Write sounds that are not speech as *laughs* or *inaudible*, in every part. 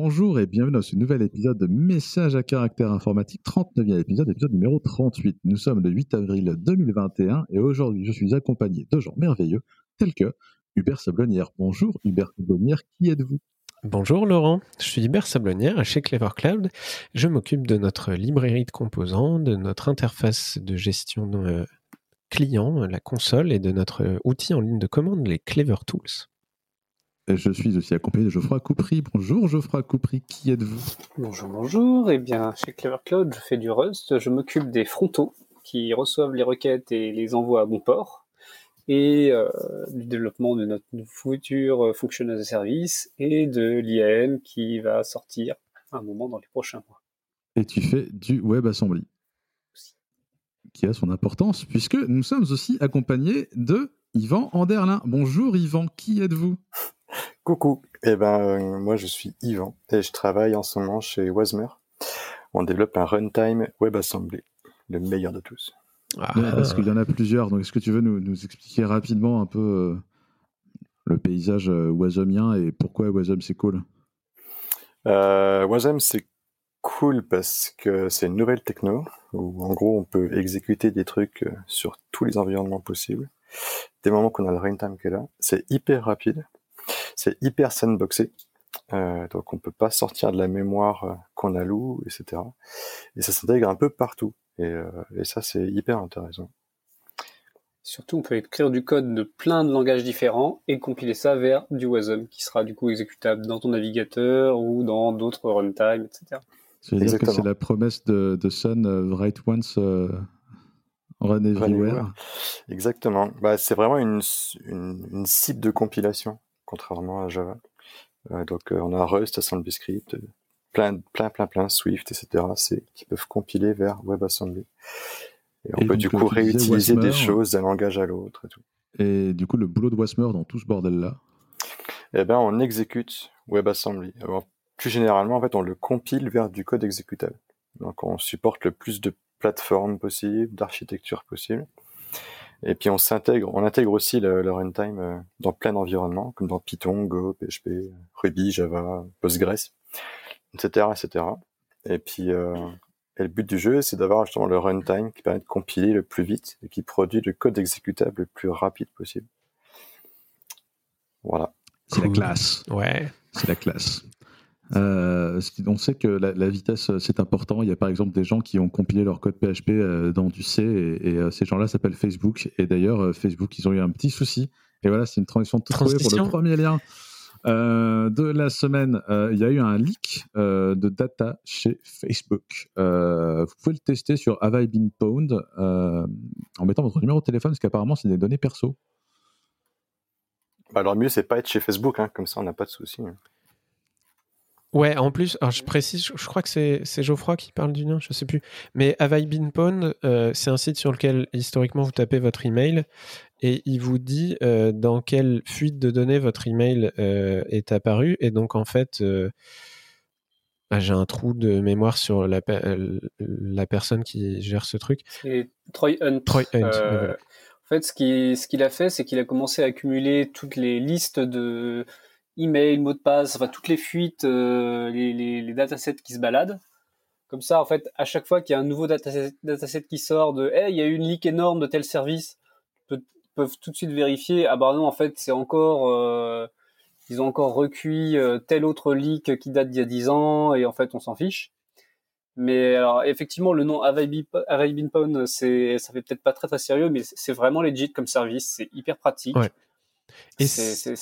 bonjour et bienvenue dans ce nouvel épisode de Message à caractère informatique, 39e épisode, épisode numéro 38. Nous sommes le 8 avril 2021 et aujourd'hui je suis accompagné de gens merveilleux tels que Hubert Sablonnière. Bonjour Hubert Sablonnière, qui êtes-vous? Bonjour Laurent, je suis Hubert Sablonnière chez Clever Cloud. Je m'occupe de notre librairie de composants, de notre interface de gestion euh, client, la console et de notre outil en ligne de commande, les Clever Tools. Je suis aussi accompagné de Geoffroy Coupry. Bonjour Geoffroy Coupry, qui êtes-vous? Bonjour, bonjour. Eh bien, chez Clever Cloud, je fais du Rust. Je m'occupe des frontaux qui reçoivent les requêtes et les envoient à bon port. Et euh, du développement de notre futur function as a service et de l'IAM qui va sortir un moment dans les prochains mois. Et tu fais du WebAssembly qui a son importance puisque nous sommes aussi accompagnés de Yvan Anderlin. Bonjour Yvan, qui êtes-vous? Coucou, eh ben, euh, moi je suis Yvan et je travaille en ce moment chez Wasmer. On développe un runtime WebAssembly, le meilleur de tous. Ah. parce qu'il y en a plusieurs, donc est-ce que tu veux nous, expliquer rapidement un peu euh, le paysage euh, wasmien et pourquoi Wasm c'est cool? Euh, Wasm c'est cool parce que c'est une nouvelle techno où en gros on peut exécuter des trucs sur tous les environnements possibles. Dès le moment qu'on a le runtime qui est là, c'est hyper rapide c'est hyper sandboxé. Euh, donc on peut pas sortir de la mémoire euh, qu'on alloue, etc. Et ça s'intègre un peu partout. Et, euh, ça, c'est hyper intéressant. Surtout, on peut écrire du code de plein de langages différents et compiler ça vers du WASM, qui sera du coup exécutable dans ton navigateur ou dans d'autres runtime, etc. C'est dire que c'est la promesse de, Sun, Write Once, Run Everywhere. Exactement. Bah, c'est vraiment une, une cible de compilation contrairement à Java. Euh, donc euh, on a Rust, AssemblyScript, euh, plein, plein, plein, plein, Swift, etc. C'est qui peuvent compiler vers WebAssembly. Et on peut du coup réutiliser des choses d'un langage à l'autre et tout. Et du coup, le boulot de Wasmer dans tout ce bordel-là? Eh ben, on exécute WebAssembly. plus généralement, en fait, on le compile vers du code exécutable. Donc, on supporte le plus de plateformes possibles, d'architectures possibles. Et puis on s'intègre, on intègre aussi le, le runtime euh, dans plein d'environnements, comme dans Python, Go, PHP, Ruby, Java, Postgres, etc., etc. Et puis euh, et le but du jeu, c'est d'avoir justement le runtime qui permet de compiler le plus vite et qui produit le code exécutable le plus rapide possible. Voilà. C'est la classe. Ouais. C'est la classe. Euh, on sait que la, vitesse, euh, c'est important. Il y a par exemple des gens qui ont compilé leur code PHP euh, dans du C et, ces gens-là s'appellent Facebook. Et d'ailleurs, Facebook, ils ont eu un petit souci. Et voilà, c'est une transition tout trouvée pour le premier lien de la semaine. il y a eu un leak de data chez Facebook. vous pouvez le tester sur Have I Been Pwned en mettant votre numéro de téléphone, parce qu'apparemment, c'est des données perso. Bah, alors, mieux, c'est pas être chez Facebook, hein, comme ça, on n'a pas de souci. Hein. Ouais, en plus, alors je précise, je crois que c'est Geoffroy qui parle du nom, je sais plus. Mais Have I Been euh, c'est un site sur lequel historiquement vous tapez votre email et il vous dit euh, dans quelle fuite de données votre email euh, est apparu. Et donc en fait, bah, j'ai un trou de mémoire sur la, la personne qui gère ce truc. C'est Troy Hunt. Troy Hunt. En fait, ce qu'il ce qu'il a fait, c'est qu'il a commencé à accumuler toutes les listes de email, mot de passe, enfin toutes les fuites, euh, les, datasets qui se baladent. Comme ça, en fait, à chaque fois qu'il y a un nouveau dataset, dataset qui sort de, hey, il y a eu une leak énorme de tel service, peuvent tout de suite vérifier, ah bah non, en fait, c'est encore, euh, ils ont encore recuit euh, tel autre leak qui date d'il y a 10 ans, et en fait, on s'en fiche. Mais effectivement, le nom I c'est, ça fait peut-être pas très très sérieux, mais c'est vraiment legit comme service, c'est hyper pratique. Et c'est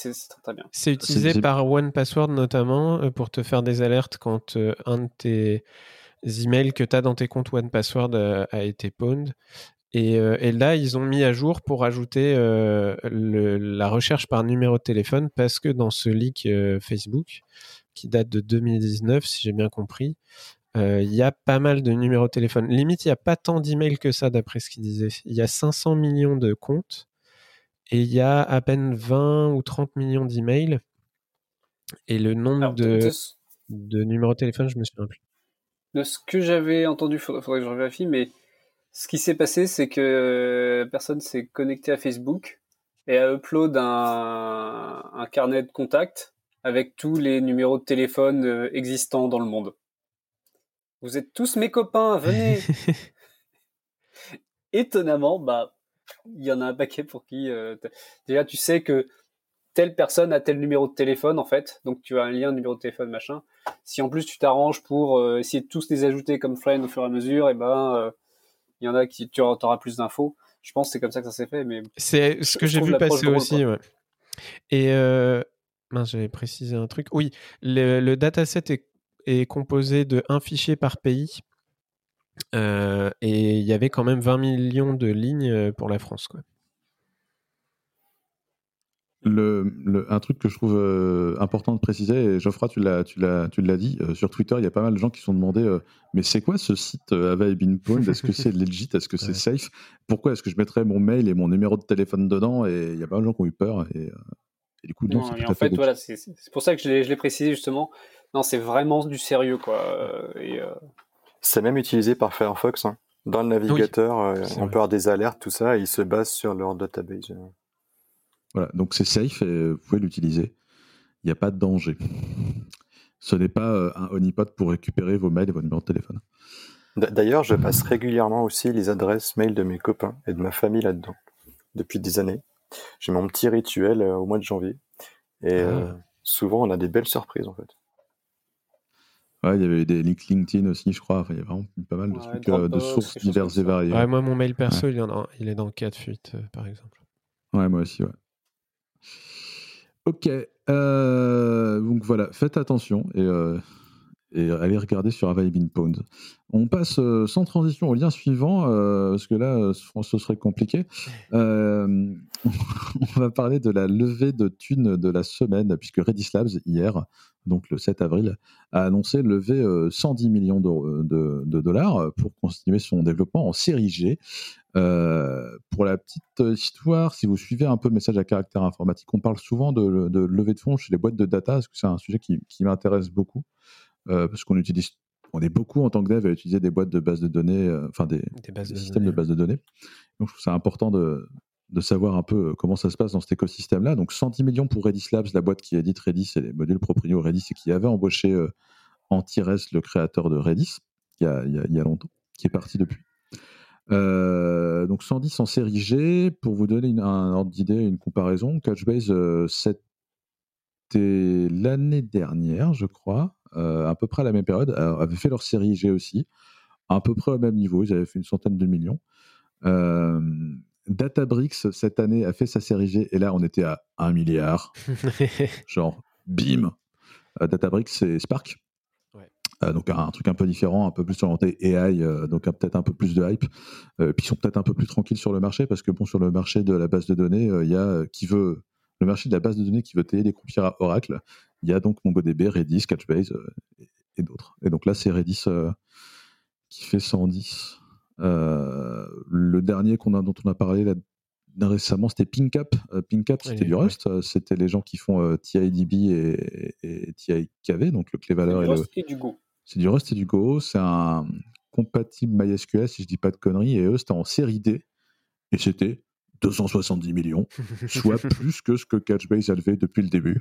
très, bien. C'est utilisé par One Password notamment euh, pour te faire des alertes quand euh, un de tes emails que tu as dans tes comptes One Password euh, a, été pwned. Et, là, ils ont mis à jour pour ajouter la recherche par numéro de téléphone parce que dans ce leak Facebook, qui date de 2019, si j'ai bien compris, il y a pas mal de numéros de téléphone. Limite, il n'y a pas tant d'emails que ça, d'après ce qu'il disait. Il y a 500 millions de comptes et il y a à peine 20 ou 30 millions d'emails. Et le nombre de, de, numéros de téléphone, je me souviens plus. De ce que j'avais entendu, il faudrait, que je vérifie, mais ce qui s'est passé, c'est que euh, personne s'est connecté à Facebook et a upload un, un carnet de contacts avec tous les numéros de téléphone euh, existants dans le monde. Vous êtes tous mes copains, venez. *laughs* Étonnamment, bah, il y en a un paquet pour qui euh, déjà tu sais que telle personne a tel numéro de téléphone en fait, donc tu as un lien numéro de téléphone machin. Si en plus tu t'arranges pour euh, essayer de tous les ajouter comme friend au fur et à mesure, et ben il y en a qui tu auras plus d'infos. Je pense que c'est comme ça que ça s'est fait, mais c'est ce que j'ai vu passer aussi. Ouais. Et euh, j'avais précisé un truc. Oui, le, dataset est, est, composé de un fichier par pays. Euh, et il y avait quand même 20 millions de lignes euh, pour la France. Quoi le, un truc que je trouve euh, important de préciser, et Geoffroy, tu l'as, tu l'as, tu l'as dit, euh, sur Twitter, il y a pas mal de gens qui se sont demandé euh, mais c'est quoi ce site Ava Pond Est-ce que c'est *laughs* legit? Est-ce que c'est safe? Pourquoi est-ce que je mettrais mon mail et mon numéro de téléphone dedans? Et il y a pas mal de gens qui ont eu peur. Et, du coup, non, c'est en fait, voilà, c'est, pour ça que je l'ai, je l'ai précisé justement. Non, c'est vraiment du sérieux, quoi. Et, C'est même utilisé par Firefox. Hein. Dans le navigateur, on peut avoir des alertes, tout ça, et ils se basent sur leur database. Voilà, donc c'est safe et vous pouvez l'utiliser. Il n'y a pas de danger. Ce n'est pas euh, un honeypot pour récupérer vos mails et vos numéros de téléphone. D'ailleurs, je passe régulièrement aussi les adresses mail de mes copains et de ma famille là-dedans, depuis des années. J'ai mon petit rituel euh, au mois de janvier. Et euh, ah. souvent, on a des belles surprises, en fait. Ouais, il y avait des links LinkedIn aussi, je crois. il y a vraiment pas mal de trucs de sources diverses et variées. Ouais, moi, mon mail perso, il, il, est dans le cas de fuite, par exemple. Ouais, moi aussi, ouais. Ok, euh, donc voilà, faites attention et, euh, et allez regarder sur Available Pond. On passe euh, sans transition au lien suivant, parce que là, ce serait compliqué. *laughs* on va parler de la levée de thunes de la semaine, puisque Redis Labs, hier, donc le 7 avril, a annoncé lever 110 millions de, de, dollars pour continuer son développement en série G. Euh, pour la petite histoire, si vous suivez un peu le message à caractère informatique, on parle souvent de, de levée de fonds chez les boîtes de data, parce que c'est un sujet qui, qui m'intéresse beaucoup, euh, parce qu'on utilise, on est beaucoup en tant que dev à utiliser des boîtes de bases de données, euh, enfin des, systèmes de, bases de données. Donc je trouve ça important de, de savoir un peu comment ça se passe dans cet écosystème-là. Donc 110 millions pour Redis Labs, la boîte qui édite Redis et les modules proprio Redis et qui avait embauché Antires, le créateur de Redis, il y, a, il y a longtemps, qui est parti depuis. Euh, donc 110 en série G, pour vous donner un ordre d'idée, une comparaison, Couchbase, euh, c'était l'année dernière, je crois, euh, à peu près à la même période, avait fait leur série G aussi, à peu près au même niveau, ils avaient fait une centaine de millions. Databricks, cette année, a fait sa série G, et là, on était à 1 milliard. *laughs* Genre, bim Databricks, c'est Spark. Euh, donc un, truc un peu différent, un peu plus orienté AI, euh, donc peut-être un peu plus de hype. Euh, puis ils sont peut-être un peu plus tranquilles sur le marché parce que bon, sur le marché de la base de données, il y a qui veut le marché de la base de données qui veut tailler des à Oracle. Il y a donc MongoDB, Redis, Catchbase et, d'autres. Et donc là, c'est Redis qui fait 110. Le dernier qu'on a, dont on a parlé là, récemment, c'était PinkUp. PinkUp, c'était du Rust. C'était les gens qui font TIDB et, et TIKV, donc le clé valeur et, le. du Go. C'est du Rust et du Go. C'est un compatible MySQL, si je dis pas de conneries. Et eux, c'était en série D. Et c'était 270 millions, soit *laughs* plus que ce que Catchbase a levé depuis le début.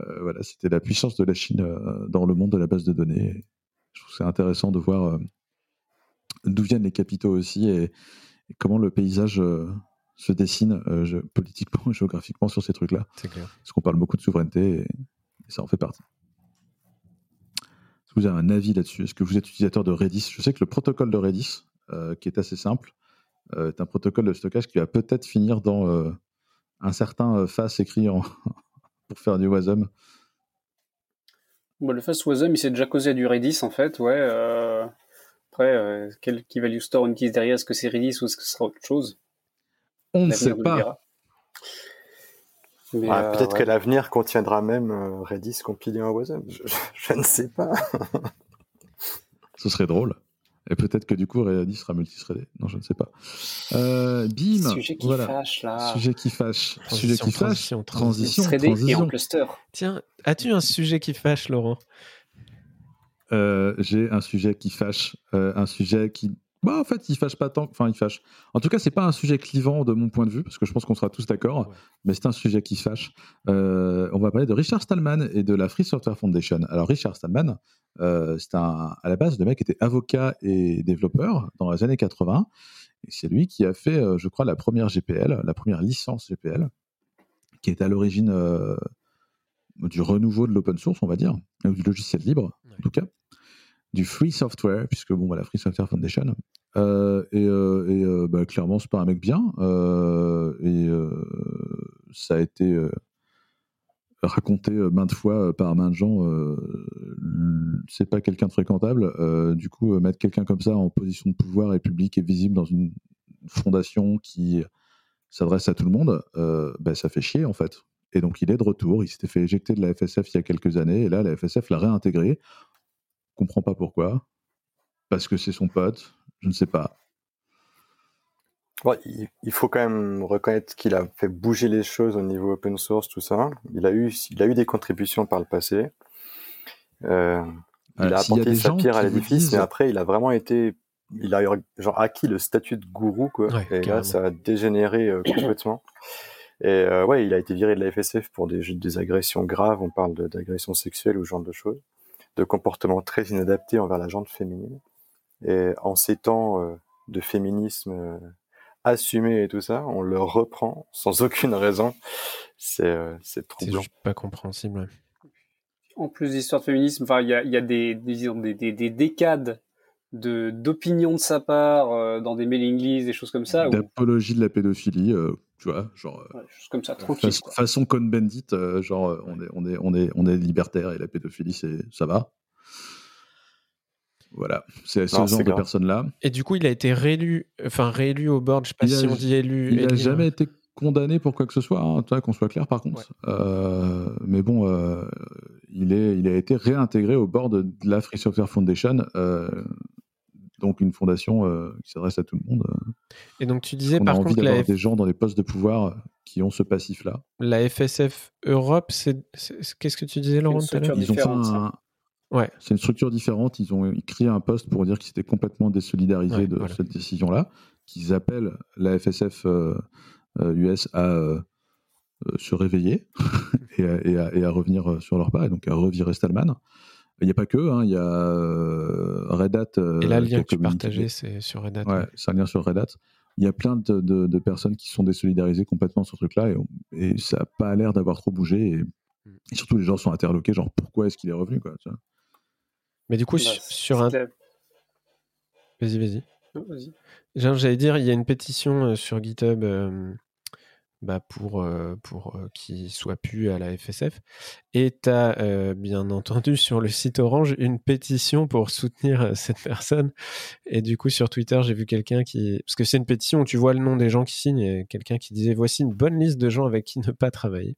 Euh, voilà, c'était la puissance de la Chine euh, dans le monde de la base de données. Je trouve c'est intéressant de voir euh, d'où viennent les capitaux aussi et, comment le paysage se dessine politiquement et géographiquement sur ces trucs-là. Parce qu'on parle beaucoup de souveraineté et, et ça en fait partie vous avez un avis là-dessus? Est-ce que vous êtes utilisateur de Redis? Je sais que le protocole de Redis, euh, qui est assez simple, euh, est un protocole de stockage qui va peut-être finir dans euh, un certain face écrit *laughs* pour faire du WASM. le face WASM, il s'est déjà causé du Redis en fait, ouais. Après, quel key value store on utilise derrière? Est-ce que c'est Redis ou est-ce que ce sera autre chose? On ne sait pas. Euh, peut-être que l'avenir contiendra même euh, Redis compilé en WASM. Je, ne sais pas. *laughs* Ce serait drôle. Et peut-être que du coup, Redis sera multithreadé. Non, je ne sais pas. Euh, bim. Sujet qui fâche là. Sujet qui fâche. sujet qui fâche. Transition. Transition. transition. Et en cluster. Tiens, as-tu un sujet qui fâche, Laurent? J'ai un sujet qui fâche. un sujet qui Bah, en fait, il fâche pas tant. Enfin, il fâche. En tout cas, c'est pas un sujet clivant de mon point de vue, parce que je pense qu'on sera tous d'accord, mais c'est un sujet qui fâche. Euh, on va parler de Richard Stallman et de la Free Software Foundation. Alors, Richard Stallman, euh, c'est un, à la base, le mec était avocat et développeur dans les années 80. Et c'est lui qui a fait, euh, je crois, la première GPL, la première licence GPL, qui est à l'origine du renouveau de l'open source, on va dire, du logiciel libre, en tout cas du free software, puisque bon, voilà, Free Software Foundation. Euh, et, euh, et euh, bah, clairement, c'est pas un mec bien. et ça a été raconté maintes fois par maintes gens. c'est pas quelqu'un de fréquentable. du coup, mettre quelqu'un comme ça en position de pouvoir et public et visible dans une fondation qui s'adresse à tout le monde, bah, ça fait chier en fait. Et donc il est de retour. Il s'était fait éjecter de la FSF il y a quelques années, et là la FSF l'a réintégré comprends pas pourquoi. Parce que c'est son pote, je ne sais pas. il, faut quand même reconnaître qu'il a fait bouger les choses au niveau open source, tout ça. Il a eu, il a eu des contributions par le passé. Euh, il a apporté sa pierre à l'édifice, mais après, il a vraiment été, il a genre acquis le statut de gourou, quoi. et là, ça a dégénéré euh, complètement. Et euh, ouais, il a été viré de la FSF pour des, des agressions graves. On parle d'agressions sexuelles ou ce genre de choses de comportements très inadaptés envers la gente féminine. Et en ces temps euh, de féminisme euh, assumé et tout ça, on le reprend sans *laughs* aucune raison. C'est euh, c'est troublant. C'est pas compréhensible. En plus d'histoire de féminisme, enfin, il y a, y a des, des, des, des, décades de d'opinion de sa part dans des mailing lists, des choses comme ça. D'apologie de la pédophilie, tu vois, genre. comme ça, tranquille. façon Cohn-Bendit, genre on est on est on est on est libertaire et la pédophilie c'est ça va. Voilà, c'est ce genre de personne-là. Et du coup, il a été réélu, enfin réélu au board, je sais pas si on dit élu. Il n'a jamais été condamné pour quoi que ce soit, hein, qu'on soit clair par contre. Euh, mais bon, euh, il, est, il a été réintégré au board de la Free Software Foundation, euh, donc une fondation qui s'adresse à tout le monde. Et donc tu disais par a envie d'avoir des gens dans les postes de pouvoir qui ont ce passif-là. La FSF Europe, c'est qu'est-ce que tu disais Laurent Ils ont fait un, Ouais. C'est une structure différente. Ils ont créé un poste pour dire qu'ils étaient complètement désolidarisés de cette décision-là, qu'ils appellent la FSF US euh, euh, à euh, se réveiller *laughs* et, à, revenir sur leur pas, et donc à revirer Stallman. Il n'y a pas que, hein, il y a Red Hat. et là, le lien que tu partageais, c'est sur Red Hat. Ouais, c'est un lien sur Red Hat. Il y a plein de, personnes qui sont désolidarisées complètement sur ce truc-là, et, ça n'a pas l'air d'avoir trop bougé. Et, mm. surtout, les gens sont interloqués, genre pourquoi est-ce qu'il est revenu quoi, tu vois mais du coup, bah, sur un. Vas-y, vas-y. Vas J'allais dire, il y a une pétition euh, sur GitHub euh, bah, pour, euh, pour qu'il soit pu à la FSF. Et tu as bien entendu sur le site Orange une pétition pour soutenir cette personne. Et du coup, sur Twitter, j'ai vu quelqu'un qui. Parce que c'est une pétition où tu vois le nom des gens qui signent et quelqu'un qui disait Voici une bonne liste de gens avec qui ne pas travailler.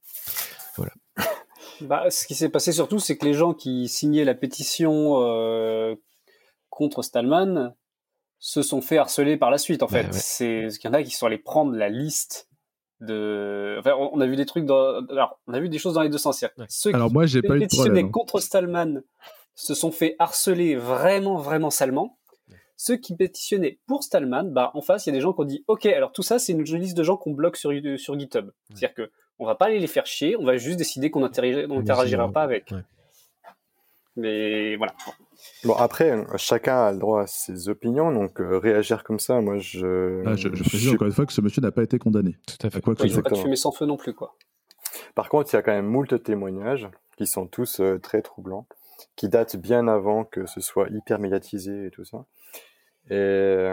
Voilà. *coughs* Bah, ce qui s'est passé surtout, c'est que les gens qui signaient la pétition euh, contre Stallman se sont fait harceler par la suite. En fait, c'est qu'il y en a qui sont allés prendre la liste de. Enfin, on a vu des trucs. Dans... Alors, on a vu des choses dans les deux sens. Ceux Alors qui moi, j'ai pas eu de contre Stallman se sont fait harceler vraiment, vraiment salement. Ceux qui pétitionnaient pour Stallman, bah en face, il y a des gens qui ont dit OK, alors tout ça, c'est une liste de gens qu'on bloque sur, sur GitHub. C'est-à-dire que on va pas aller les faire chier, on va juste décider qu'on n'interagira pas avec. Mais voilà. Bon, après, chacun a le droit à ses opinions, donc euh, réagir comme ça, moi je. Ah, je, précise encore une fois que ce monsieur n'a pas été condamné. Tout à fait. quoi il ne faut pas fumer sans feu non plus, quoi. Par contre, il y a quand même moult témoignages qui sont tous euh, très troublants, qui datent bien avant que ce soit hyper médiatisé et tout ça. Et,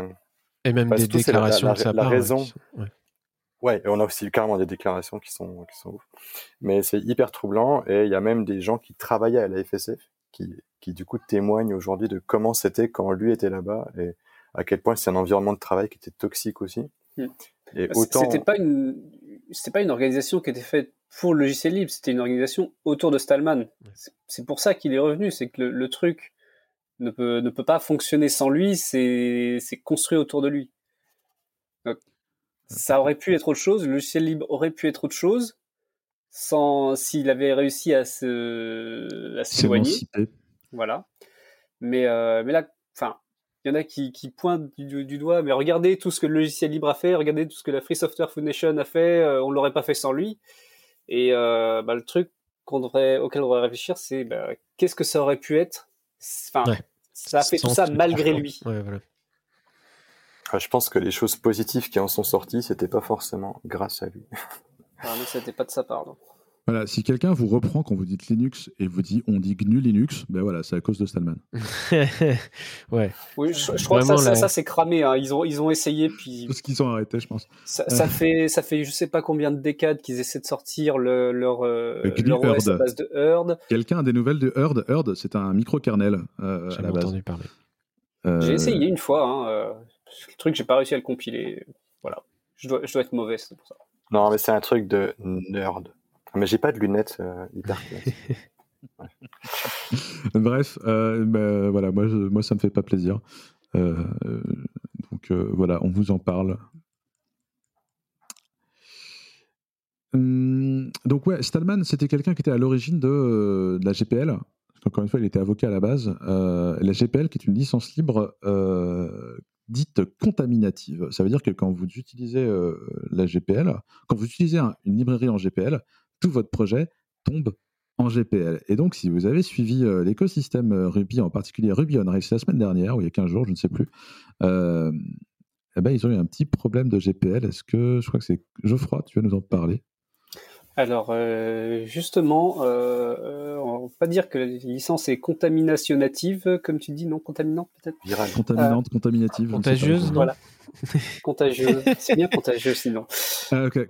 et même des déclarations de sa la raison, Ouais, on a aussi carrément des déclarations qui sont, qui sont ouf. Mais c'est hyper troublant et il y a même des gens qui travaillaient à la FSF qui, qui du coup témoignent aujourd'hui de comment c'était quand lui était là-bas et à quel point c'est un environnement de travail qui était toxique aussi. Hmm. Et autant. C'était pas une, c'était pas une organisation qui était faite pour le logiciel libre, c'était une organisation autour de Stallman. C'est pour ça qu'il est revenu, c'est que le, le, truc ne peut, ne peut pas fonctionner sans lui, c'est construit autour de lui. Donc, ça aurait pu être autre chose, le logiciel libre aurait pu être autre chose, sans s'il avait réussi à se à s'éloigner. Voilà. Mais euh, mais là, enfin, il y en a qui, qui pointent du, doigt, mais regardez tout ce que le logiciel libre a fait, regardez tout ce que la Free Software Foundation a fait, on l'aurait pas fait sans lui. Et bah, le truc qu'on devrait, auquel on devrait réfléchir, c'est bah, qu'est-ce que ça aurait pu être? Enfin, ça a fait tout ça malgré lui. je pense que les choses positives qui en sont sorties, c'était pas forcément grâce à lui. Ah, mais c'était pas de sa part. Donc. Voilà, si quelqu'un vous reprend quand vous dites Linux et vous dit on dit GNU Linux, ben voilà, c'est à cause de Stallman. *laughs* ouais. Oui, je, crois que ça, ça, c'est cramé. Hein. Ils, ont, ils ont essayé, puis. Tout ce qu'ils ont arrêté, je pense. Ça, ça, fait, ça fait je sais pas combien de décades qu'ils essaient de sortir le, leur, euh, leur OS à base de Herd. Quelqu'un a des nouvelles de Herd Herd, c'est un micro-kernel euh, à la base. entendu parler. Euh... J'ai essayé une fois. Hein, euh, le truc, j'ai pas réussi à le compiler. Voilà. Je dois, je dois être mauvais, c'est pour ça. Non, mais c'est un truc de nerd. Mais j'ai pas de lunettes euh, hyper *laughs* Bref, euh, bah, voilà, moi, moi ça me fait pas plaisir. Euh, donc voilà, on vous en parle. Hum, donc ouais, Stallman, c'était quelqu'un qui était à l'origine de, la GPL. Encore une fois, il était avocat à la base. la GPL, qui est une licence libre dite contaminative. Ça veut dire que quand vous utilisez la GPL, quand vous utilisez une librairie en GPL, tout votre projet tombe en GPL. Et donc, si vous avez suivi euh, l'écosystème euh, Ruby, en particulier Ruby on Rails la semaine dernière, ou il y a 15 jours, je ne sais plus, euh, eh ben, ils ont eu un petit problème de GPL. Est-ce que, je crois que c'est Geoffroy, tu vas nous en parler? Alors justement, on va pas dire que la licence est contaminationnative, comme tu dis, non contaminante peut-être? Contaminante, contaminative. Contagieuse, voilà. contagieuse, c'est bien contagieux sinon.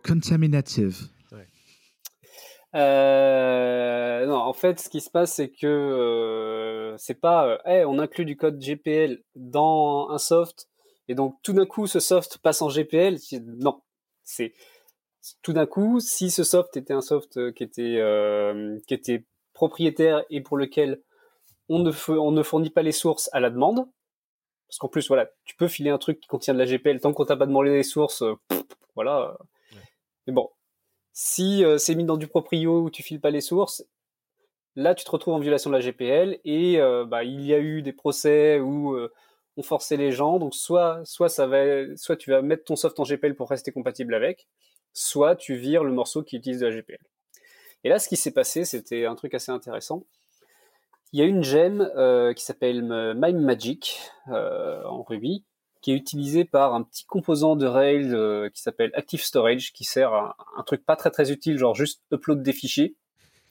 Contaminative. Euh, non, en fait, ce qui se passe, c'est que euh, c'est pas, euh, on inclut du code GPL dans un soft, et donc tout d'un coup, ce soft passe en GPL. Non, c'est tout d'un coup, si ce soft était un soft qui était qui était propriétaire et pour lequel on ne, on ne fournit pas les sources à la demande, parce qu'en plus, voilà, tu peux filer un truc qui contient de la GPL tant qu'on t'a pas demandé les sources, voilà. Mais bon, si euh, c'est mis dans du proprio où tu files pas les sources, là tu te retrouves en violation de la GPL et euh, bah, il y a eu des procès où euh, on forçait les gens. Donc soit soit ça va, soit tu vas mettre ton soft en GPL pour rester compatible avec, soit tu vires le morceau qui utilise de la GPL. Et là, ce qui s'est passé, c'était un truc assez intéressant. Il y a une gemme qui s'appelle Mime Magic en Ruby qui est utilisé par un petit composant de Rails euh, qui s'appelle Active Storage, qui sert à un truc pas très très utile, genre juste upload des fichiers.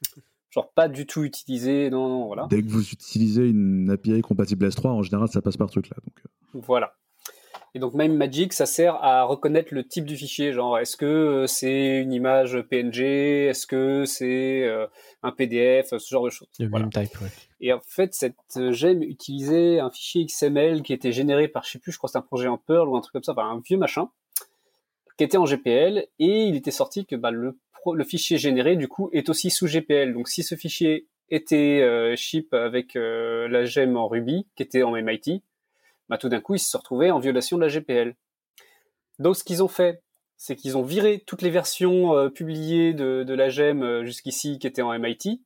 *laughs* Genre pas du tout utilisé, non, non, voilà. Dès que vous utilisez une API compatible S3, en général, ça passe par truc là. Donc... Euh. Voilà. Et donc même Magic, ça sert à reconnaître le type du fichier, genre est-ce que euh, c'est une image PNG, est-ce que c'est euh, un PDF, ce genre de choses. même type, Et en fait, cette euh, gemme utilisait un fichier XML qui était généré par, je sais plus, je crois que c'est un projet en Perl ou un truc comme ça, enfin un vieux machin, qui était en GPL, et il était sorti que bah, le, le fichier généré, du coup, est aussi sous GPL. Donc si ce fichier était euh, ship avec la gemme en Ruby, qui était en MIT, bah, tout d'un coup, ils se sont retrouvés en violation de la GPL. Donc, ce qu'ils ont fait, c'est qu'ils ont viré toutes les versions euh, publiées de, la GEM euh, jusqu'ici qui étaient en MIT,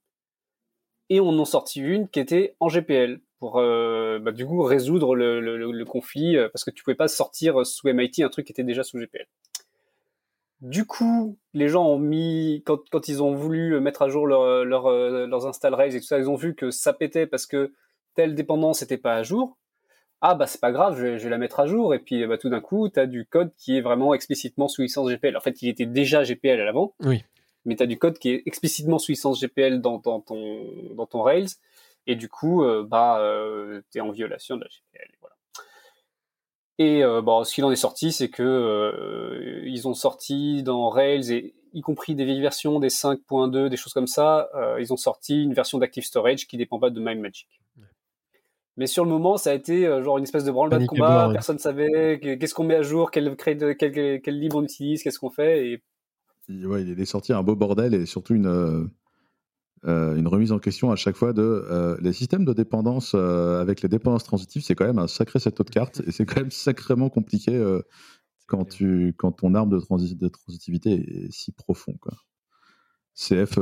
et on en sorti une qui était en GPL pour euh, bah, du coup résoudre le, conflit parce que tu pouvais pas sortir sous MIT un truc qui était déjà sous GPL. Du coup, les gens ont mis quand, ils ont voulu mettre à jour leur, leurs install Rails et tout ça, ils ont vu que ça pétait parce que telle dépendance n'était pas à jour ah bah c'est pas grave, je vais, la mettre à jour et puis bah, tout d'un coup tu as du code qui est vraiment explicitement sous licence GPL. En fait, il était déjà GPL à l'avant. Oui. Mais tu as du code qui est explicitement sous licence GPL dans, ton dans ton Rails et du coup euh, bah euh, tu es en violation de la GPL voilà. Et euh, bon, ce qu'il en est sorti, c'est que ils ont sorti dans Rails et y compris des vieilles versions des 5.2, des choses comme ça, ils ont sorti une version d'Active Storage qui dépend pas de MimeMagick. Mais sur le moment, ça a été euh, genre une espèce de branle-bas de combat. Personne ne savait qu'est-ce qu'on met à jour, quel, quel, quel, quel livre on utilise, qu'est-ce qu'on fait. Et... Ouais, il est sorti un beau bordel et surtout une, euh, euh, une remise en question à chaque fois de les systèmes de dépendance avec les dépendances transitives. C'est quand même un sacré setup de cartes et c'est quand même sacrément compliqué quand, tu, quand ton arbre de, de transitivité est si profond. Quoi. CF,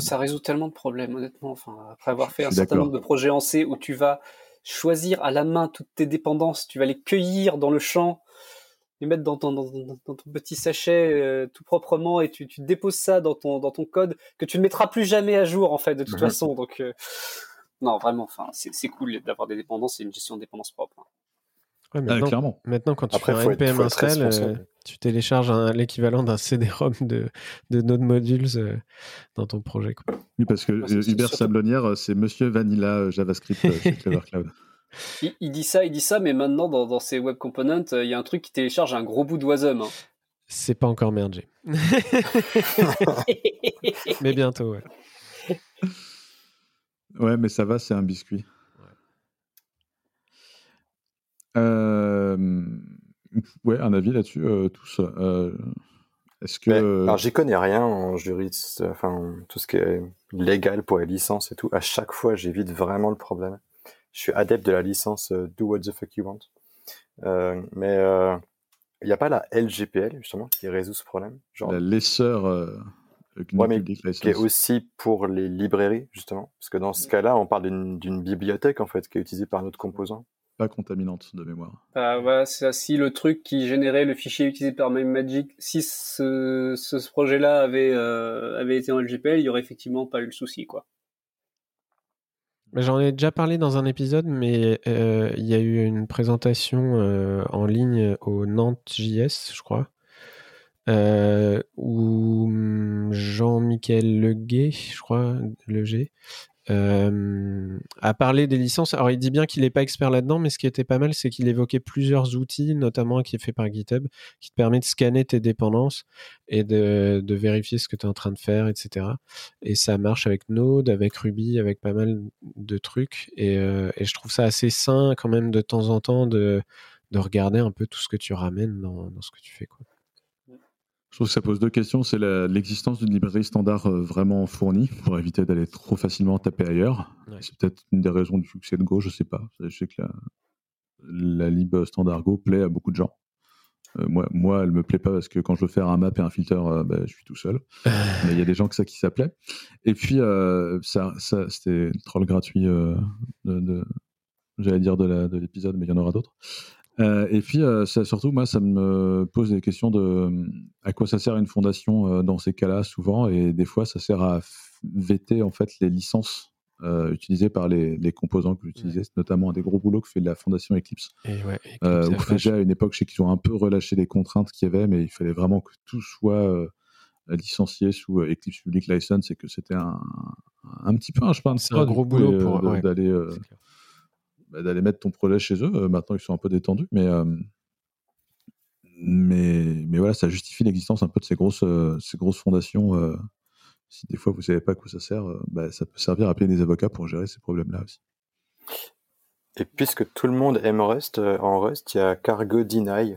Ça résout tellement de problèmes, honnêtement. Enfin, après avoir fait un certain nombre de projets en C où tu vas choisir à la main toutes tes dépendances, tu vas les cueillir dans le champ, les mettre dans ton, dans, ton petit sachet euh, tout proprement et tu, tu, déposes ça dans ton, dans ton code que tu ne mettras plus jamais à jour en fait de toute mhm. façon. Donc euh, non, vraiment, enfin, c'est cool d'avoir des dépendances et une gestion de dépendance propre. Hein. Ouais, ah, maintenant, clairement. maintenant, quand tu fais un npm install, euh, tu télécharges l'équivalent d'un CD-ROM de, de Node Modules euh, dans ton projet. Quoi. Oui, parce que Hubert Sablonnière, c'est Monsieur Vanilla euh, JavaScript chez Clever Cloud. *laughs* Il, dit ça, il dit ça, mais maintenant dans, dans ses web components, il y a un truc qui télécharge un gros bout Wasm. Hein. C'est pas encore mergé. *laughs* mais bientôt, ouais. Ouais, mais ça va, c'est un biscuit. Euh, *laughs* ouais, un avis là-dessus, euh, tous. Euh, est-ce que. alors, j'y connais rien en juriste, enfin, tout ce qui est légal pour les licences et tout. À chaque fois, j'évite vraiment le problème. Je suis adepte de la licence Do What the Fuck You Want. mais il n'y a pas la LGPL, justement, qui résout ce problème? Genre... La laisseur. Ouais, mais qui est aussi pour les librairies, justement. Parce que dans ce cas-là, on parle d'une bibliothèque, en fait, qui est utilisée par notre composant contaminante de mémoire. Ah, voilà, c'est si le truc qui générait le fichier utilisé par MimeMagick, si ce, ce projet-là avait, euh, avait été en LGPL, il y aurait effectivement pas eu le souci, quoi. J'en ai déjà parlé dans un épisode, mais euh, il y a eu une présentation euh, en ligne au Nantes JS, je crois, où hum, Jean-Michel Leguet, je crois, Leger, euh, à parler des licences, alors il dit bien qu'il n'est pas expert là-dedans, mais ce qui était pas mal, c'est qu'il évoquait plusieurs outils, notamment un qui est fait par GitHub, qui te permet de scanner tes dépendances et de, vérifier ce que tu es en train de faire, etc. Et ça marche avec Node, avec Ruby, avec pas mal de trucs. Et, euh, je trouve ça assez sain quand même de temps en temps de, de regarder un peu tout ce que tu ramènes dans, dans ce que tu fais. Quoi. Je trouve que ça pose deux questions. C'est l'existence d'une librairie standard euh, vraiment fournie pour éviter d'aller trop facilement taper ailleurs. C'est peut-être une des raisons du succès de Go, je sais pas. Je sais que la, la lib standard Go plaît à beaucoup de gens. Euh, moi, moi, elle me plaît pas parce que quand je veux faire un map et un filter, euh, bah, je suis tout seul. *laughs* Mais il y a des gens que ça qui ça plaît. Et puis, ça, ça c'était le troll gratuit de, de j'allais dire de l'épisode, mais il y en aura d'autres. Euh, et puis, euh, ça, surtout, moi, ça me pose des questions de euh, à quoi ça sert une fondation dans ces cas-là, souvent, et des fois, ça sert à vêter en fait les licences utilisées par les, les composants que j'utilisais, C'est notamment un des gros boulots que fait la fondation Eclipse. Et ouais, Eclipse déjà à une époque, je sais qu'ils ont un peu relâché les contraintes qu'il y avait, mais il fallait vraiment que tout soit licencié sous Eclipse Public License et que c'était un, un, petit peu un chemin de un gros boulot pour d'aller bah, d'aller mettre ton projet chez eux. Euh, maintenant, ils sont un peu détendus, mais, euh, mais, mais voilà, ça justifie l'existence un peu de ces grosses, euh, ces grosses fondations. si des fois vous savez pas à quoi ça sert, bah, ça peut servir à payer des avocats pour gérer ces problèmes-là aussi. Et puisque tout le monde aime Rust, en Rust, il y a Cargo Deny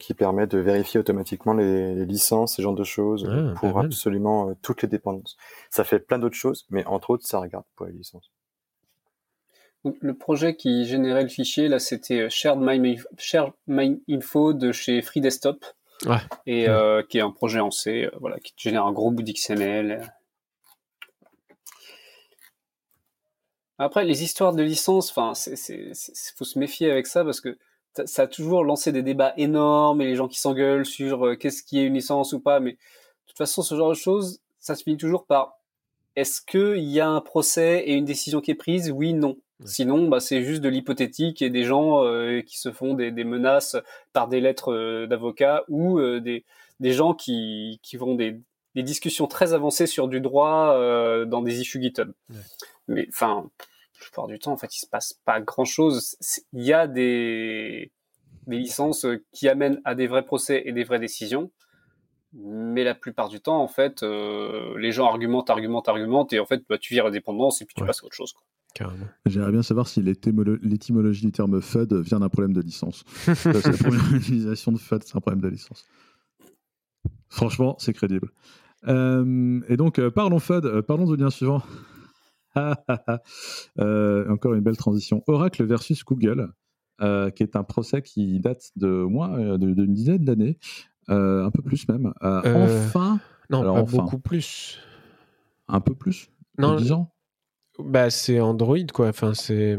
qui permet de vérifier automatiquement les, licences, ce genre de choses, ah, pour absolument toutes les dépendances. Ça fait plein d'autres choses, mais entre autres, ça regarde pour les licences le projet qui générait le fichier, là, c'était euh, Shared My, Info de chez Free Desktop. Et euh, qui est un projet en C, euh, voilà, qui génère un gros bout d'XML. Après, les histoires de licence, enfin, c'est, faut se méfier avec ça parce que ça a toujours lancé des débats énormes et les gens qui s'engueulent sur qu'est-ce qui est une licence ou pas. Mais de toute façon, ce genre de choses, ça se finit toujours par est-ce qu'il y a un procès et une décision qui est prise? Oui, non. Sinon, bah, c'est juste de l'hypothétique et des gens euh, qui se font des, menaces par des lettres euh, d'avocats ou euh, des, des, gens qui, qui vont des, des, discussions très avancées sur du droit dans des issues GitHub. Mais enfin, la plupart du temps, en fait, il se passe pas grand-chose. Il y a des, des licences qui amènent à des vrais procès et des vraies décisions. Mais la plupart du temps, en fait, les gens argumentent, argumentent, argumentent, et en fait, bah, tu vires la dépendance et puis tu passes à autre chose. Quoi. J'aimerais bien savoir si l'étymologie du terme FUD vient d'un problème de licence. *laughs* la première utilisation de FUD, c'est un problème de licence. Franchement, c'est crédible. Euh, et donc, euh, parlons FUD, euh, parlons du lien suivant. *laughs* encore une belle transition. Oracle versus Google, qui est un procès qui date de moins d'une dizaine d'années, un peu plus même. enfin. Non, pas beaucoup plus. Un peu plus? Non, 10 ans? Bah, c'est Android, quoi. Enfin, c'est,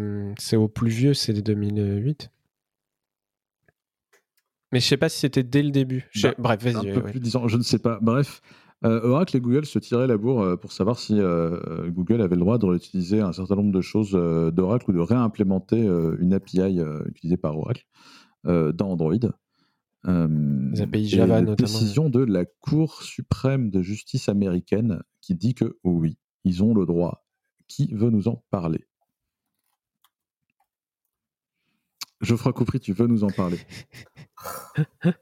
au plus vieux, c'est 2008. Mais je sais pas si c'était dès le début. Bah, Bref, vas-y. Un peu ouais. plus disant, je ne sais pas. Bref, euh, Oracle et Google se tiraient la bourre euh, pour savoir si euh, Google avait le droit de réutiliser un certain nombre de choses euh, d'Oracle ou de réimplémenter une API utilisée par Oracle dans Android. Les API Java, notamment. décision de la Cour suprême de justice américaine qui dit que oui, ils ont le droit. Qui veut nous en parler Geoffroy Coupry, tu veux nous en parler *laughs*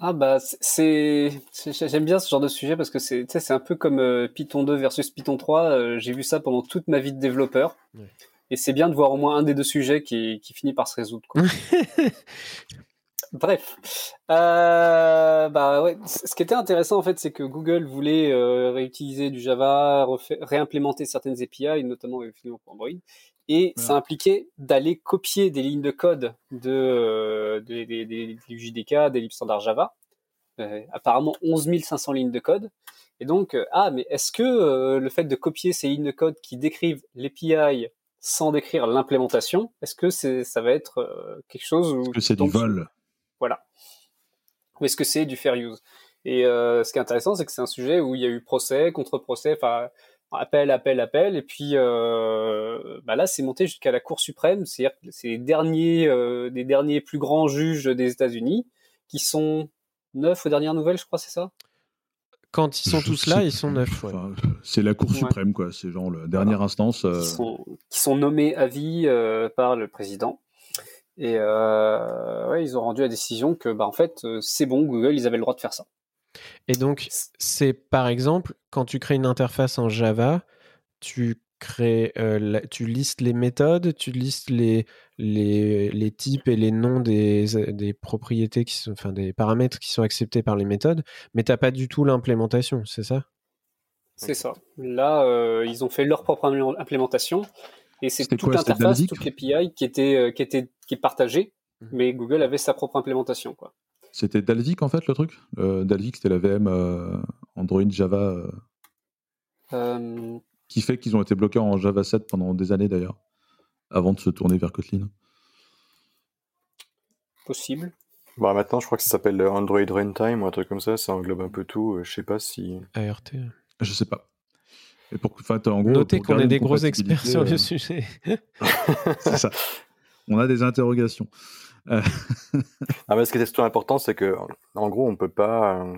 Ah bah c'est c'est- j'aime bien ce genre de sujet parce que c'est tu sais, c'est un peu comme euh, Python 2 versus Python 3. euh, J'ai vu ça pendant toute ma vie de développeur. Ouais. Et c'est bien de voir au moins un des deux sujets qui, qui finit par se résoudre. quoi. *laughs* Bref, euh, bah ouais. Ce qui était intéressant en fait, c'est que Google voulait euh, réutiliser du Java, réimplémenter certaines API, notamment effectivement pour Android, et ça impliquait d'aller copier des lignes de code de, euh, des- JDK, des libres standards Java. Euh, apparemment 11 500 lignes de code. Et donc, euh, ah, mais est-ce que euh, le fait de copier ces lignes de code qui décrivent l'API sans décrire l'implémentation, est-ce que c'est, ça va être euh, quelque chose où Est-ce que c'est du vol? Voilà. Ou est-ce que c'est du fair use Et euh, ce qui est intéressant, c'est que c'est un sujet où il y a eu procès, contre-procès, enfin appel, appel, appel, et puis euh, bah là, c'est monté jusqu'à la Cour suprême, c'est-à-dire que c'est les derniers, euh, des derniers plus grands juges des États-Unis qui sont neuf aux dernières nouvelles, je crois, c'est ça? Quand ils sont Je tous sais là, ils sont neuf. ouais. Enfin, c'est la Cour Ouais. suprême, quoi. C'est genre la dernière instance. euh, qui, sont, qui sont nommés à vie euh, par le président. Et euh, ouais, ils ont rendu la décision que, bah, en fait, euh, c'est bon, Google, ils avaient le droit de faire ça. Et donc, c'est par exemple, quand tu crées une interface en Java, tu crées, euh, la- tu listes les méthodes, tu listes les, les, les types et les noms des, des propriétés, qui sont, enfin des paramètres qui sont acceptés par les méthodes, mais t'as pas du tout l'implémentation, c'est ça? C'est ça. Là, euh, ils ont fait leur propre implé- implémentation. Et c'est C'était toute quoi, c'était l'interface, toute l'API qui était, euh, qui était qui est partagée, Mhm. mais Google avait sa propre implémentation. Quoi. C'était Dalvik, en fait, le truc? Euh, Dalvik, c'était la VM euh, Android Java euh, Euh, qui fait qu'ils ont été bloqués en Java 7 pendant des années, d'ailleurs, avant de se tourner vers Kotlin. possible. Bah, maintenant, je crois que ça s'appelle le Android Runtime ou un truc comme ça. Ça englobe un peu tout. Je sais pas si. ART. Je sais pas. Et pour, enfin, en gros, Notez qu'on est des gros experts sur le euh, sujet. *laughs* C'est ça. On a des interrogations. Euh, *laughs* Ah, mais ce qui est surtout important, c'est que, en gros, on peut pas. euh,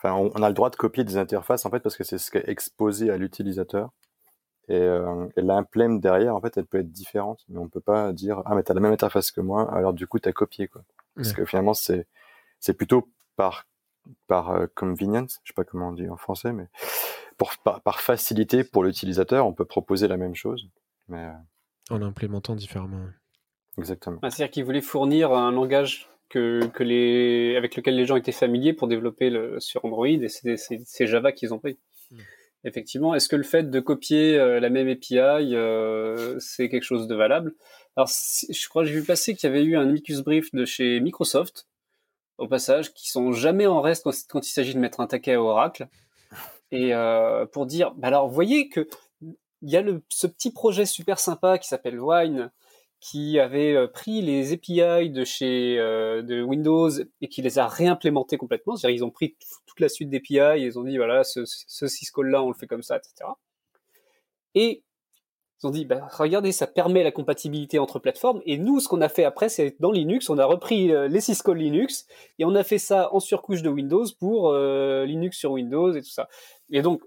Enfin, on, on a le droit de copier des interfaces, en fait, parce que c'est ce qui est exposé à l'utilisateur. Et, euh, et l'implème derrière, en fait, elle peut être différente. Mais on peut pas dire, ah, mais t'as la même interface que moi, alors du coup, t'as copié, quoi. Parce Ouais. que finalement, c'est, c'est plutôt par, par euh, convenience, je sais pas comment on dit en français, mais pour, par, par facilité pour l'utilisateur, on peut proposer la même chose. Mais, euh, En l'implémentant différemment. exactement. Ah, C'est-à-dire qu'ils voulaient fournir un langage que, que les, avec lequel les gens étaient familiers pour développer le, sur Android, et c'est Java qu'ils ont pris. Hmm. Effectivement, est-ce que le fait de copier euh, la même API, euh, c'est quelque chose de valable? Alors, je crois que j'ai vu passer qu'il y avait eu un amicus brief de chez Microsoft, au passage, qui sont jamais en reste quand, quand il s'agit de mettre un taquet à Oracle, et euh, pour dire, bah alors, vous voyez que il y a le, ce petit projet super sympa qui s'appelle Wine, qui avait euh, pris les API de chez euh, de Windows et qui les a réimplémentés complètement. C'est-à-dire ils ont pris toute la suite d'API et ils ont dit voilà ce, ce syscall-là on le fait comme ça, etc. Et ils ont dit bah, regardez ça permet la compatibilité entre plateformes et nous ce qu'on a fait après c'est dans Linux on a repris euh, les syscall Linux et on a fait ça en surcouche de Windows pour euh, Linux sur Windows et tout ça. Et donc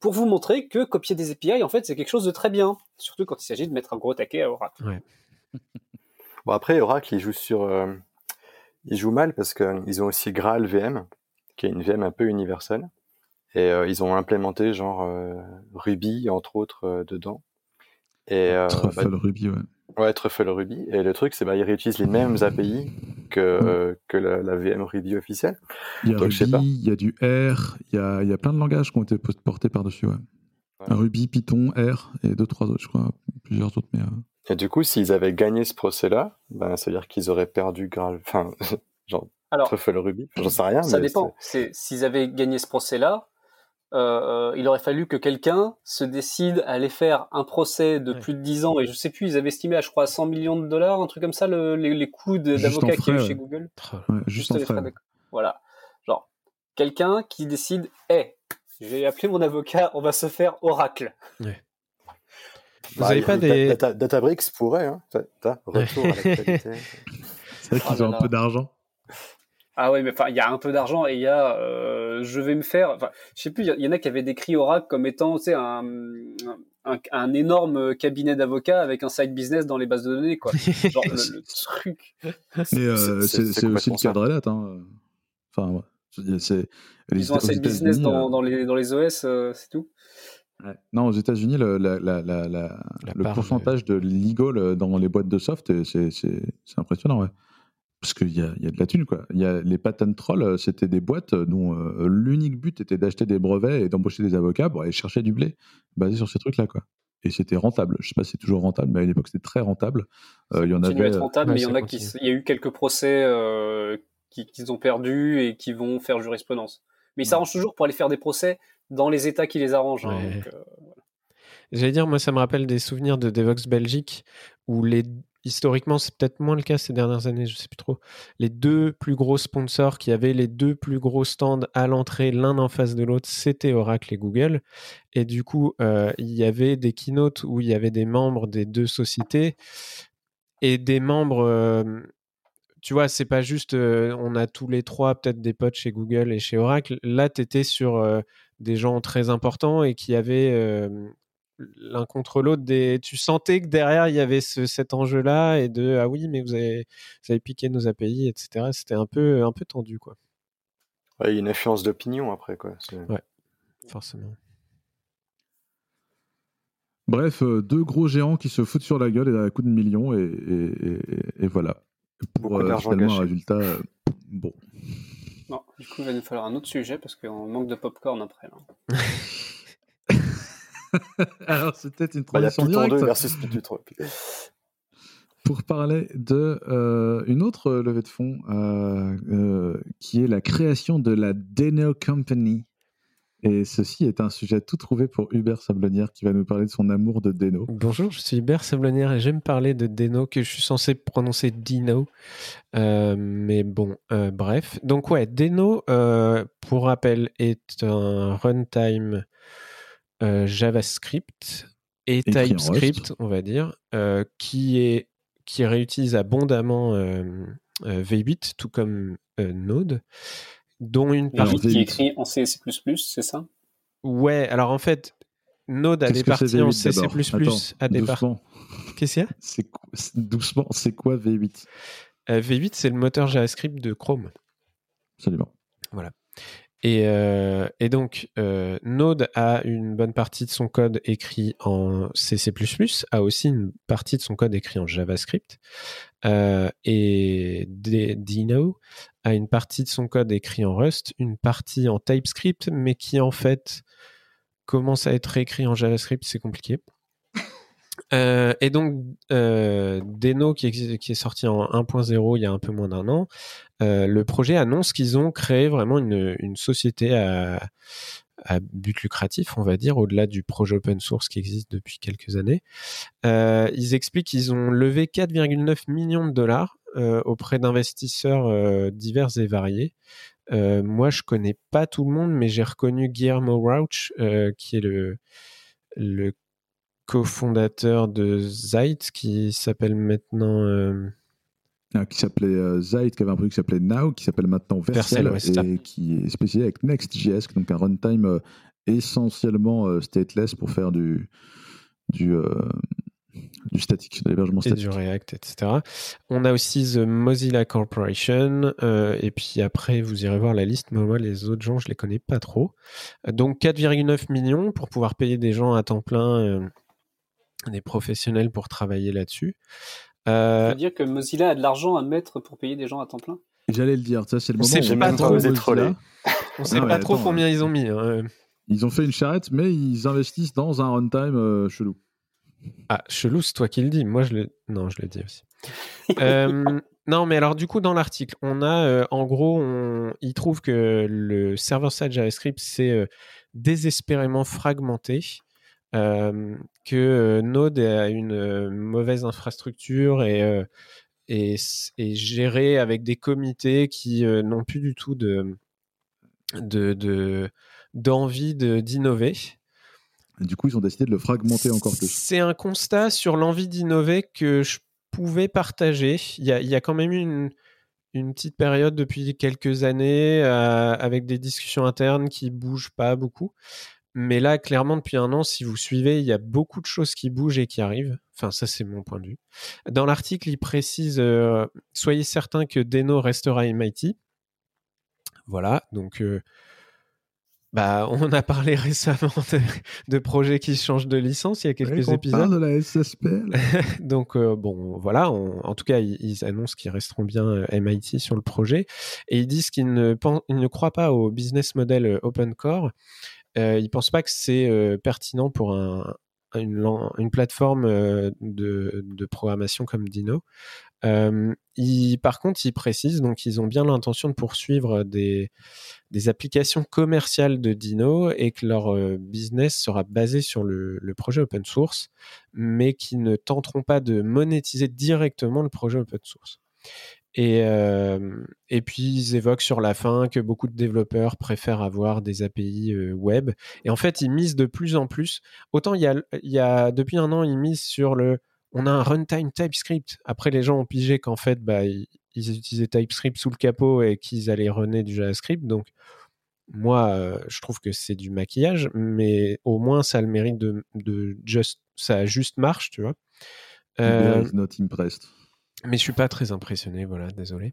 pour vous montrer que copier des API en fait c'est quelque chose de très bien, surtout quand il s'agit de mettre un gros taquet à Oracle. *laughs* Bon, après, Oracle, il joue sur, euh, il joue mal parce qu'ils ont aussi Graal VM, qui est une VM un peu universelle. Et euh, ils ont implémenté genre euh, Ruby, entre autres, euh, dedans. Et, euh, Truffle bah, Ruby, ouais. ouais, Truffle Ruby. Et le truc, c'est bah, ils réutilisent les mêmes API que, euh, que la, la VM Ruby officielle. Il y a Donc, je sais pas. Ruby, il y a du R, il y a, il y a plein de langages qui ont été portés par-dessus, ouais. Ouais. Ruby, Python, R et deux, trois autres, je crois, plusieurs autres, mais euh, Et du coup, s'ils avaient gagné ce procès-là, ben, ça veut dire qu'ils auraient perdu Graal, enfin, *laughs* genre Alors, Truffle Ruby. J'en sais rien. ça mais dépend. C'est s'ils avaient gagné ce procès-là, euh, il aurait fallu que quelqu'un se décide à aller faire un procès de plus de 10 ans, et je sais plus, ils avaient estimé à, je crois, 100 millions de dollars, un truc comme ça, les, coûts d'avocat qu'il y a eu chez Google. juste, les frais. Voilà. Genre, quelqu'un qui décide, hé, hey, je vais appeler mon avocat, on va se faire Oracle. Vous n'avez bah, pas des... Databricks pourrait, hein. retour à *laughs* la qualité. C'est vrai qu'ils ont un peu d'argent. Ah ouais, mais enfin, il y a un peu d'argent et il y a, euh, je vais me faire, enfin, je sais plus, il y, en a qui avaient décrit Oracle comme étant, tu sais, un, un, énorme cabinet d'avocats avec un side business dans les bases de données, quoi. *laughs* Genre le, truc. Mais euh, c'est aussi le cadre là, hein. Enfin, c'est. Ils ont un side business dans, euh, dans, les, dans les OS, c'est tout. Non, aux États-Unis, le, la, la, la, le pourcentage de legal dans les boîtes de soft, c'est impressionnant. Ouais. Parce qu'il y a, y a, de la thune, quoi. Y a, les patent trolls, euh, c'était des boîtes dont euh, l'unique but était d'acheter des brevets et d'embaucher des avocats pour aller chercher du blé basé sur ces trucs-là, quoi. Et c'était rentable. Je sais pas si c'est toujours rentable, mais à l'époque, c'était très rentable. Euh, il y en avait. être rentable, mais il y en a qui. Il y a eu quelques procès qu'ils ont perdus et qui vont faire jurisprudence. Mais ils s'arrangent toujours pour aller faire des procès dans les États qui les arrangent. Hein, J'allais dire, moi, ça me rappelle des souvenirs de Devox Belgique où les historiquement, c'est peut-être moins le cas ces dernières années, je ne sais plus trop. Les deux plus gros sponsors qui avaient les deux plus gros stands à l'entrée, l'un en face de l'autre, c'était Oracle et Google. Et du coup, euh, il y avait des keynotes où il y avait des membres des deux sociétés et des membres. Euh, tu vois, c'est pas juste euh, on a tous les trois peut-être des potes chez Google et chez Oracle. Là, tu étais sur des gens très importants et qui avaient l'un contre l'autre. Des... Tu sentais que derrière, il y avait cet enjeu-là et de ah oui, mais vous avez, vous avez piqué nos API, etc. C'était un peu, un peu tendu, quoi. il y a une influence d'opinion après, quoi. Ouais, forcément. Bref, euh, deux gros géants qui se foutent sur la gueule et à coup de millions, et, voilà. Pour euh, finalement un résultat euh, bon. Non, du coup, il va nous falloir un autre sujet parce qu'on manque de popcorn après. Là. *laughs* *laughs* Alors, c'est peut-être une bah, transition directe. versus *laughs* Pour parler de euh, une autre levée de fonds euh, euh, qui est la création de la Deno Company. Et ceci est un sujet tout trouvé pour Hubert Sablonnière qui va nous parler de son amour de Deno. Bonjour, je suis Hubert Sablonnière et j'aime parler de Deno que je suis censé prononcer Dino. mais bon, bref. Donc ouais, Deno, pour rappel, est un runtime euh, JavaScript et, TypeScript, on va dire, euh, qui, est, qui réutilise abondamment euh, V8, tout comme Node, dont une partie... Qui est écrit en C++, c'est ça? Ouais, alors en fait, Node a des parties en C++ à des parties... Qu'est-ce qu'il y a? Doucement, c'est quoi V8 V8, c'est le moteur JavaScript de Chrome. Absolument. Voilà. Euh, et, donc, euh, Node a une bonne partie de son code écrit en C++, a aussi une partie de son code écrit en JavaScript. Euh, et Dino a une partie de son code écrit en Rust, une partie en TypeScript, mais qui en fait commence à être écrit en JavaScript, c'est compliqué. Euh, et donc, euh, Deno, qui est, sorti en 1.0 il y a un peu moins d'un an, euh, le projet annonce qu'ils ont créé vraiment une, société à, but lucratif, on va dire, au-delà du projet open source qui existe depuis quelques années. Ils expliquent qu'ils ont levé 4,9 millions de dollars auprès d'investisseurs divers et variés. moi, je connais pas tout le monde, mais j'ai reconnu Guillermo Rauch, qui est le cofondateur de Zeit, qui s'appelle maintenant. Euh, ah, qui s'appelait euh, Zeit, qui avait un produit qui s'appelait Now, qui s'appelle maintenant Vercel, et qui est spécialisé avec Next.js, donc un runtime euh, essentiellement stateless pour faire du, du, du statique, de l'hébergement statique. Et du React, etc. On a aussi The Mozilla Corporation, et puis après, vous irez voir la liste, mais moi, les autres gens, je les connais pas trop. Donc 4,9 millions pour pouvoir payer des gens à temps plein des professionnels pour travailler là-dessus. Euh... Ça veut dire que Mozilla a de l'argent à mettre pour payer des gens à temps plein? J'allais le dire, ça c'est le moment où on pas trop On sait pas trop combien ils ont mis. Hein. Ils ont fait une charrette, mais ils investissent dans un runtime euh, chelou. Ah, chelou, c'est toi qui le dis. Moi, je le. Non, je le dis aussi. *laughs* euh, non, mais alors, du coup, dans l'article, on a, euh, en gros, on... il trouve que le server-side JavaScript, c'est euh, désespérément fragmenté, que Node a une mauvaise infrastructure et, et, et, géré avec des comités qui n'ont plus du tout de d'envie de, d'innover. Du coup, ils ont décidé de le fragmenter encore plus. C'est un constat sur l'envie d'innover que je pouvais partager. Il y a, il y a quand même eu une, une petite période depuis quelques années euh, avec des discussions internes qui bougent pas beaucoup. Mais là, clairement, depuis un an, si vous suivez, il y a beaucoup de choses qui bougent et qui arrivent. Enfin, ça, c'est mon point de vue. Dans l'article, il précise euh, Soyez certain que Deno restera MIT. Voilà, donc euh, bah, on a parlé *laughs* récemment de, projets qui changent de licence il y a quelques on épisodes. Parle de la SSPL. *laughs* Donc euh, bon, voilà. en tout cas, ils, annoncent qu'ils resteront bien MIT sur le projet et ils disent qu'ils ne, ne croient pas au business model open core. Euh, ils pensent pas que c'est pertinent pour un, une, plateforme de, de, programmation comme Dino. Euh, par contre, ils précisent donc qu'ils ont bien l'intention de poursuivre des, applications commerciales de Dino et que leur euh, business sera basé sur le, le, projet open source, mais qui ne tenteront pas de monétiser directement le projet open source. Et, euh, et puis ils évoquent sur la fin que beaucoup de développeurs préfèrent avoir des API euh, web. Et en fait, ils misent de plus en plus. Autant il y a, il y a depuis un an, ils misent sur le on a un runtime TypeScript. Après, les gens ont pigé qu'en fait, bah, ils, utilisaient TypeScript sous le capot et qu'ils allaient runner du JavaScript. Donc, moi, euh, je trouve que c'est du maquillage, mais au moins, ça a le mérite de, de just, ça juste marche, tu vois. Euh, not impressed. Mais je suis pas très impressionné, voilà, désolé.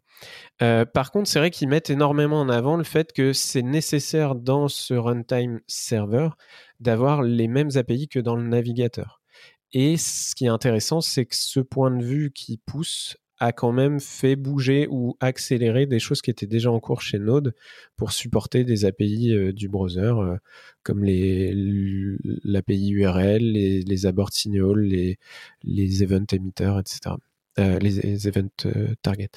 Euh, par contre, c'est vrai qu'ils mettent énormément en avant le fait que c'est nécessaire dans ce runtime server d'avoir les mêmes API que dans le navigateur. Et ce qui est intéressant, c'est que ce point de vue qui pousse a quand même fait bouger ou accélérer des choses qui étaient déjà en cours chez Node pour supporter des API euh, du browser euh, comme l'API URL, les, les abort signals, les, les event emitters, etc. Euh, les, event target.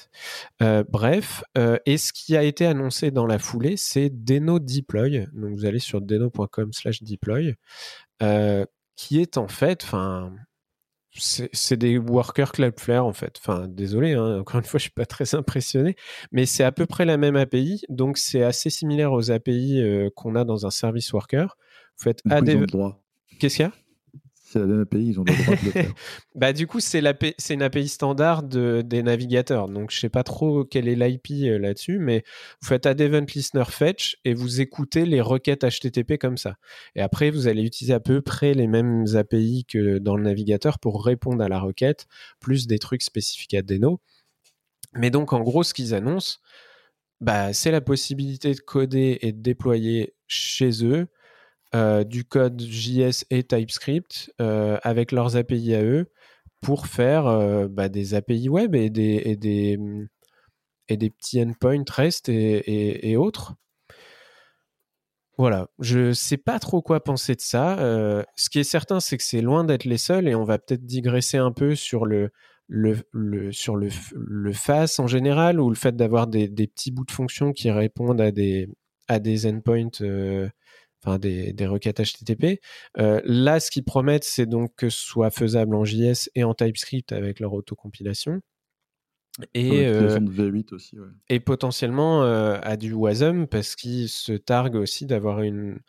bref, et ce qui a été annoncé dans la foulée, c'est Deno Deploy. Donc vous allez sur deno.com/deploy, qui est en fait, enfin, c'est des workers Cloudflare en fait. Enfin, désolé, hein, encore une fois, je suis pas très impressionné, mais c'est à peu près la même API, donc c'est assez similaire aux API euh, qu'on a dans un service worker. Vous faites AD... Qu'est-ce qu'il y a? C'est la même API, ils ont le droit de le faire. *laughs* bah, du coup, c'est une API standard des navigateurs. Donc, je sais pas trop quelle est l'IP euh, là-dessus, mais vous faites add event listener fetch et vous écoutez les requêtes HTTP comme ça. Et après, vous allez utiliser à peu près les mêmes API que dans le navigateur pour répondre à la requête, plus des trucs spécifiques à Deno. Mais donc, en gros, ce qu'ils annoncent, bah, c'est la possibilité de coder et de déployer chez eux euh, du code JS et TypeScript euh, avec leurs API à eux pour faire euh, bah, des API web et des, et des, et des petits endpoints REST et, et, autres. Voilà, je sais pas trop quoi penser de ça. ce qui est certain, c'est que c'est loin d'être les seuls et on va peut-être digresser un peu sur le, le, le, sur le, le face en général ou le fait d'avoir des, des, petits bouts de fonction qui répondent à des, à des endpoints enfin des, des, requêtes HTTP. Euh, là, ce qu'ils promettent, c'est donc que ce soit faisable en JS et en TypeScript avec leur autocompilation. Et, euh, V8 aussi, ouais. et potentiellement euh, à du WASM parce qu'ils se targuent aussi d'avoir une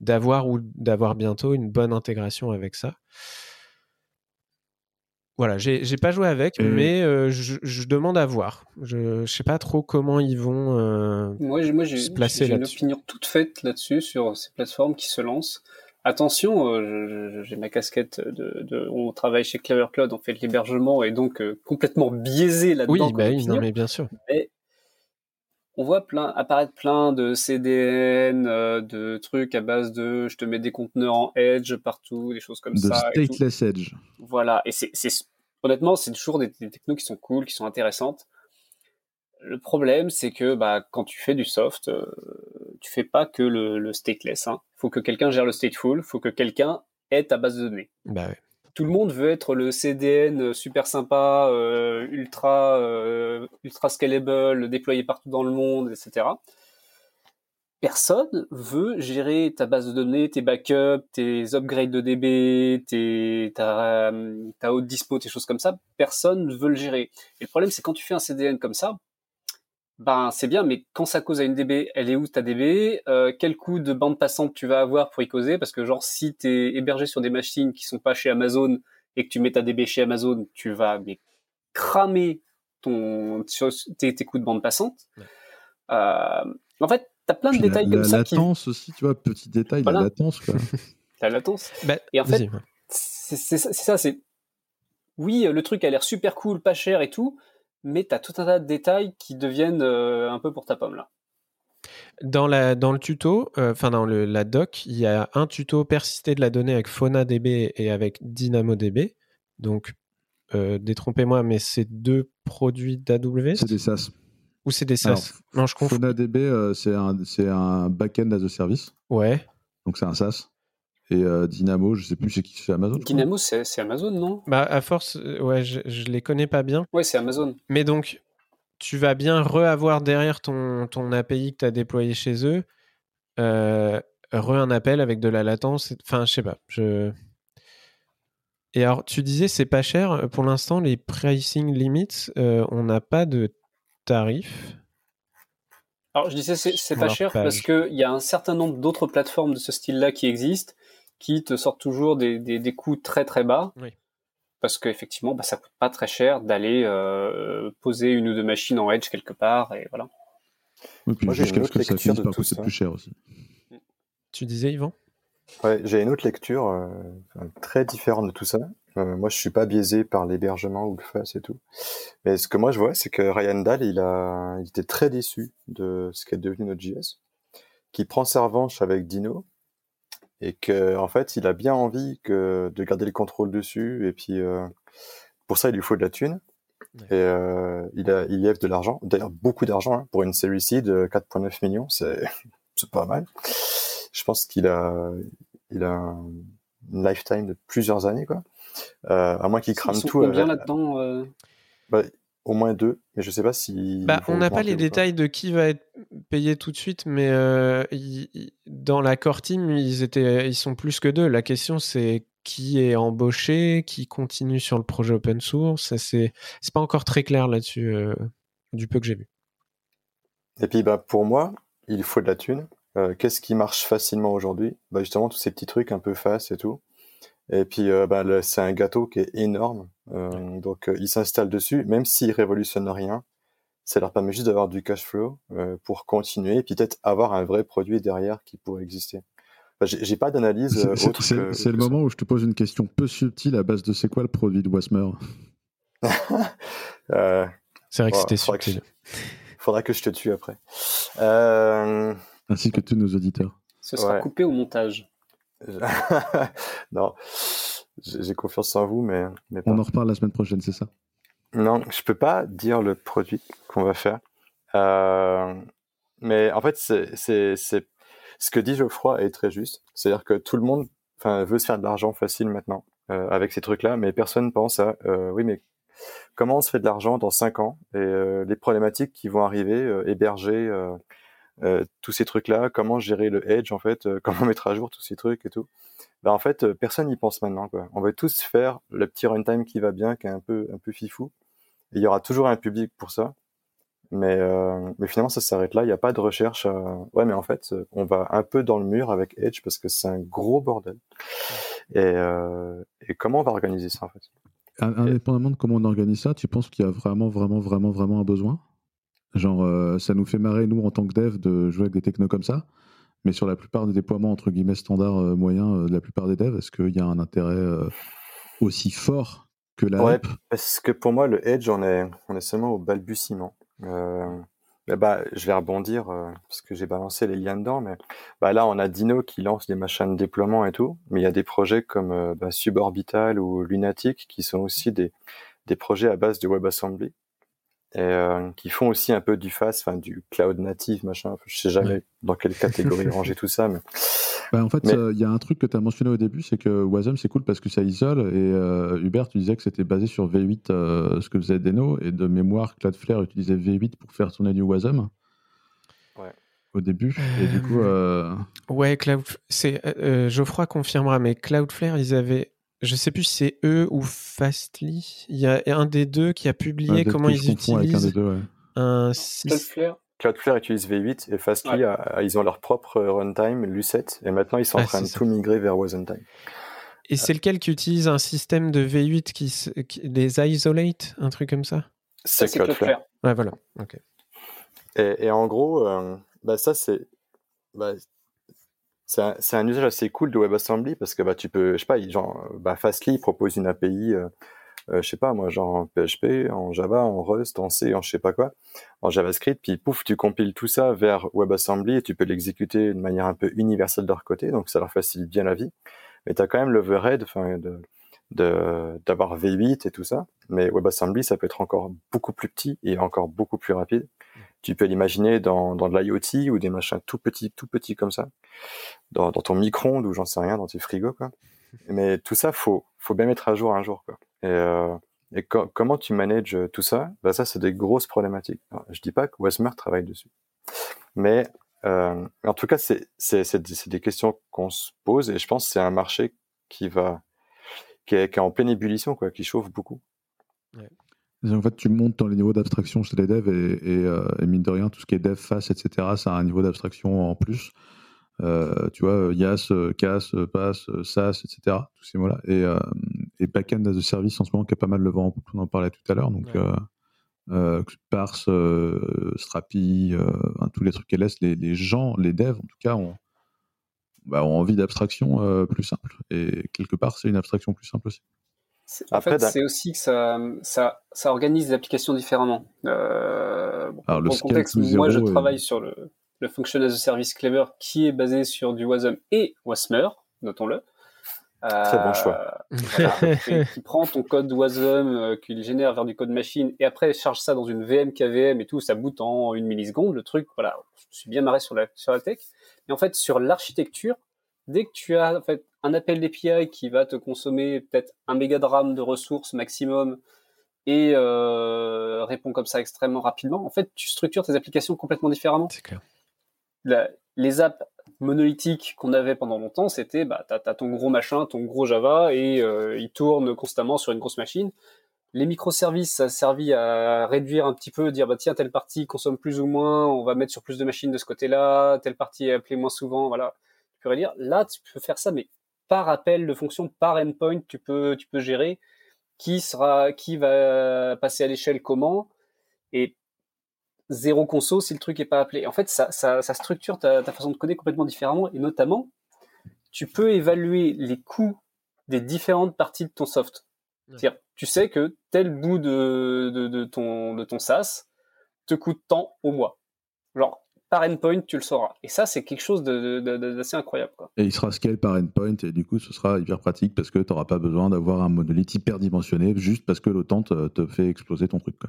d'avoir ou d'avoir bientôt une bonne intégration avec ça. Voilà, j'ai pas joué avec, mais euh, je, demande à voir. Je, sais pas trop comment ils vont euh, moi, moi, se placer là-dessus. J'ai une opinion toute faite là-dessus sur ces plateformes qui se lancent. Attention, euh, j'ai ma casquette de, On travaille chez Clever Cloud, on fait de l'hébergement et donc complètement biaisé là-dedans. Oui, bah non, mais bien sûr. Mais on voit plein apparaître plein de CDN, de trucs à base de je te mets des conteneurs en Edge partout, des choses comme ça. De stateless Edge. Voilà, et c'est honnêtement, c'est toujours des, des, technos qui sont cool, qui sont intéressantes. Le problème, c'est que bah, quand tu fais du soft, euh, tu fais pas que le, le stateless. Il hein. faut que quelqu'un gère le stateful, il faut que quelqu'un ait ta base de données. Bah Tout le monde veut être le CDN super sympa, euh, ultra, euh, ultra scalable, déployé partout dans le monde, etc. personne veut gérer ta base de données, tes backups, tes upgrades de DB, tes, ta, ta haute dispo, tes choses comme ça. Personne ne veut le gérer. Et le problème, c'est quand tu fais un CDN comme ça, ben c'est bien, mais quand ça cause à une DB, elle est où ta DB euh, Quel coût de bande passante tu vas avoir pour y causer? Parce que genre, si tu es hébergé sur des machines qui sont pas chez Amazon et que tu mets ta DB chez Amazon, tu vas mais, cramer ton, tes, tes coûts de bande passante. Euh, en fait, T'as plein de détails comme ça. La latence aussi, tu vois, petit détail, la latence. Quoi. *laughs* la latence. Bah, et en fait, c'est ça, c'est. Oui, le truc a l'air super cool, pas cher et tout, mais t'as tout un tas de détails qui deviennent euh, un peu pour ta pomme là. Dans, la, dans le tuto, euh, enfin dans le, la doc, il y a un tuto persister de la donnée avec FaunaDB et avec DynamoDB. Donc, euh, détrompez-moi, mais c'est deux produits d'AWS. C'est des SaaS. Ou c'est des SaaS Non, je confonds. FaunaDB, euh, c'est un, un back-end as a service. Ouais. Donc c'est un SaaS. Et euh, Dynamo, je sais plus c'est qui, c'est Amazon. Dynamo, c'est Amazon, non? Bah à force, euh, ouais, je, je les connais pas bien. Ouais, c'est Amazon. Mais donc, tu vas bien re-avoir derrière ton, ton API que tu as déployé chez eux, re un appel avec de la latence. Enfin, je sais pas. Je... Et alors, tu disais, c'est pas cher. Pour l'instant, les pricing limits, on n'a pas de tarif Alors je disais c'est pas cher parce qu'il y a un certain nombre d'autres plateformes de ce style-là qui existent, qui te sortent toujours des, des, coûts très très bas. Parce qu'effectivement, bah, ça coûte pas très cher d'aller euh, poser une ou deux machines en edge quelque part et voilà. Moi j'ai une autre lecture de tout ça. plus cher aussi. Tu disais Yvan? Ouais, j'ai une autre lecture euh, très différente de tout ça. Euh, moi, je suis pas biaisé par l'hébergement ou le face et tout. Mais ce que moi je vois, c'est que Ryan Dahl, il a, il était très déçu de ce qu'est devenu Node.js, qui prend sa revanche avec Dino, et que en fait, il a bien envie que de garder le contrôle dessus. Et puis, euh, pour ça, il lui faut de la thune. Et euh, il, a, il lève de l'argent, d'ailleurs beaucoup d'argent hein, pour une série C de 4,9 millions, c'est *laughs* c'est pas mal. Je pense qu'il a, il a une lifetime de plusieurs années, quoi. Euh, à moins qu'il crame tout. Combien là-dedans euh bah, Au moins deux, mais je sais pas si. Bah, on n'a pas les détails de qui va être payé tout de suite, mais euh, dans la core team, ils, étaient, ils sont plus que deux. La question, c'est qui est embauché, qui continue sur le projet open source. C'est pas encore très clair là-dessus, du peu que j'ai vu. Et puis, bah, pour moi, il faut de la thune. Qu'est-ce qui marche facilement aujourd'hui? Bah, Justement, tous ces petits trucs un peu face et tout. Et puis, euh, bah, c'est un gâteau qui est énorme. Euh, donc, euh, ils s'installent dessus, même s'ils révolutionnent rien. Ça leur permet juste d'avoir du cash flow pour continuer et peut-être avoir un vrai produit derrière qui pourrait exister. j'ai pas d'analyse autre C'est le moment où je te pose une question peu subtile à base de c'est quoi le produit de Wasmer? *laughs* C'est vrai que c'était subtil. Faudra que je te tue après. Ainsi que tous nos auditeurs. Ce sera coupé au montage. *laughs* non, j'ai confiance en vous, mais, on en reparle la semaine prochaine, c'est ça? Non, je peux pas dire le produit qu'on va faire. Euh, mais en fait, c'est ce que dit Geoffroy est très juste. C'est-à-dire que tout le monde, veut se faire de l'argent facile maintenant euh, avec ces trucs-là, mais personne pense à euh, oui, mais comment on se fait de l'argent dans cinq ans? Et les problématiques qui vont arriver, héberger euh, tous ces trucs-là, comment gérer le edge en fait, euh, *laughs* comment mettre à jour tous ces trucs et tout. Bah en fait, euh, personne n'y pense maintenant quoi. On va tous faire le petit runtime qui va bien, qui est un peu un peu fifou. il y aura toujours un public pour ça. Mais, mais finalement, ça s'arrête là. Il n'y a pas de recherche. Ouais, mais en fait, on va un peu dans le mur avec Edge parce que c'est un gros bordel. Et, et comment on va organiser ça en fait? Indépendamment de comment on organise ça, tu penses qu'il y a vraiment, vraiment, vraiment, vraiment un besoin? Genre, euh, ça nous fait marrer, nous, en tant que dev, de jouer avec des technos comme ça. Mais sur la plupart des déploiements, entre guillemets, standards, euh, moyens euh, de la plupart des devs, est-ce qu'il y a un intérêt aussi fort que la Ouais, parce que pour moi, le Edge, on est, on est seulement au balbutiement. bah, je vais rebondir parce que j'ai balancé les liens dedans, mais bah, là, on a Dino qui lance des machins de déploiement et tout, mais il y a des projets comme bah, Suborbital ou Lunatic qui sont aussi des, des projets à base de WebAssembly et euh, qui font aussi un peu du FAS, enfin du cloud native, machin. Je sais jamais dans quelle catégorie *laughs* ranger tout ça, mais. Bah, en fait, il y a un truc que tu as mentionné au début, c'est que Wasm c'est cool parce que ça isole. Et euh, Hubert, tu disais que c'était basé sur V8, euh, ce que faisait Deno, et de mémoire, Cloudflare utilisait V8 pour faire tourner du Wasm. Ouais. au début. Et du coup. Ouais, Cloud... c'est Geoffroy confirmera, mais Cloudflare, ils avaient. Je sais plus si c'est eux ou Fastly. Il y a un des deux qui a publié comment ils utilisent un, Cloudflare. Cloudflare utilise V8 et Fastly, ils ont leur propre runtime, Lucet, et maintenant ils sont en train de tout migrer vers Wasentime. Et c'est lequel qui utilise un système de V8 qui, les isolate, un truc comme ça? C'est Cloudflare. Ouais, voilà. Ok. Et, en gros, euh, bah ça c'est bah, c'est un, usage assez cool de WebAssembly parce que bah tu peux, je sais pas, genre bah Fastly propose une API, euh, euh, je sais pas moi, genre en PHP, en Java, en Rust, en C, en je sais pas quoi, en JavaScript, puis pouf, tu compiles tout ça vers WebAssembly et tu peux l'exécuter de manière un peu universelle de leur côté, donc ça leur facilite bien la vie. Mais tu as quand même l'overhead, enfin de d'avoir V8 et tout ça, mais WebAssembly ça peut être encore beaucoup plus petit et encore beaucoup plus rapide. Tu peux l'imaginer dans, dans de l'IoT ou des machins tout petits, tout petits comme ça, dans, dans ton micro-ondes ou j'en sais rien, dans tes frigos, quoi. *laughs* Mais tout ça, faut, faut bien mettre à jour un jour, quoi. Et, euh, et comment tu manages tout ça? Bah Ça, c'est des grosses problématiques. je dis pas que Wesmer travaille dessus. Mais euh, en tout cas, c'est des questions qu'on se pose et je pense que c'est un marché qui va qui est, qui est, en pleine ébullition, quoi, qui chauffe beaucoup. Ouais. En fait, tu montes dans les niveaux d'abstraction chez les devs et, euh, et, mine de rien, tout ce qui est dev, face, etc., ça a un niveau d'abstraction en plus. Euh, tu vois, YAS, CAS, PAS, SAS, etc., tous ces mots-là. Et, euh, et Backend as a service en ce moment qui a pas mal le vent, on en parlait tout à l'heure. Donc, ouais. euh, Parse, Strapi, tous les trucs qu'elle laisse, les, les, gens, les devs en tout cas, ont, bah, ont envie d'abstraction plus simple. Et quelque part, c'est une abstraction plus simple aussi. En fait, c'est aussi que ça, ça, ça, organise les applications différemment. Euh, bon, Alors, le contexte, moi, je travaille sur le, le Function as a Service Clever qui est basé sur du Wasm et Wasmer, notons-le. Très bon choix. Euh, voilà, *laughs* qui prend ton code Wasm, euh, qu'il génère vers du code machine, et après charge ça dans une VM KVM et tout, ça boot en une milliseconde. Le truc, voilà, je suis bien marré sur la, sur la tech. Mais en fait, sur l'architecture, dès que tu as en fait un appel d'API qui va te consommer peut-être un méga de RAM de ressources maximum et euh, répond comme ça extrêmement rapidement, en fait, tu structures tes applications complètement différemment. C'est clair. La, les apps monolithiques qu'on avait pendant longtemps, c'était bah, tu as, ton gros machin, ton gros Java, et euh, il tourne constamment sur une grosse machine. Les microservices, ça a servi à réduire un petit peu, dire bah tiens, telle partie consomme plus ou moins, on va mettre sur plus de machines de ce côté-là, telle partie est appelée moins souvent, voilà. Dire, là, tu peux faire ça, mais par appel de fonction, par endpoint, tu peux, tu peux gérer qui sera, qui va passer à l'échelle comment, et zéro conso si le truc est pas appelé. En fait, ça, ça, ça structure ta, ta, façon de coder complètement différemment, et notamment, tu peux évaluer les coûts des différentes parties de ton soft. C'est-à-dire, tu sais que tel bout de, de, de, ton, de ton SaaS te coûte tant au mois. Genre, par endpoint, tu le sauras. Et ça, c'est quelque chose d'assez incroyable. Quoi. Et il sera scale par endpoint, et du coup, ce sera hyper pratique parce que tu n'auras pas besoin d'avoir un monolithe hyper dimensionné juste parce que l'OTAN te, te, fait exploser ton truc. Quoi.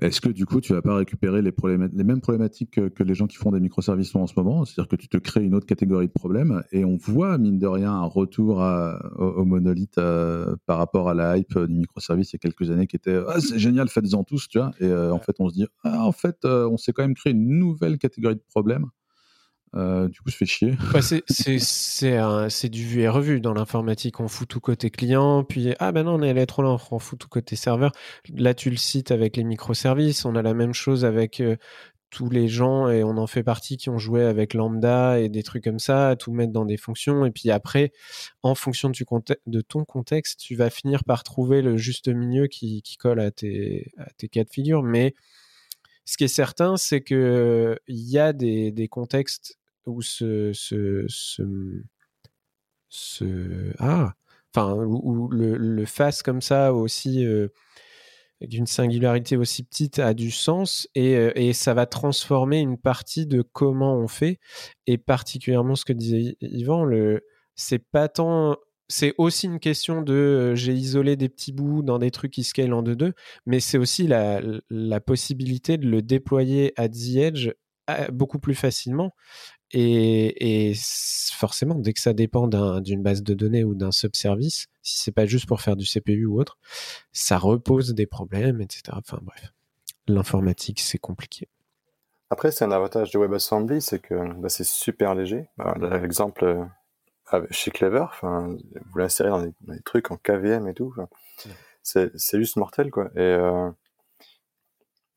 Est-ce que du coup, tu vas pas récupérer les, les mêmes problématiques que, que, les gens qui font des microservices en ce moment? C'est-à-dire que tu te crées une autre catégorie de problèmes et on voit, mine de rien, un retour à, au, au, monolithe euh, par rapport à la hype du microservice il y a quelques années qui était ah, c'est génial, faites-en tous, tu vois? Et euh, en fait, on se dit ah, en fait, euh, on s'est quand même créé une nouvelle catégorie de problèmes. Euh, du coup, ça fait chier. Bah, c'est du vu et revu dans l'informatique. On fout tout côté client, puis ah ben non, on est allé trop loin, on fout tout côté serveur. Là, tu le cites avec les microservices. On a la même chose avec euh, tous les gens, et on en fait partie, qui ont joué avec Lambda et des trucs comme ça, tout mettre dans des fonctions. Et puis après, en fonction du de ton contexte, tu vas finir par trouver le juste milieu qui, qui colle à tes, à tes cas de figure. Mais ce qui est certain, c'est que il y a des, des contextes où ce, ce, ce, ah, enfin, où, le, le, face comme ça aussi euh, d'une singularité aussi petite a du sens et, euh, et, ça va transformer une partie de comment on fait et particulièrement ce que disait Yvan, le c'est pas tant c'est aussi une question de euh, j'ai isolé des petits bouts dans des trucs qui scale en 2-2, mais c'est aussi la, la, possibilité de le déployer à the edge beaucoup plus facilement. Et, et, forcément, dès que ça dépend d'une base de données ou d'un subservice, si c'est pas juste pour faire du CPU ou autre, ça repose des problèmes, etc. Enfin bref, l'informatique, c'est compliqué. Après, c'est un avantage de WebAssembly, c'est que bah, c'est super léger. Bah, L'exemple chez Clever, vous l'insérez dans, des trucs en KVM et tout. C'est juste mortel, quoi. Et, euh,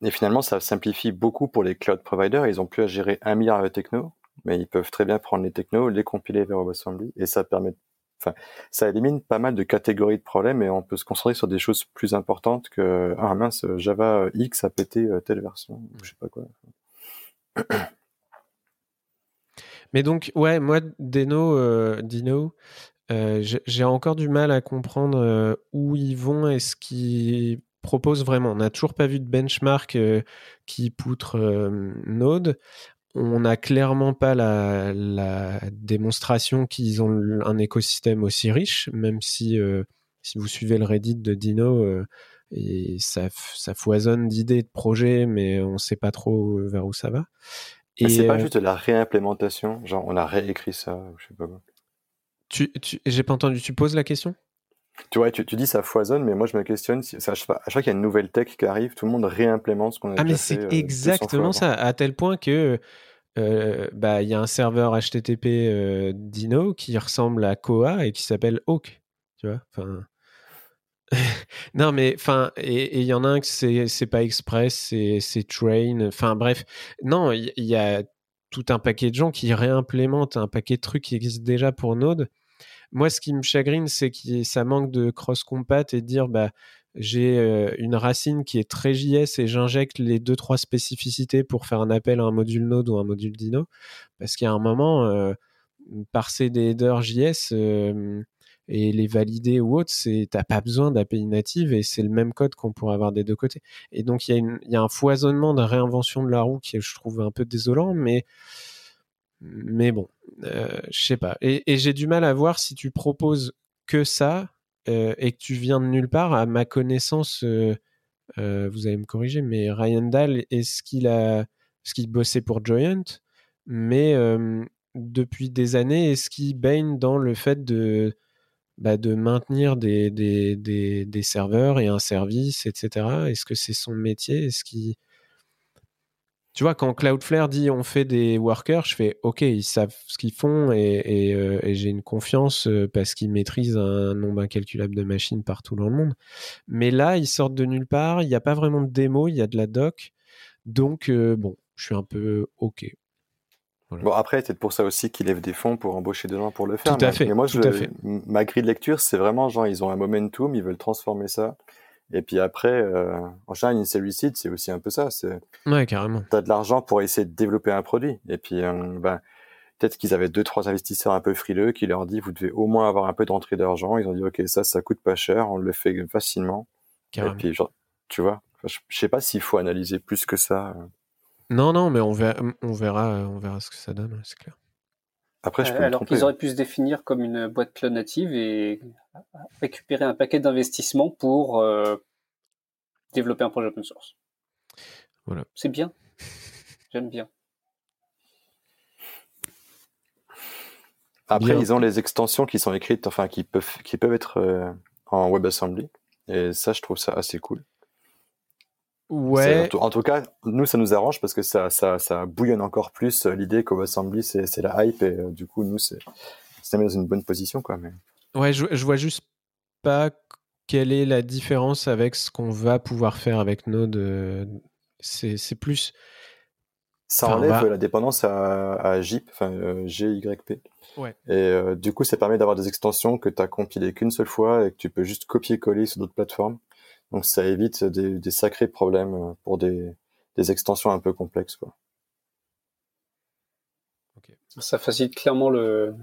et finalement, ça simplifie beaucoup pour les cloud providers. Ils ont plus à gérer un milliard de techno, mais ils peuvent très bien prendre les technos, les compiler vers WebAssembly, et ça permet, enfin, ça élimine pas mal de catégories de problèmes, et on peut se concentrer sur des choses plus importantes que ah mince, Java X a pété euh, telle version, je sais pas quoi. *coughs* Mais donc, ouais, moi, euh, Dino, euh, j'ai encore du mal à comprendre euh, où ils vont et ce qu'ils proposent vraiment. On n'a toujours pas vu de benchmark qui poutre Node. On n'a clairement pas la, démonstration qu'ils ont un écosystème aussi riche, même si, si vous suivez le Reddit de Dino, et ça, ça foisonne d'idées, de projets, mais on ne sait pas trop vers où ça va. Et c'est pas juste de la réimplémentation, genre on a réécrit ça, je sais pas quoi. Tu, tu j'ai pas entendu, tu poses la question? Tu vois, tu, tu, dis ça foisonne, mais moi je me questionne, si, à chaque fois qu'il y a une nouvelle tech qui arrive, tout le monde réimplémente ce qu'on a ah, déjà fait. Ah mais c'est exactement ça, à tel point que euh, bah il y a un serveur HTTP euh, Dino qui ressemble à Koa et qui s'appelle Hawk, tu vois. Enfin, *laughs* non, mais enfin, et il y en a un que c'est pas Express, c'est Train. Enfin, bref, non, il y, a tout un paquet de gens qui réimplémentent un paquet de trucs qui existent déjà pour Node. Moi, ce qui me chagrine, c'est que ça manque de cross-compat et de dire, bah, j'ai euh, une racine qui est très JS et j'injecte les deux trois spécificités pour faire un appel à un module Node ou un module Dino. Parce qu'il y a un moment, euh, parser des headers JS, et les valider ou autre, c'est t'as pas besoin d'API native et c'est le même code qu'on pourrait avoir des deux côtés. Et donc il y, a un foisonnement de réinvention de la roue qui je trouve un peu désolant, mais mais bon, euh, je sais pas. Et, j'ai du mal à voir si tu proposes que ça euh, et que tu viens de nulle part. À ma connaissance, euh, euh vous allez me corriger, mais Ryan Dahl est-ce qu'il a ce qu'il bossait pour Joyent, mais depuis des années, est-ce qu'il baigne dans le fait de bah, de maintenir des, des, des, des, serveurs et un service, etc. Est-ce que c'est son métier? Est-ce qu'il... Tu vois, quand Cloudflare dit on fait des workers, je fais OK, ils savent ce qu'ils font et, et, euh, et j'ai une confiance euh, parce qu'ils maîtrisent un nombre incalculable de machines partout dans le monde. Mais là, ils sortent de nulle part, il n'y a pas vraiment de démo, il y a de la doc. Donc, euh, bon, je suis un peu OK. Bon, après, c'est pour ça aussi qu'ils lèvent des fonds pour embaucher des gens pour le faire. Tout à fait. Mais moi, je, fait. ma grille de lecture, c'est vraiment genre, ils ont un momentum, ils veulent transformer ça. Et puis après, euh, en général, une c'est aussi un peu ça. C'est, ouais, carrément. T'as de l'argent pour essayer de développer un produit. Et puis, euh, ben, peut-être qu'ils avaient deux, trois investisseurs un peu frileux qui leur dit, vous devez au moins avoir un peu d'entrée d'argent. Ils ont dit, OK, ça, ça coûte pas cher, on le fait facilement. Carrément. Et puis, genre, tu vois, je, je sais pas s'il faut analyser plus que ça. Non, non, mais on verra, on verra, on verra ce que ça donne, c'est clair. Après, je peux Euh, Alors qu'ils auraient pu se définir comme une boîte cloud native et récupérer un paquet d'investissements pour euh, développer un projet open source. Voilà. C'est bien. *laughs* J'aime bien. Après, Bien. ils ont les extensions qui sont écrites, enfin, qui peuvent, qui peuvent être euh, en WebAssembly. Et ça, je trouve ça assez cool. Ouais, En tout, cas, nous, ça nous arrange parce que ça, ça, ça bouillonne encore plus euh, l'idée qu'au Assembly, c'est la hype et euh, du coup, nous, c'est ça met dans une bonne position, quoi. Mais ouais, je, je vois juste pas quelle est la différence avec ce qu'on va pouvoir faire avec Node. euh, C'est plus. ça Enfin, enlève va- la dépendance à, à JIP, enfin euh, GYP. Ouais. Et euh, du coup, ça permet d'avoir des extensions que tu as compilées qu'une seule fois et que tu peux juste copier-coller sur d'autres plateformes. Donc, ça évite des, des sacrés problèmes euh, pour des, des extensions un peu complexes, quoi. Ça facilite clairement le,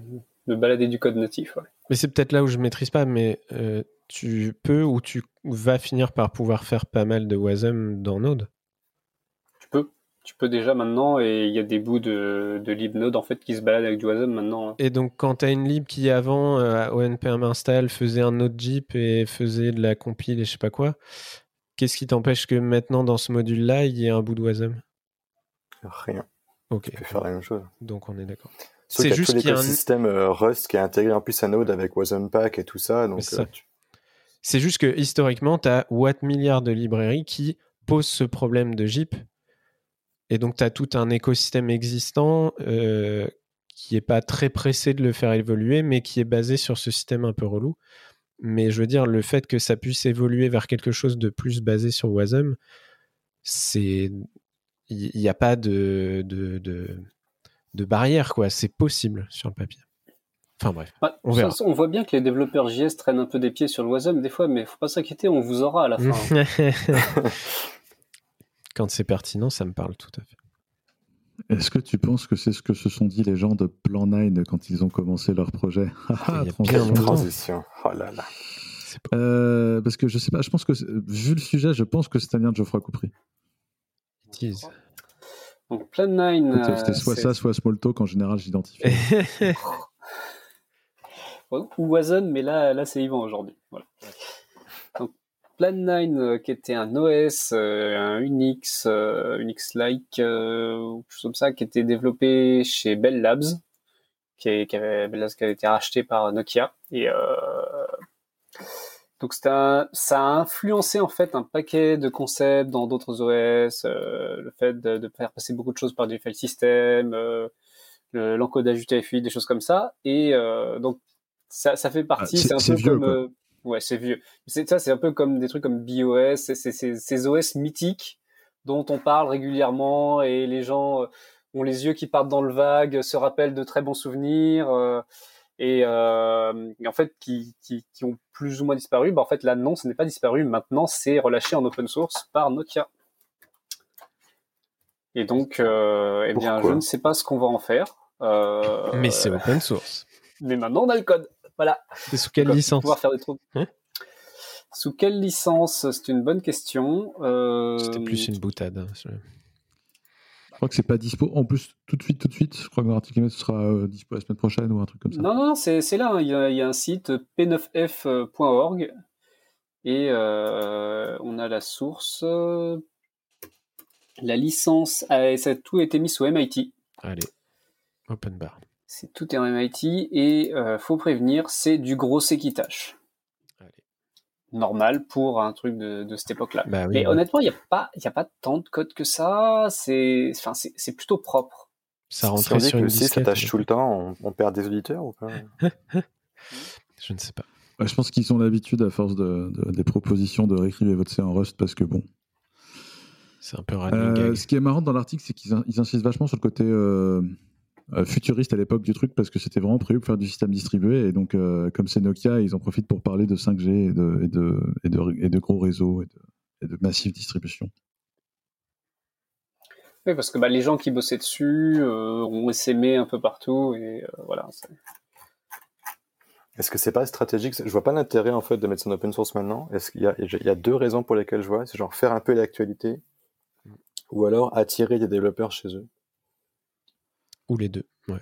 le balader du code natif. ouais. Mais c'est peut-être là où je maîtrise pas, mais euh, tu peux ou tu vas finir par pouvoir faire pas mal de WASM dans Node? Tu peux. Déjà maintenant, et il y a des bouts de, de libnode en fait qui se baladent avec du WASM maintenant. hein. Et donc, quand tu as une lib qui avant, euh, au npm install, faisait un Node Jeep et faisait de la compile et je sais pas quoi, qu'est-ce qui t'empêche que maintenant, dans ce module-là, il y ait un bout de WASM? Rien. Ok, Tu peux faire la même chose. donc on est d'accord. C'est juste qu'il y a un- l'écosystème euh, Rust qui est intégré en plus à Node avec Wasm-Pack et tout ça. Donc, c'est ça. euh, tu- C'est juste que historiquement, tu as watt milliards de librairies qui posent ce problème de Jeep Et donc, tu as tout un écosystème existant euh, qui n'est pas très pressé de le faire évoluer, mais qui est basé sur ce système un peu relou. Mais je veux dire, le fait que ça puisse évoluer vers quelque chose de plus basé sur Wasm, c'est. Il n'y a pas de, de, de, barrière, quoi. C'est possible sur le papier. Enfin bref. on, verra. on, voit bien que les développeurs JS traînent un peu des pieds sur le Wasm des fois, mais faut pas s'inquiéter, on vous aura à la fin. *laughs* Quand c'est pertinent, ça me parle tout à fait. Est-ce que tu penses que c'est ce que se sont dit les gens de Plan 9 quand ils ont commencé leur projet? *laughs* Ah, transition. Oh là là. Euh, parce que je sais pas, je pense que vu le sujet, je pense que c'est un lien de Geoffroy Coupry. Donc Plan 9. C'était soit ça, soit Smalltalk en général, j'identifie. *laughs* Ou Wazen, mais là, là c'est Yvan aujourd'hui. Voilà. Plan 9 euh, qui était un OS, euh, un Unix, euh, Unix-like, comme ça, qui était développé chez Bell Labs, qui, avait, Bell Labs qui avait été racheté par Nokia. Et donc ça a influencé en fait un paquet de concepts dans d'autres OS, le fait de, faire passer beaucoup de choses par du file system, l'encodage UTF-8, des choses comme ça. Et donc ça, ça fait partie, ah, c'est un peu comme Ouais, c'est vieux. C'est ça, c'est un peu comme des trucs comme BOS, c'est ces OS mythiques dont on parle régulièrement et les gens euh, ont les yeux qui partent dans le vague, se rappellent de très bons souvenirs euh, et, euh, et, en fait qui, qui, qui, ont plus ou moins disparu. Bah, en fait là non, ce n'est pas disparu. Maintenant, c'est relâché en open source par Nokia. Et donc, euh, eh bien, je ne sais pas ce qu'on va en faire. Euh, Mais c'est open source. Mais maintenant, on a le code. Voilà. C'est sous quelle licence faire des trucs. Hein sous quelle licence? C'est une bonne question. Euh... C'était plus une boutade. Hein, je crois que c'est pas dispo. En plus, tout de suite, tout de suite, je crois que l'article sera euh, dispo la semaine prochaine ou un truc comme ça. Non, non, c'est là. Hein. Il y, a, il y, a, un site p9f.org et euh, on a la source. la licence, a, ça a tout été mis sous MIT. Allez, open bar. C'est tout est en MIT et euh, faut prévenir, c'est du gros Sekitash. Normal pour un truc de, cette époque-là. Bah Mais honnêtement, il n'y a pas, il a pas tant de code que ça. C'est, enfin, c'est plutôt propre. Ça rentre sur une si ça tâche tout le temps, on, perd des auditeurs ou pas? *laughs* Je ne sais pas. je pense qu'ils ont l'habitude, à force de, des propositions, de réécrire votre C en Rust parce que bon. C'est un peu euh, Ce qui est marrant dans l'article, c'est qu'ils insistent vachement sur le côté euh, euh, futuriste à l'époque du truc parce que c'était vraiment prévu pour faire du système distribué et donc euh, comme c'est Nokia ils en profitent pour parler de 5G et de, et de, et de, et de gros réseaux et de, de, massive distribution. Oui, parce que bah, les gens qui bossaient dessus euh, ont essaimé un peu partout et voilà. Est-ce que c'est pas stratégique? Je vois pas l'intérêt en fait de mettre ça en open source maintenant. Est-ce qu'il y a, il y a deux raisons pour lesquelles je vois C'est genre faire un peu l'actualité ou alors attirer des développeurs chez eux? Ou les deux, ouais.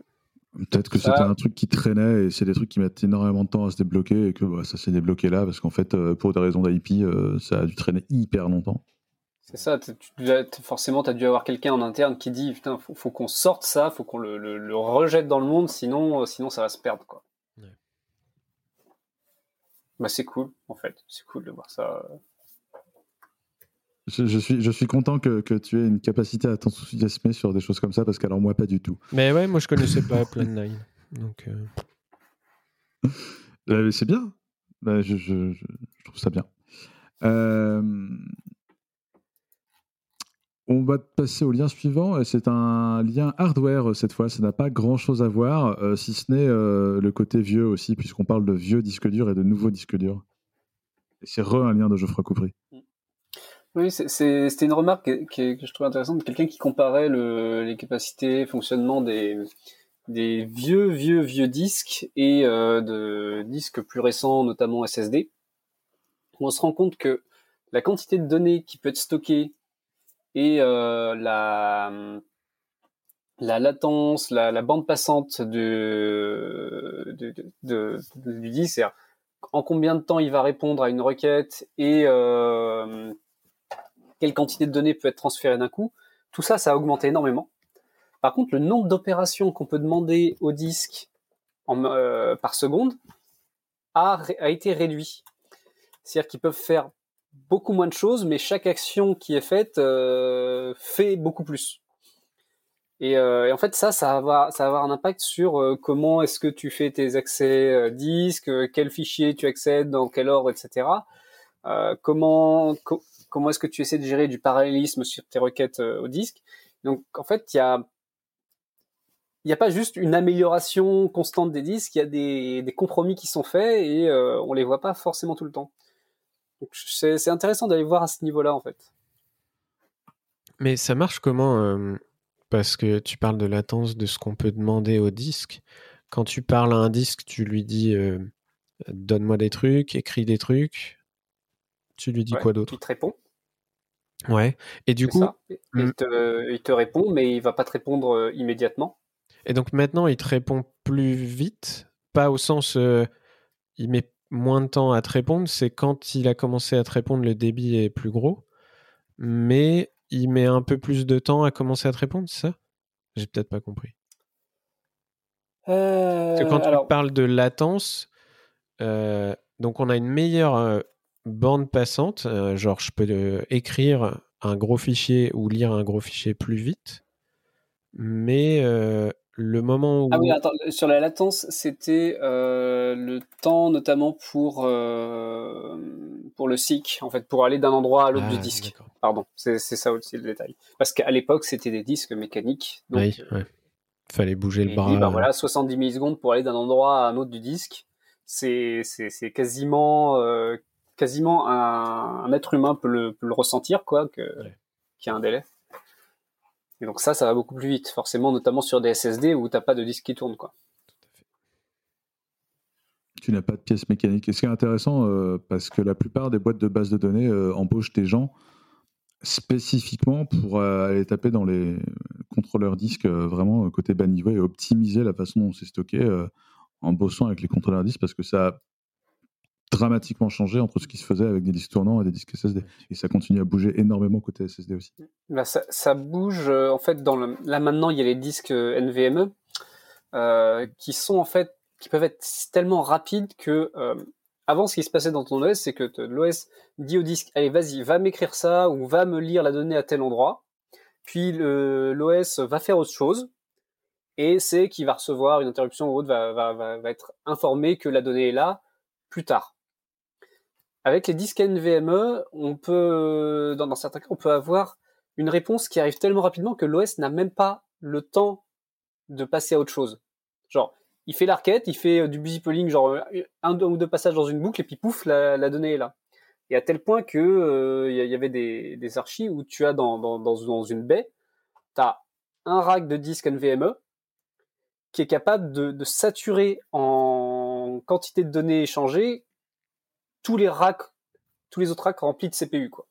Peut-être que c'était un truc qui traînait et c'est des trucs qui mettent énormément de temps à se débloquer et que bah, ça s'est débloqué là parce qu'en fait, euh, pour des raisons d'IP, euh, ça a dû traîner hyper longtemps. C'est ça, forcément, tu as dû avoir quelqu'un en interne qui dit Putain, faut, faut qu'on sorte ça, faut qu'on le, rejette dans le monde, sinon, euh, sinon ça va se perdre. Quoi. Bah, c'est cool, en fait. C'est cool de voir ça. Je, suis, je suis content que, que tu aies une capacité à t'enthousiasmer sur des choses comme ça, parce qu'alors moi, pas du tout. Mais ouais, moi, je connaissais pas Plan 9. Donc. Euh. Euh, c'est bien. Bah, je, je, je, trouve ça bien. Euh, on va passer au lien suivant. C'est un lien hardware cette fois. Ça n'a pas grand chose à voir, si ce n'est le côté vieux aussi, puisqu'on parle de vieux disques durs et de nouveaux disques durs. Et c'est re un lien de Geoffroy Coupry. Oui, c'était une remarque que, je trouve intéressante. Quelqu'un qui comparait le, les capacités, fonctionnement des, des vieux, vieux, vieux disques et euh, de disques plus récents, notamment SSD. On se rend compte que la quantité de données qui peut être stockée et euh, la, la latence, la, la bande passante de, de, de, du disque, en combien de temps il va répondre à une requête et euh, quelle quantité de données peut être transférée d'un coup. Tout ça, ça a augmenté énormément. Par contre, le nombre d'opérations qu'on peut demander au disque euh, par seconde a, a été réduit. C'est-à-dire qu'ils peuvent faire beaucoup moins de choses, mais chaque action qui est faite euh, fait beaucoup plus. Et, en fait, ça, ça va ça va avoir un impact sur comment est-ce que tu fais tes accès disques, quel fichier tu accèdes, dans quel ordre, etc. comment comment est-ce que tu essaies de gérer du parallélisme sur tes requêtes au disque. Donc, en fait, il y a il n'y a pas juste une amélioration constante des disques, il y a des, des compromis qui sont faits et euh, on les voit pas forcément tout le temps. c'est intéressant d'aller voir à ce niveau-là en fait. Mais ça marche comment euh, Parce que tu parles de latence de ce qu'on peut demander au disque. Quand tu parles à un disque, tu lui dis euh, donne-moi des trucs, écris des trucs. Tu lui dis quoi d'autre? Il te répond. Ouais. Et du coup, il, te, il, te, répond, mais il va pas te répondre euh, immédiatement. Et donc maintenant, il te répond plus vite, pas au sens euh, il met moins de temps à te répondre, c'est quand il a commencé à te répondre, le débit est plus gros, mais il met un peu plus de temps à commencer à te répondre, c'est ça? J'ai peut-être pas compris. Euh, quand tu parles de latence, euh, donc on a une meilleure euh, bande passante, genre je peux écrire un gros fichier ou lire un gros fichier plus vite, mais le moment où... Ah oui, attends, sur la latence, c'était euh, le temps notamment pour, euh, pour le SIC, en fait, pour aller d'un endroit à l'autre du ah, disque. Pardon, c'est ça aussi le détail. Parce qu'à l'époque, c'était des disques mécaniques. Donc, oui, ouais. Fallait bouger le bras. bah voilà, 70 millisecondes pour aller d'un endroit à un autre du disque. C'est quasiment, euh, quasiment un, un, être humain peut le, peut le ressentir, quoi, qu'il y a un délai. Et donc ça, ça va beaucoup plus vite, forcément, notamment sur des SSD où tu n'as pas de disque qui tourne. Quoi. Tu n'as pas de pièces mécaniques. Et ce qui est intéressant, euh, parce que la plupart des boîtes de base de données euh, embauchent des gens spécifiquement pour euh, aller taper dans les contrôleurs disques vraiment côté bas niveau et optimiser la façon dont c'est stocké en bossant avec les contrôleurs disques parce que ça dramatiquement changé entre ce qui se faisait avec des disques tournants et des disques SSD. Et ça continue à bouger énormément côté SSD aussi. Bah ça, bouge, euh, en fait, dans le... là maintenant, il y a les disques euh, NVMe euh, qui sont en fait, qui peuvent être tellement rapides que, avant, ce qui se passait dans ton OS, c'est que l'OS dit au disque, allez, vas-y, va m'écrire ça ou va me lire la donnée à tel endroit. Puis l'OS va faire autre chose. Et c'est qu'il va recevoir une interruption ou autre, va, va, va, va être informé que la donnée est là plus tard. Avec les disques NVMe, on peut, dans, certains cas, on peut avoir une réponse qui arrive tellement rapidement que l'OS n'a même pas le temps de passer à autre chose. Genre, il fait l'arquette, il fait euh, du busy polling, genre euh, un ou deux passages dans une boucle et puis pouf, la, donnée est là. Et à tel point que euh, il y, avait des, des archives où tu as dans, dans, dans, une baie, tu as un rack de disques NVMe qui est capable de, de saturer en quantité de données échangées tous les racks, tous les autres racks remplis de CPU, quoi.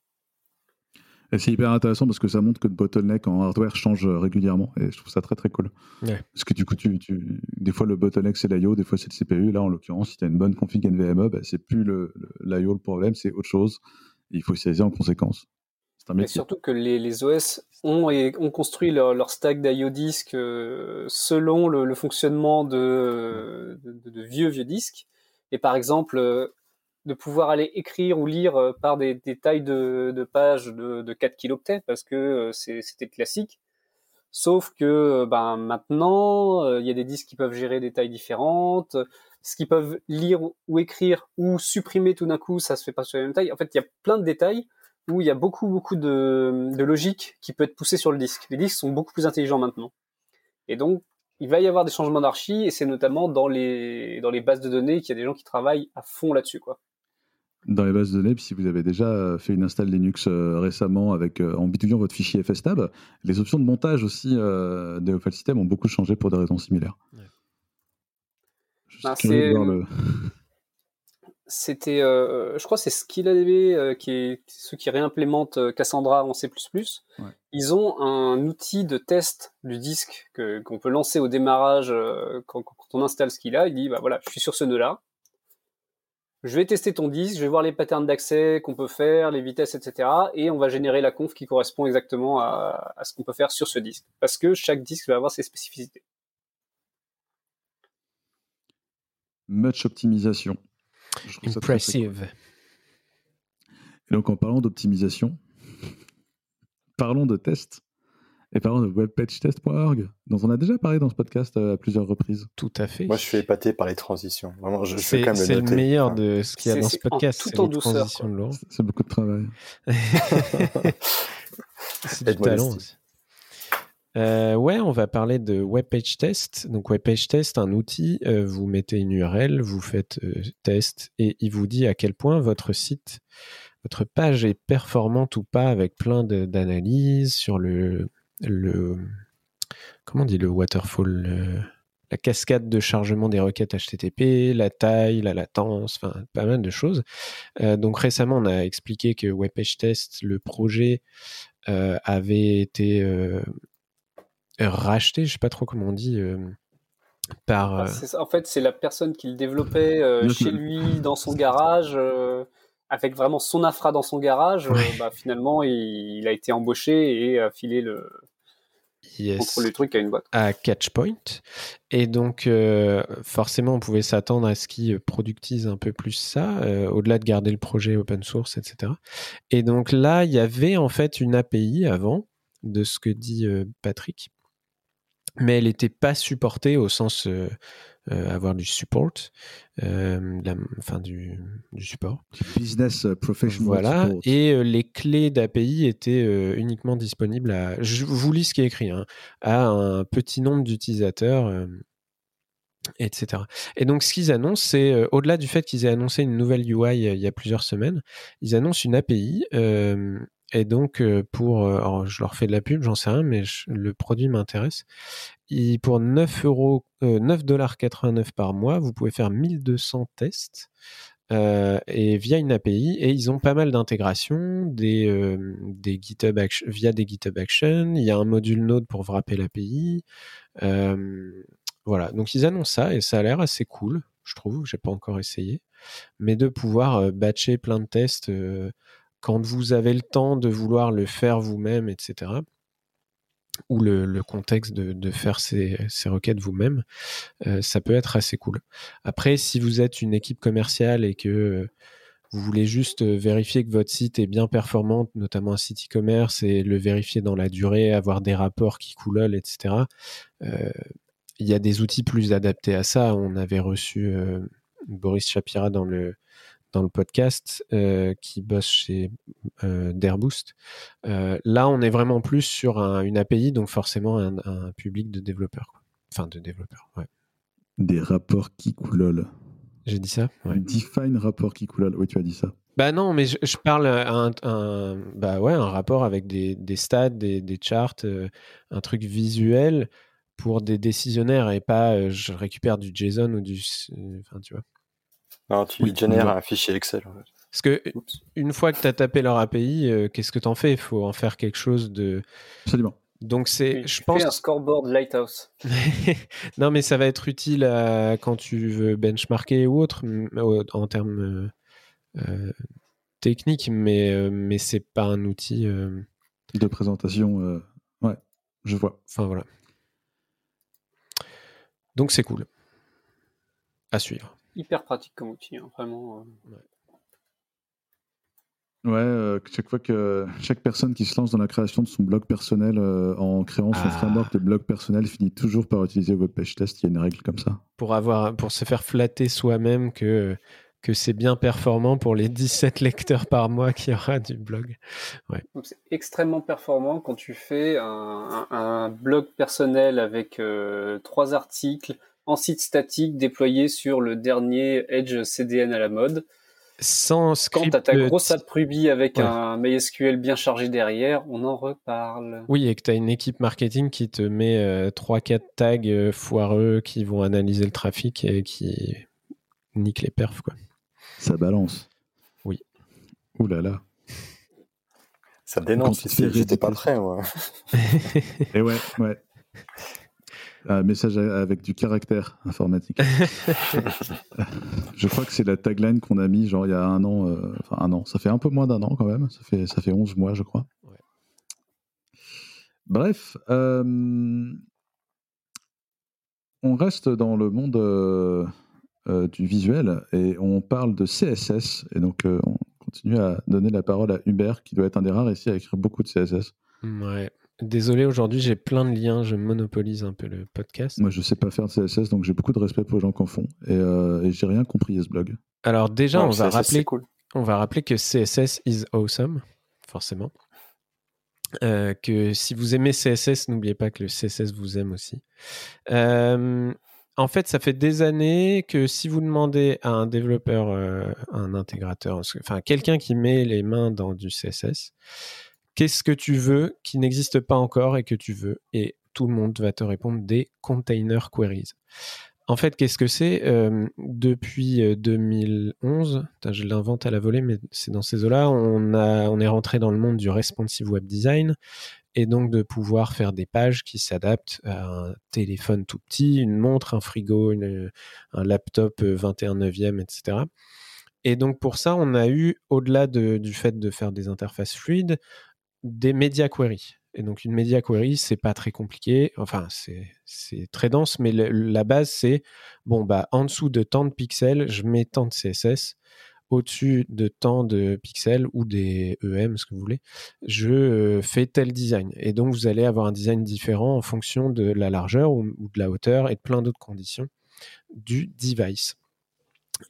Et c'est hyper intéressant parce que ça montre que le bottleneck en hardware change euh, régulièrement et je trouve ça très très cool. Parce que du coup, tu, tu, des fois le bottleneck c'est l'IO, des fois c'est le CPU. Là en l'occurrence, si tu as une bonne config NVMe, bah, c'est plus l'IO le, le, problème, c'est autre chose. il faut saisir en conséquence. Mais surtout que les, les OS ont, et, ont construit leur, leur stack d'IO disques euh, selon le, le fonctionnement de, de, de, vieux vieux disques. Et par exemple, euh, de pouvoir aller écrire ou lire euh, par des, tailles de, de pages de, de 4 kiloptets parce que euh, c'était classique. Sauf que euh, ben, maintenant, il y a des disques qui peuvent gérer des tailles différentes. Ce qu'ils peuvent lire ou écrire ou supprimer tout d'un coup, ça se fait pas sur la même taille. En fait, il y a plein de détails où il y a beaucoup, beaucoup de, de logique qui peut être poussée sur le disque. Les disques sont beaucoup plus intelligents maintenant. Et donc, il va y avoir des changements d'archi et c'est notamment dans les, dans les bases de données qu'il y a des gens qui travaillent à fond là-dessus, quoi dans les bases de données, puis si vous avez déjà fait une install Linux euh, récemment avec, euh, en bidouillant votre fichier fstab, les options de montage aussi euh, des file systems ont beaucoup changé pour des raisons similaires. Ben, *laughs* c'était, je crois, c'est SkillADB qui est ceux qui réimplémentent Cassandra en C++. Ils ont un outil de test du disque qu'on peut lancer au démarrage quand, quand, on installe ce qu'il a. Il dit, bah voilà, je suis sur ce nœud-là je vais tester ton disque, je vais voir les patterns d'accès qu'on peut faire, les vitesses, etc. Et on va générer la conf qui correspond exactement à, ce qu'on peut faire sur ce disque. Parce que chaque disque va avoir ses spécificités. Much optimisation. Impressive. Et donc en parlant d'optimisation, *laughs* parlons de test. Et parlons de webpagetest.org, dont on a déjà parlé dans ce podcast à plusieurs reprises. Tout à fait. Moi, je suis épaté par les transitions. Vraiment, je, c'est, quand même le, le meilleur de ce qu'il y a dans ce podcast. tout en douceur. C'est beaucoup de travail. *laughs* c'est du talent aussi. Euh, ouais, on va parler de webpage test. Donc webpage test, un outil, euh, vous mettez une URL, vous faites euh, test et il vous dit à quel point votre site, votre page est performante ou pas avec plein d'analyses sur le, le comment on dit le waterfall, la cascade de chargement des requêtes HTTP, la taille, la latence, enfin pas mal de choses. donc récemment, on a expliqué que webpage test, le projet avait été racheté, je sais pas trop comment on dit. Euh, par, ah, en fait, c'est la personne qui le développait euh, chez lui, dans son garage, euh, avec vraiment son infra dans son garage. Bah, finalement, il, a été embauché et a filé le, yes. le truc à une boîte. À Catchpoint. Et donc, forcément, on pouvait s'attendre à ce qu'il productise un peu plus ça, au-delà de garder le projet open source, etc. Et donc là, il y avait en fait une API avant, de ce que dit Patrick, mais elle n'était pas supportée au sens euh, euh, avoir du support, euh, enfin du, du, support. business professional. Voilà, et les clés d'API étaient uniquement disponibles à, je vous lis ce qui est écrit, hein, à un petit nombre d'utilisateurs etc. Et donc, ce qu'ils annoncent, c'est au-delà du fait qu'ils aient annoncé une nouvelle UI il y a plusieurs semaines, ils annoncent une API et donc, euh, pour, euh, alors je leur fais de la pub, j'en sais rien, mais le produit m'intéresse. Pour 9 euros, 9,89$ euh, par mois, vous pouvez faire 1200 tests. et via une API et ils ont pas mal d'intégrations des, des GitHub via des GitHub Actions il y a un module Node pour wrapper l'API voilà donc ils annoncent ça et ça a l'air assez cool je trouve j'ai pas encore essayé mais de pouvoir batcher plein de tests quand vous avez le temps de vouloir le faire vous-même, etc., ou le, contexte de, faire ces, requêtes vous-même, euh, ça peut être assez cool. Après, si vous êtes une équipe commerciale et que vous voulez juste vérifier que votre site est bien performant, notamment un site e-commerce, et le vérifier dans la durée, avoir des rapports qui coulent, etc., euh, il y a des outils plus adaptés à ça. On avait reçu euh, Boris Shapira dans le dans le podcast euh, qui bosse chez euh, Dairboost. Euh, là, on est vraiment plus sur une API, donc forcément un, public de développeurs. Enfin, de développeurs, ouais. Des rapports qui coulolent. J'ai dit ça? Ouais. Define rapport qui coulolent. Oui, tu as dit ça. Bah non, mais je, parle un, un, bah ouais, un rapport avec des, des stats, des, des charts, un truc visuel pour des décisionnaires et pas je récupère du JSON ou du. Enfin, tu vois. Non, tu génères un fichier Excel. Parce que une fois que tu as tapé leur API, euh, qu'est-ce que tu en fais? Il faut en faire quelque chose de. Absolument. Donc c'est, je pense. un scoreboard Lighthouse. *laughs* non, mais ça va être utile quand tu veux benchmarker ou autre en termes euh, techniques, mais euh, mais c'est pas un outil de présentation. ouais, je vois. Enfin voilà. Donc c'est cool. À suivre hyper pratique comme outil, hein, vraiment. Euh. Ouais, euh, chaque fois que *laughs* chaque personne qui se lance dans la création de son blog personnel euh, en créant son ah. framework de blog personnel finit toujours par utiliser WebPageTest. Test. Il y a une règle comme ça. Pour avoir, pour se faire flatter soi-même que que c'est bien performant pour les *laughs* 17 lecteurs par mois qu'il y aura du blog. Ouais. C'est extrêmement performant quand tu fais un, blog personnel avec trois articles, en site statique déployé sur le dernier Edge CDN à la mode. Sans script. Quand tu as ta grosse app Ruby avec un MySQL bien chargé derrière, on en reparle. Oui, et que tu as une équipe marketing qui te met 3-4 euh, tags euh, foireux qui vont analyser le trafic et qui niquent les perfs. Quoi. Ça balance. Oui. Ouh là là. Ça dénonce. J'étais pas prêt, moi. *laughs* et ouais, ouais. Un message avec du caractère informatique. *laughs* je crois que c'est la tagline qu'on a mis genre il y a un an, euh, enfin un an, ça fait un peu moins d'un an quand même, ça fait, ça fait 11 mois je crois. Bref, euh, on reste dans le monde euh, du visuel et on parle de CSS et donc on continue à donner la parole à Hubert qui doit être un des rares ici à écrire beaucoup de CSS. Ouais. Désolé, aujourd'hui j'ai plein de liens, je monopolise un peu le podcast. Moi je sais pas faire de CSS, donc j'ai beaucoup de respect pour les gens qui en font. Et, euh, j'ai rien compris à ce blog. Alors déjà, on, va rappeler, on va rappeler que CSS is awesome, forcément. Euh, que si vous aimez CSS, n'oubliez pas que le CSS vous aime aussi. Euh, en fait, ça fait des années que si vous demandez à un développeur, un intégrateur, enfin quelqu'un qui met les mains dans du CSS, Qu'est-ce que tu veux qui n'existe pas encore et que tu veux Et tout le monde va te répondre des container queries. En fait, qu'est-ce que c'est euh, Depuis 2011, euh, je l'invente à la volée, mais c'est dans ces eaux-là, on, on est rentré dans le monde du responsive web design et donc de pouvoir faire des pages qui s'adaptent à un téléphone tout petit, une montre, un frigo, un laptop 21 neuvième, etc. Et donc pour ça, on a eu, au-delà du fait de faire des interfaces fluides, des media queries. Et donc une media query, c'est pas très compliqué. Enfin, c'est très dense, mais la base, c'est bon, bah, en dessous de tant de pixels, je mets tant de CSS. Au-dessus de tant de pixels ou des EM, ce que vous voulez, je euh, fais tel design. Et donc, vous allez avoir un design différent en fonction de la largeur ou de la hauteur et de plein d'autres conditions du device.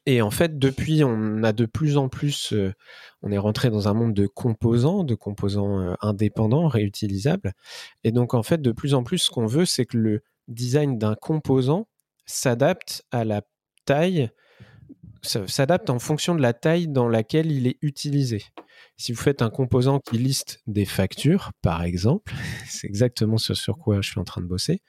Et en fait, depuis, on a de plus en plus, euh, on est rentré dans un monde de composants, de composants euh, indépendants, réutilisables. Et donc, en fait, de plus en plus, ce qu'on veut, c'est que le design d'un composant s'adapte à la taille, s'adapte en fonction de la taille dans laquelle il est utilisé. Si vous faites un composant qui liste des factures, par exemple, *laughs* c'est exactement ce sur quoi je suis en train de bosser,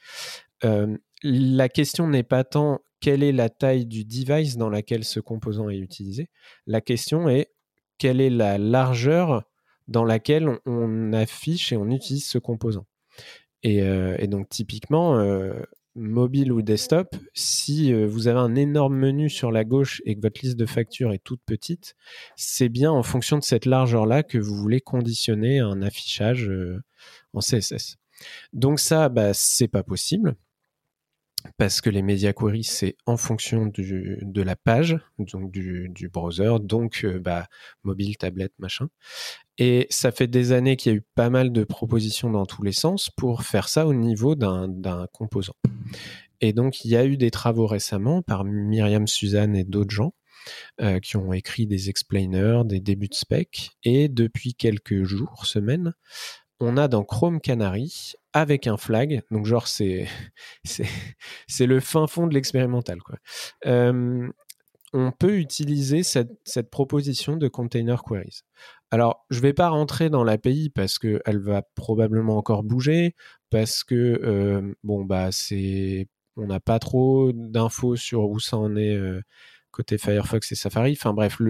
euh, la question n'est pas tant quelle est la taille du device dans laquelle ce composant est utilisé? La question est quelle est la largeur dans laquelle on, affiche et on utilise ce composant? Et, euh, donc typiquement, euh, mobile ou desktop, si euh, vous avez un énorme menu sur la gauche et que votre liste de factures est toute petite, c'est bien en fonction de cette largeur-là que vous voulez conditionner un affichage en CSS. Donc ça, bah, c'est pas possible parce que les media queries, c'est en fonction de la page, donc du, browser, donc euh, bah, mobile, tablette, machin. Et ça fait des années qu'il y a eu pas mal de propositions dans tous les sens pour faire ça au niveau d'un composant. Et donc, il y a eu des travaux récemment par Myriam Suzanne et d'autres gens euh, qui ont écrit des explainers, des débuts de spec. Et depuis quelques jours, semaines, on a dans Chrome Canary avec un flag. Donc, genre, *laughs* c'est, c'est, le fin fond de l'expérimental. Quoi. on peut utiliser cette, proposition de container queries. Alors, je ne vais pas rentrer dans l'API parce qu'elle va probablement encore bouger, parce que, bon, bah, c'est, on n'a pas trop d'infos sur où ça en est côté Firefox et Safari. Enfin bref,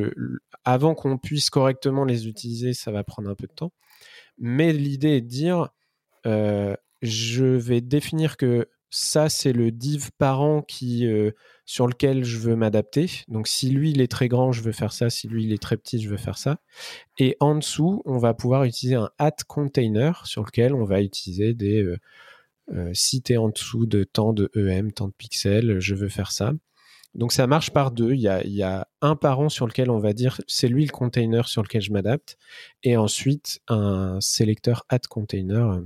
avant qu'on puisse correctement les utiliser, ça va prendre un peu de temps. Mais l'idée est de dire, je vais définir que ça, c'est le div parent qui, euh, sur lequel je veux m'adapter. Donc, si lui, il est très grand, je veux faire ça. Si lui, il est très petit, je veux faire ça. Et en dessous, on va pouvoir utiliser un at container sur lequel on va utiliser des... Euh, euh si tu en dessous de tant de EM, tant de pixels, je veux faire ça. Donc ça marche par deux. Il y a, un parent sur lequel on va dire c'est lui le container sur lequel je m'adapte, et ensuite un sélecteur add container euh,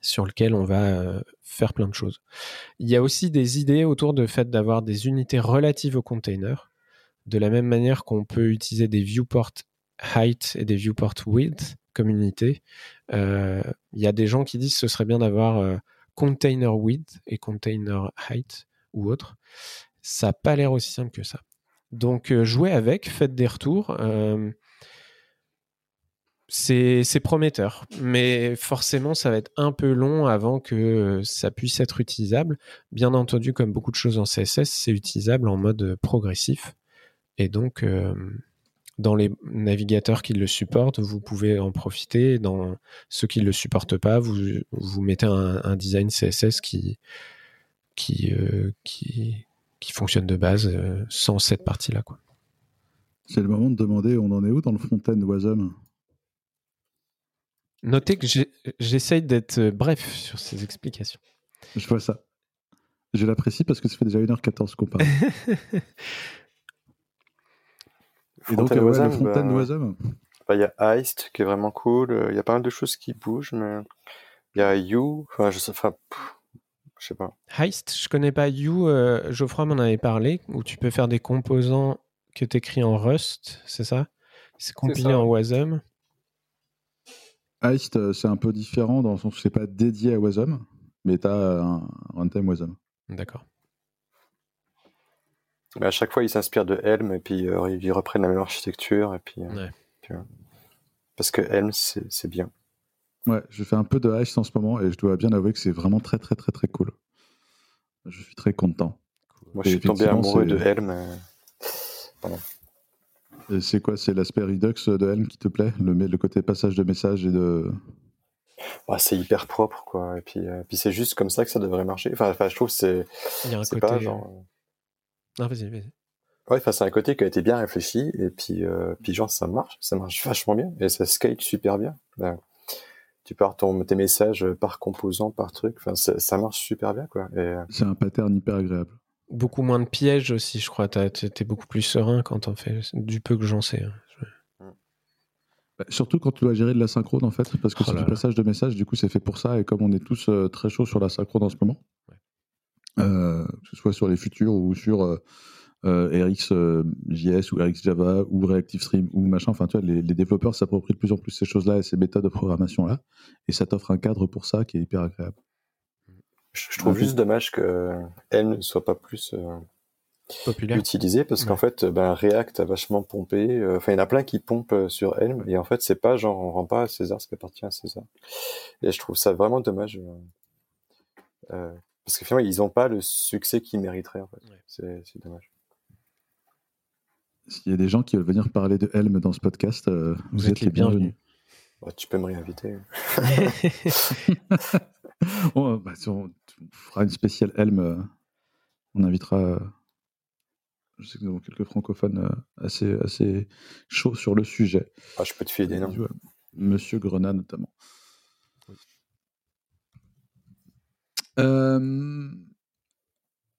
sur lequel on va euh, faire plein de choses. Il y a aussi des idées autour du fait d'avoir des unités relatives au container, de la même manière qu'on peut utiliser des viewport height et des viewport width comme unité. Euh, il y a des gens qui disent que ce serait bien d'avoir container width et container height ou autre ça n'a pas l'air aussi simple que ça. Donc euh, jouez avec, faites des retours. Euh, c'est prometteur, mais forcément ça va être un peu long avant que ça puisse être utilisable. Bien entendu, comme beaucoup de choses en CSS, c'est utilisable en mode progressif. Et donc, euh, dans les navigateurs qui le supportent, vous pouvez en profiter. Dans ceux qui ne le supportent pas, vous, mettez un, design CSS qui, qui, fonctionne de base euh, sans cette partie-là. C'est le moment de demander on en est où dans le front-end Wasm? Notez que j'essaye d'être euh, bref sur ces explications. Je vois ça. Je l'apprécie parce que ça fait déjà 1h14 qu'on parle. *laughs* Et donc, euh, le front-end bah, bah, Il y a Heist qui est vraiment cool. Il y a pas mal de choses qui bougent, mais Il y a You, enfin, je sais, enfin, je sais pas. Heist, je connais pas You. Euh, Geoffroy m'en avait parlé, où tu peux faire des composants que tu écris en Rust, c'est ça? C'est compilé en Wasm. Heist, euh, c'est un peu différent dans le sens où c'est pas dédié à Wasm, mais tu as un runtime Wasm. D'accord. Mais à chaque fois, ils s'inspirent de Helm et puis euh, ils reprennent la même architecture. Et puis, parce que Helm, c'est bien. Ouais, je fais un peu de Heist en ce moment et je dois bien avouer que c'est vraiment très très très très cool. Je suis très content. Moi, je suis tombé amoureux de Helm. Et c'est quoi C'est l'aspect Redux de Helm qui te plaît le, le côté passage de messages et de. Bah, c'est hyper propre, quoi. Et puis, euh, puis c'est juste comme ça que ça devrait marcher. Enfin, enfin je trouve que c'est. C'est pas genre. Euh, non, vas-y, vas-y. Ouais, c'est un côté qui a été bien réfléchi et puis, euh, puis genre ça marche, ça marche vachement bien et ça scale super bien tu pars ton, tes messages par composant, par truc. Enfin, ça marche super bien, quoi. C'est un pattern hyper agréable. Beaucoup moins de pièges aussi, je crois. Tu es beaucoup plus serein quand on fait, du peu que j'en sais. Hein. Bah, surtout quand tu dois gérer de la synchrone, en fait, parce que oh c'est du passage de messages, du coup, c'est fait pour ça. Et comme on est tous euh, très chauds sur la synchrone en ce moment, euh, que ce soit sur les futurs ou sur euh, RxJS ou RxJava ou ReactiveStream ou machin. Enfin, tu vois, les, développeurs s'approprient de plus en plus ces choses-là et ces méthodes de programmation-là. Et ça t'offre un cadre pour ça qui est hyper agréable. Je, trouve juste dommage que Helm ne soit pas plus euh, utilisé parce qu'en fait, ben, React a vachement pompé. Enfin, il y en a plein qui pompent sur Helm et en fait, c'est pas genre on rend pas à César ce qui appartient à César. Et je trouve ça vraiment dommage. parce que finalement, ils n'ont pas le succès qu'ils mériteraient. En fait. C'est dommage. S'il y a des gens qui veulent venir parler de Helm dans ce podcast, euh, vous, êtes, les bienvenus. Bah, tu peux me réinviter. *laughs* *laughs* *laughs* Bah, on, fera une spéciale Helm. Euh, on invitera. Euh, je sais que nous avons quelques francophones assez, assez chauds sur le sujet. Ah, je peux te filer des noms. Monsieur Grenat notamment. Euh,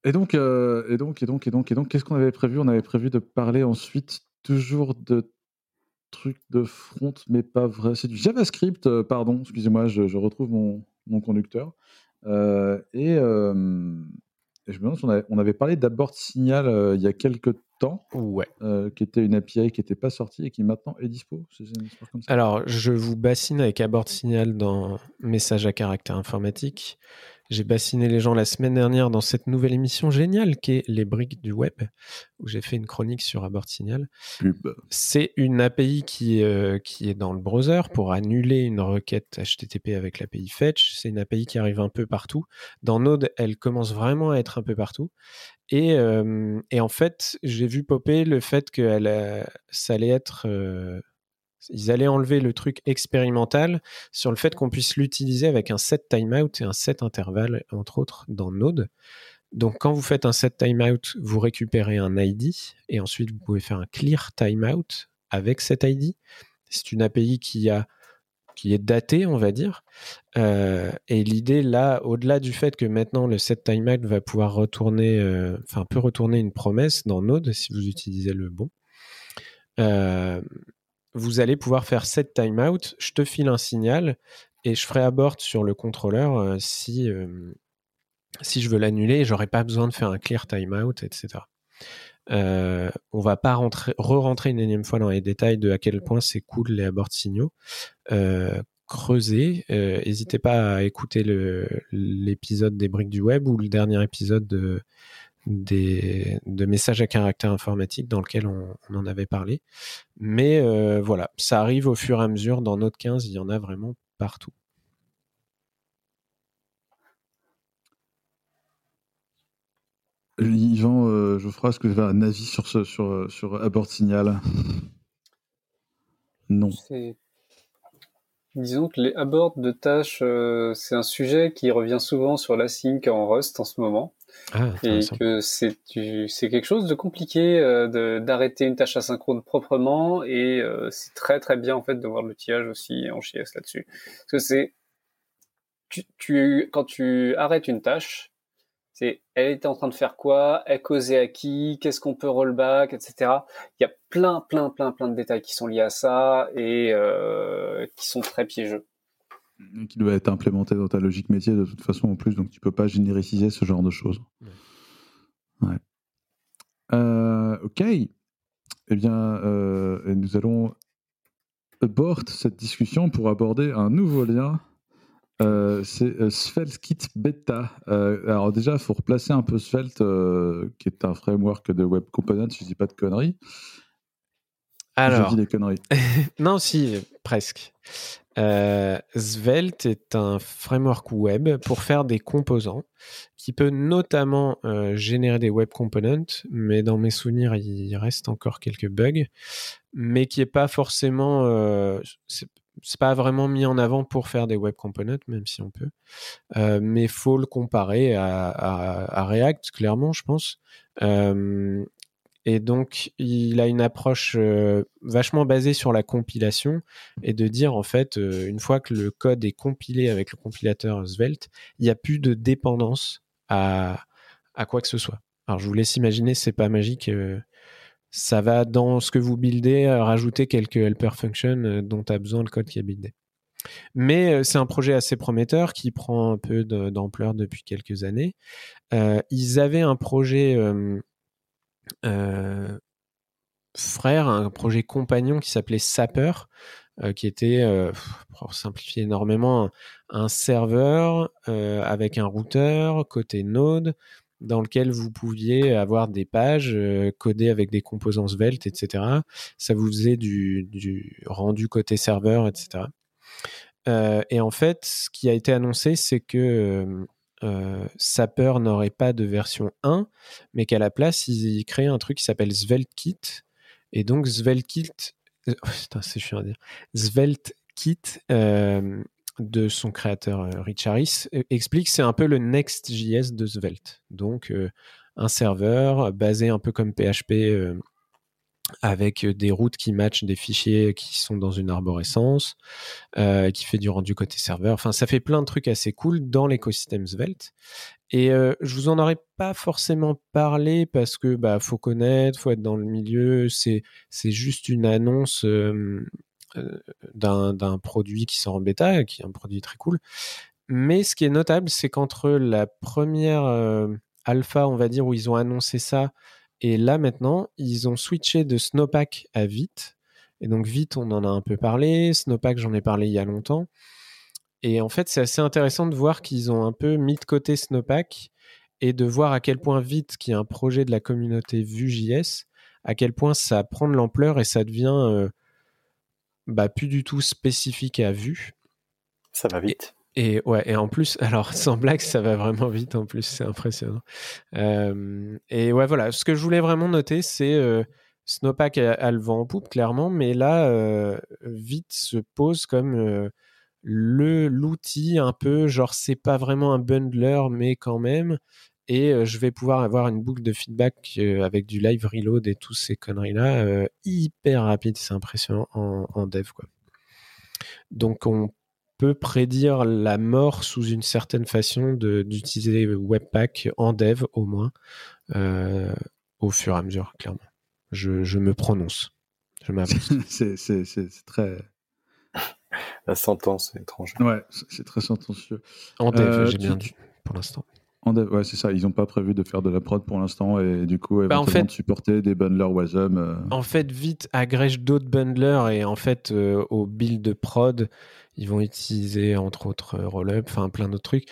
et donc, euh, et donc, et donc, et donc, et donc, qu'est-ce qu'on avait prévu? On avait prévu de parler ensuite toujours de trucs de front, mais pas vrai. C'est du JavaScript, euh, pardon, excusez-moi, je, retrouve mon, mon conducteur. Euh, et, je me demande si on avait, on avait parlé d'abord Signal il y a quelques temps, ouais. qui était une API qui n'était pas sortie et qui maintenant est dispo. comme ça? Alors, je vous bassine avec Abort Signal dans Message à caractère informatique. J'ai bassiné les gens la semaine dernière dans cette nouvelle émission géniale qui est Les briques du web, où j'ai fait une chronique sur Abort Signal. C'est une API qui, euh, qui est dans le browser pour annuler une requête HTTP avec l'API Fetch. C'est une API qui arrive un peu partout. Dans Node, elle commence vraiment à être un peu partout. Et, euh, et en fait, j'ai vu popper le fait que elle, ça allait être euh, ils allaient enlever le truc expérimental sur le fait qu'on puisse l'utiliser avec un set timeout et un set intervalle, entre autres, dans Node. Donc, quand vous faites un set timeout, vous récupérez un ID et ensuite vous pouvez faire un clear timeout avec cet ID. C'est une API qui a qui est datée, on va dire. Euh, et l'idée là, au-delà du fait que maintenant le set timeout va pouvoir retourner, euh, enfin peut retourner une promesse dans Node si vous utilisez le bon. Euh, vous allez pouvoir faire set timeout, je te file un signal et je ferai abort sur le contrôleur euh, si, euh, si je veux l'annuler, j'aurai pas besoin de faire un clear timeout, etc. Euh, on va pas re-rentrer une énième fois dans les détails de à quel point c'est cool les abort signaux. Euh, creusez, n'hésitez pas à écouter l'épisode des briques du web ou le dernier épisode de, des, de messages à caractère informatique dans lequel on, en avait parlé. Mais euh, voilà, ça arrive au fur et à mesure. Dans Note 15, il y en a vraiment partout. Yvan, euh, Geoffroy, est-ce que vous avez un avis sur, ce, sur, sur Abort Signal? Non. Disons que les abords de tâches, euh, c'est un sujet qui revient souvent sur l'async en Rust en ce moment. Ah, et que c'est c'est quelque chose de compliqué euh, d'arrêter une tâche asynchrone proprement et euh, c'est très très bien en fait de voir l'outillage aussi en JS là-dessus. Parce que c'est tu, tu, quand tu arrêtes une tâche, c'est elle était en train de faire quoi, elle causait à qui, qu'est-ce qu'on peut rollback, etc. Il y a plein plein plein plein de détails qui sont liés à ça et euh, qui sont très piégeux. Qui doit être implémenté dans ta logique métier de toute façon en plus, donc tu peux pas génériciser ce genre de choses. Ouais. Euh, ok. Eh bien, euh, nous allons abort cette discussion pour aborder un nouveau lien. Euh, c'est SvelteKit Beta. alors déjà, il faut replacer un peu Svelte, qui est un framework de web components, si je dis pas de conneries. Alors, je dis des conneries. *laughs* non, si, presque. Euh, Svelte est un framework web pour faire des composants qui peut notamment euh, générer des web components, mais dans mes souvenirs, il reste encore quelques bugs, mais qui est pas forcément, euh, c'est pas vraiment mis en avant pour faire des web components, même si on peut. Euh, mais faut le comparer à, à, à, React, clairement, je pense. Euh, et donc, il a une approche euh, vachement basée sur la compilation et de dire, en fait, euh, une fois que le code est compilé avec le compilateur Svelte, il n'y a plus de dépendance à, quoi que ce soit. Alors, je vous laisse imaginer, c'est pas magique. Euh, ça va dans ce que vous buildez, rajouter quelques helper functions dont a besoin le code qui est buildé. Mais c'est un projet assez prometteur qui prend un peu d'ampleur depuis quelques années. ils avaient un projet frère, un projet compagnon qui s'appelait Sapper, euh, qui était, euh, pour simplifier énormément, un, serveur avec un routeur côté Node dans lequel vous pouviez avoir des pages codées avec des composants Svelte, etc. Ça vous faisait du, du rendu côté serveur, etc. et en fait, ce qui a été annoncé, c'est que euh, Sapper n'aurait pas de version 1, mais qu'à la place, ils, créent un truc qui s'appelle SvelteKit. Et donc, SvelteKit, euh, *laughs* c'est chiant à dire, SvelteKit euh, de son créateur euh, Rich Harris explique c'est un peu le Next.js de Svelte. Donc, un serveur basé un peu comme PHP avec des routes qui matchent des fichiers qui sont dans une arborescence, qui fait du rendu côté serveur. Enfin, ça fait plein de trucs assez cool dans l'écosystème Svelte. Et euh, je vous en aurais pas forcément parlé parce que bah faut connaître, faut être dans le milieu. C'est c'est juste une annonce euh, d'un produit qui sort en bêta, qui est un produit très cool. Mais ce qui est notable, c'est qu'entre la première alpha, on va dire, où ils ont annoncé ça, et là maintenant, ils ont switché de Snowpack à Vite. Et donc Vite, on en a un peu parlé. Snowpack, j'en ai parlé il y a longtemps. Et en fait, c'est assez intéressant de voir qu'ils ont un peu mis de côté Snowpack et de voir à quel point Vite, qui est un projet de la communauté Vue.js, à quel point ça prend de l'ampleur et ça devient euh, bah, plus du tout spécifique à Vue. Ça va vite. Et ouais, et en plus, *laughs* alors sans blague, ça va vraiment vite en plus, c'est impressionnant. Et ouais, voilà, ce que je voulais vraiment noter, c'est Snowpack a, le vent en poupe clairement, mais là, vite se pose comme le l'outil un peu, genre c'est pas vraiment un bundler, mais quand même. Et je vais pouvoir avoir une boucle de feedback avec du live reload et tous ces conneries là hyper rapide, c'est impressionnant en, en dev quoi. Donc on peut prédire la mort sous une certaine façon d'utiliser Webpack en dev au moins euh, au fur et à mesure, clairement. Je, je me prononce. Je *laughs* c'est très. La sentence est étrange. Ouais, c'est très sentencieux. En dev, euh, j'ai bien dit pour l'instant. Ouais, c'est ça. Ils n'ont pas prévu de faire de la prod pour l'instant et du coup, bah, en fait, de supporter des bundlers Wasm. Euh. En fait, vite agrège d'autres bundlers et en fait, au build de prod, ils vont utiliser entre autres euh, Rollup, enfin plein d'autres trucs.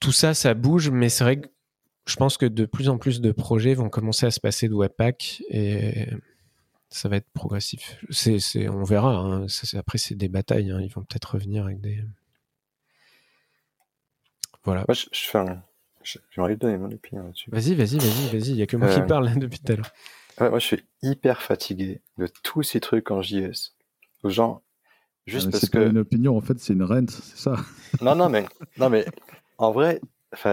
Tout ça, ça bouge, mais c'est vrai que je pense que de plus en plus de projets vont commencer à se passer de Webpack et ça va être progressif. C'est, on verra. Hein. après, c'est des batailles. Hein. Ils vont peut-être revenir avec des. Voilà. Moi, je, je fais un... J'aimerais donner mon opinion là-dessus. Vas-y, vas-y, vas-y, vas-y. Il n'y a que moi qui euh, parle depuis tout à l'heure. moi, je suis hyper fatigué de tous ces trucs en JS. Genre, Juste parce que. une opinion, en fait, c'est une rente, c'est ça. *laughs* non, non, mais, non, mais en vrai,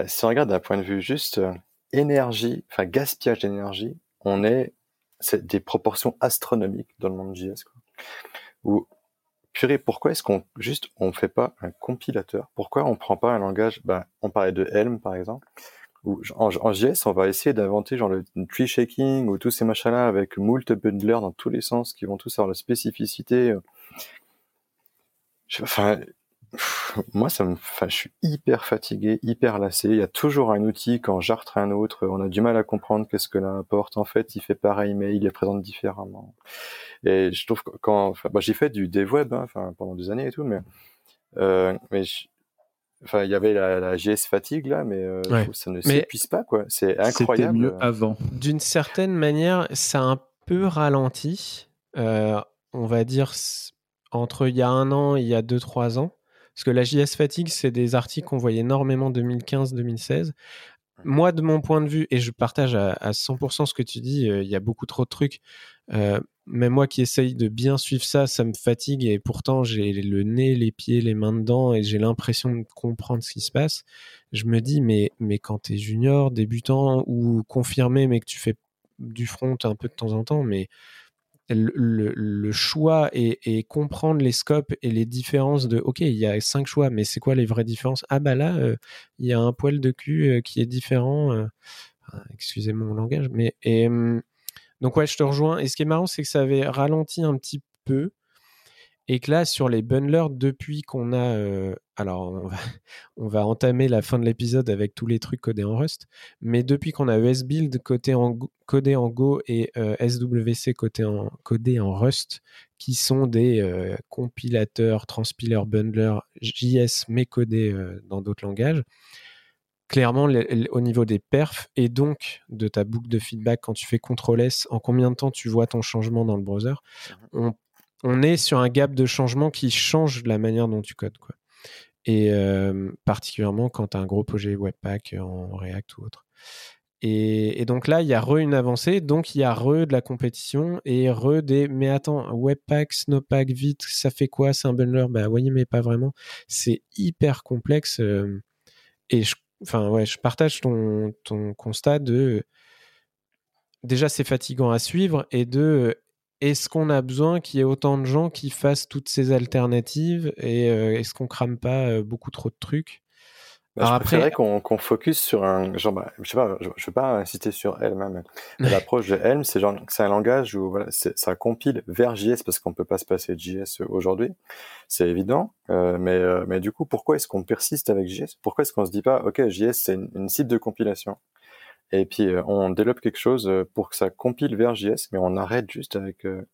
si on regarde d'un point de vue juste euh, énergie, enfin gaspillage d'énergie, on est, c'est des proportions astronomiques dans le monde JS. Quoi. Ou, purée, pourquoi est-ce qu'on juste on fait pas un compilateur? Pourquoi on prend pas un langage ben, On parlait de Helm par exemple. Ou en, en JS, on va essayer d'inventer genre le tree shaking ou tous ces machins-là avec moult bundlers dans tous les sens qui vont tous avoir la spécificité euh, enfin, moi, ça me, enfin, je suis hyper fatigué, hyper lassé. Il y a toujours un outil quand j'artre un autre. On a du mal à comprendre qu'est-ce que l'un apporte. En fait, il fait pareil, mais il les présente différemment. Et je trouve que quand, enfin, j'ai fait du dev web, hein, enfin, pendant des années et tout, mais, euh, mais enfin, il y avait la, la, JS fatigue là, mais euh, ça ne s'épuise pas, quoi. C'est incroyable. C'était mieux avant. D'une certaine manière, ça a un peu ralenti. Euh, on va dire entre il y a un an et il y a deux, trois ans. Parce que la JS Fatigue, c'est des articles qu'on voyait énormément 2015-2016. Moi, de mon point de vue, et je partage à, 100% ce que tu dis, euh, il y a beaucoup trop de trucs. Euh, même moi qui essaye de bien suivre ça, ça me fatigue et pourtant j'ai le nez, les pieds, les mains dedans et j'ai l'impression de comprendre ce qui se passe. Je me dis, mais, mais quand tu es junior, débutant ou confirmé, mais que tu fais du front un peu de temps en temps, mais le, choix et, comprendre les scopes et les différences de OK, il y a cinq choix, mais c'est quoi les vraies différences? Ah bah là, euh, il y a un poil de cul euh, qui est différent. Euh, excusez mon langage, mais et, donc ouais, je te rejoins. Et ce qui est marrant, c'est que ça avait ralenti un petit peu et que là, sur les bundlers, depuis qu'on a. Euh, alors, on va, *laughs* on va, entamer la fin de l'épisode avec tous les trucs codés en Rust. Mais depuis qu'on a ESBuild codé en, codé en Go et euh, SWC codé en, codé en Rust, qui sont des euh, compilateurs, transpilers, bundlers JS, mais codés dans d'autres langages, clairement, au niveau des perfs et donc de ta boucle de feedback quand tu fais CTRL S, en combien de temps tu vois ton changement dans le browser, on on est sur un gap de changement qui change la manière dont tu codes. Quoi. Et euh, particulièrement quand tu as un gros projet Webpack en React ou autre. Et, donc là, il y a re une avancée, donc il y a re de la compétition et re des. Mais attends, Webpack, Snowpack, vite, ça fait quoi C'est un bundler? Bah oui, mais pas vraiment. C'est hyper complexe. Euh, et je, enfin, ouais, je partage ton, ton constat de. Déjà, c'est fatigant à suivre et de est-ce qu'on a besoin qu'il y ait autant de gens qui fassent toutes ces alternatives et euh, est-ce qu'on crame pas euh, beaucoup trop de trucs? Bah, je préférerais qu'on focus sur un genre, bah, je sais pas, je, je veux pas insister sur Helm, *laughs* mais l'approche de Helm, c'est genre, c'est un langage où voilà, ça compile vers JS parce qu'on peut pas se passer de JS aujourd'hui, c'est évident, euh, mais mais du coup, pourquoi est-ce qu'on persiste avec JS Pourquoi est-ce qu'on se dit pas, ok, JS c'est une, une cible de compilation? Et puis euh, on développe quelque chose euh, pour que ça compile vers JS, mais on arrête juste avec, euh,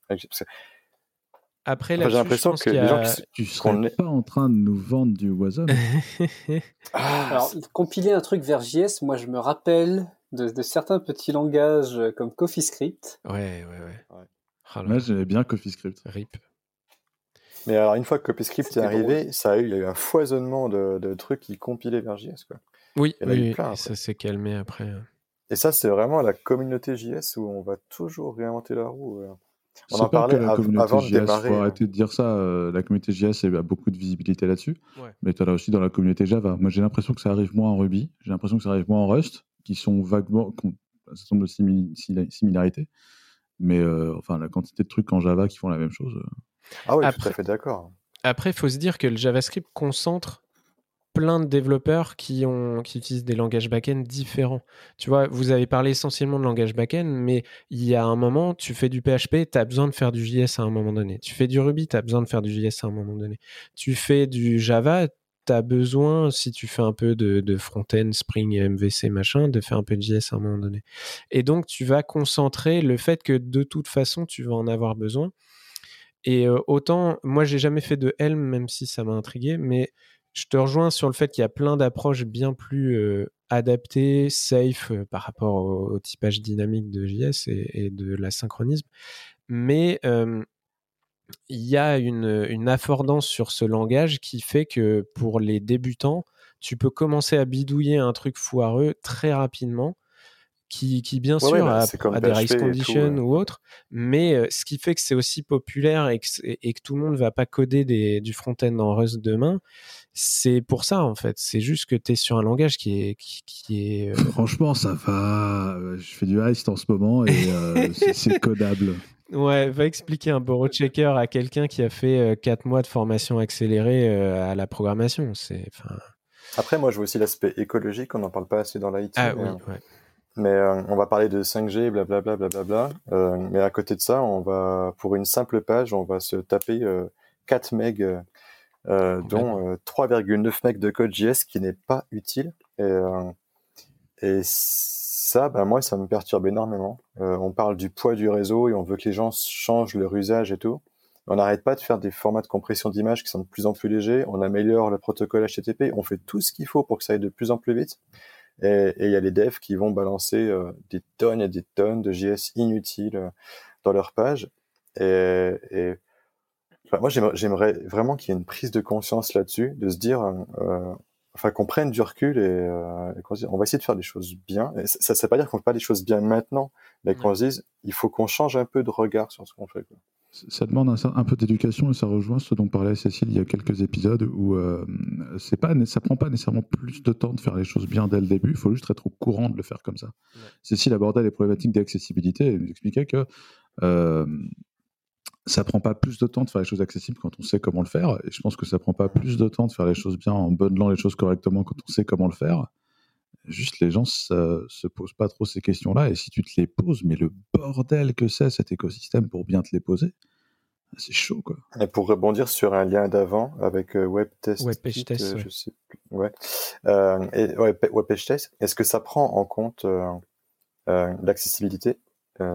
Après, j'ai l'impression que les gens qui, tu serais pas en train de nous vendre du Wasm. *laughs* Ah, Alors, compiler un truc vers JS, moi je me rappelle de, certains petits langages comme CoffeeScript. Ouais, ouais, ouais. ouais. moi j'aimais bien CoffeeScript. RIP. Mais alors une fois que CoffeeScript est arrivé, ça a eu, il y a eu un foisonnement de, de trucs qui compilaient vers JS. Quoi. Oui, oui, ça s'est calmé après. Et ça, c'est vraiment la communauté JS où on va toujours réinventer la roue. Euh. On en parlait la avant de démarrer. Il faut hein. arrêter de dire ça. Euh, la communauté JS a beaucoup de visibilité là-dessus. Mais tu as là aussi dans la communauté Java. Moi, j'ai l'impression que ça arrive moins en Ruby. J'ai l'impression que ça arrive moins en Rust, qui sont vaguement. Qui ont un certain nombre de similarités. Mais euh, enfin, la quantité de trucs en Java qui font la même chose. Ah oui, tout à fait d'accord. Après, il faut se dire que le JavaScript concentre plein de développeurs qui, ont, qui utilisent des langages back-end différents. Tu vois, vous avez parlé essentiellement de langage back-end, mais il y a un moment, tu fais du PHP, tu as besoin de faire du JS à un moment donné. Tu fais du Ruby, tu as besoin de faire du JS à un moment donné. Tu fais du Java, tu as besoin, si tu fais un peu de, de front-end, Spring, MVC, machin, de faire un peu de JS à un moment donné. Et donc, tu vas concentrer le fait que de toute façon, tu vas en avoir besoin. Et euh, autant, moi, j'ai jamais fait de Helm, même si ça m'a intrigué, mais je te rejoins sur le fait qu'il y a plein d'approches bien plus euh, adaptées, safe euh, par rapport au, typage dynamique de JS et, de l'asynchronisme. Mais il y a une, une, affordance sur ce langage qui fait que pour les débutants, tu peux commencer à bidouiller un truc foireux très rapidement qui, qui bien sûr bah, a, des race conditions ou autre, mais ce qui fait que c'est aussi populaire et que, et que, tout le monde va pas coder des, du front-end en Rust demain, c'est pour ça en fait. C'est juste que tu es sur un langage qui est. Qui, est *laughs* Franchement, ça va. Je fais du Rust en ce moment et *laughs* c'est codable. Ouais, va expliquer un borrow checker à quelqu'un qui a fait 4 mois de formation accélérée à la programmation. C'est. Après, moi, je vois aussi l'aspect écologique. On n'en parle pas assez dans l'IT. Ah oui, ouais. Mais euh, on va parler de 5G, blablabla, blablabla. Euh, mais à côté de ça, on va, pour une simple page, on va se taper euh, 4 megs dont 3,9 mecs de code JS qui n'est pas utile. Et, et ça, ben moi, ça me perturbe énormément. on parle du poids du réseau et on veut que les gens changent leur usage et tout. On n'arrête pas de faire des formats de compression d'image qui sont de plus en plus légers. On améliore le protocole HTTP. On fait tout ce qu'il faut pour que ça aille de plus en plus vite. Et il y a les devs qui vont balancer euh, des tonnes et des tonnes de JS inutiles euh, dans leur page. Et, et moi, j'aimerais vraiment qu'il y ait une prise de conscience là-dessus, de se dire, euh, enfin, qu'on prenne du recul et, euh, qu'on dise, on va essayer de faire des choses bien. Et ça ne veut pas dire qu'on fait pas des choses bien maintenant, mais qu'on se dise, il faut qu'on change un peu de regard sur ce qu'on fait. Quoi ça demande un, peu d'éducation et ça rejoint ce dont parlait Cécile il y a quelques épisodes où euh, c'est pas, ça prend pas nécessairement plus de temps de faire les choses bien dès le début, il faut juste être au courant de le faire comme ça. Cécile abordait les problématiques d'accessibilité et nous expliquait que euh, ça prend pas plus de temps de faire les choses accessibles quand on sait comment le faire. Et je pense que ça prend pas plus de temps de faire les choses bien en bundlant les choses correctement quand on sait comment le faire juste les gens se, se posent pas trop ces questions-là. Et si tu te les poses, mais le bordel que c'est cet écosystème pour bien te les poser, c'est chaud quoi. Et pour rebondir sur un lien d'avant avec euh, WebTest, Test, euh, je sais plus. Ouais. Euh, et, ouais, WebPage Test, est-ce que ça prend en compte euh, euh, l'accessibilité?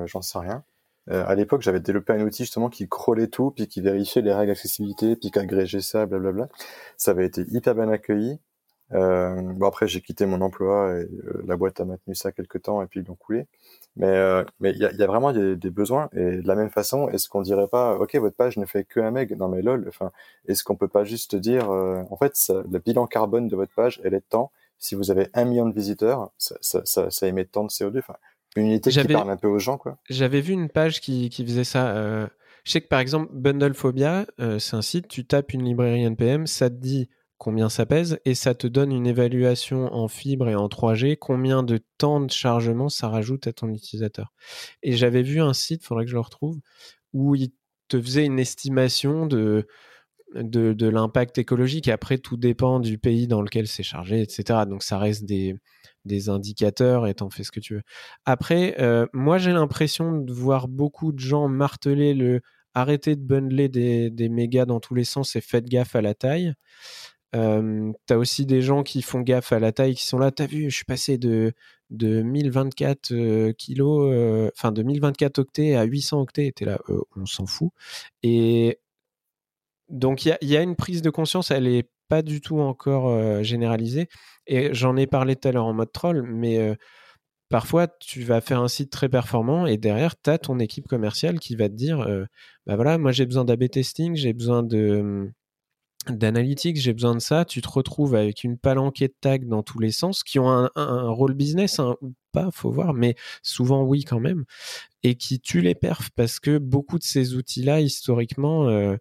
J'en sais rien. à l'époque, j'avais développé un outil justement qui crawlait tout, puis qui vérifiait les règles d'accessibilité, puis qui agrégeait ça, blablabla. Ça avait été hyper bien accueilli. Euh, bon après j'ai quitté mon emploi et euh, la boîte a maintenu ça quelques temps et puis ils l'ont coulé. Mais euh, mais il y a, y a, vraiment des, des, besoins et de la même façon est-ce qu'on dirait pas ok votre page ne fait que un meg non mais lol enfin est-ce qu'on peut pas juste dire euh, en fait ça, le bilan carbone de votre page elle est de temps si vous avez un million de visiteurs ça, ça, ça, ça émet tant de CO2 enfin une unité qui parle un peu aux gens quoi. J'avais vu une page qui, qui faisait ça. je sais que par exemple Bundlephobia c'est un site tu tapes une librairie npm ça te dit combien ça pèse et ça te donne une évaluation en fibre et en 3G, combien de temps de chargement ça rajoute à ton utilisateur. Et j'avais vu un site, faudrait que je le retrouve, où il te faisait une estimation de, de, l'impact écologique. Après, tout dépend du pays dans lequel c'est chargé, etc. Donc ça reste des, des indicateurs et t'en fais ce que tu veux. Après, euh, moi j'ai l'impression de voir beaucoup de gens marteler le arrêter de bundler des, des mégas dans tous les sens et faites gaffe à la taille. T'as aussi des gens qui font gaffe à la taille, qui sont là. T'as vu, je suis passé de, de 1024 euh, kilos, enfin de 1024 octets à 800 octets. T'es là, on s'en fout. Et donc il y a, une prise de conscience, elle est pas du tout encore généralisée. Et j'en ai parlé tout à l'heure en mode troll, mais parfois tu vas faire un site très performant et derrière tu as ton équipe commerciale qui va te dire bah voilà, moi j'ai besoin d'AB testing, j'ai besoin de d'analytics, j'ai besoin de ça, tu te retrouves avec une palanquée de tags dans tous les sens qui ont un, rôle business hein, ou pas, faut voir, mais souvent oui quand même, et qui tuent les perfs parce que beaucoup de ces outils-là, historiquement, euh,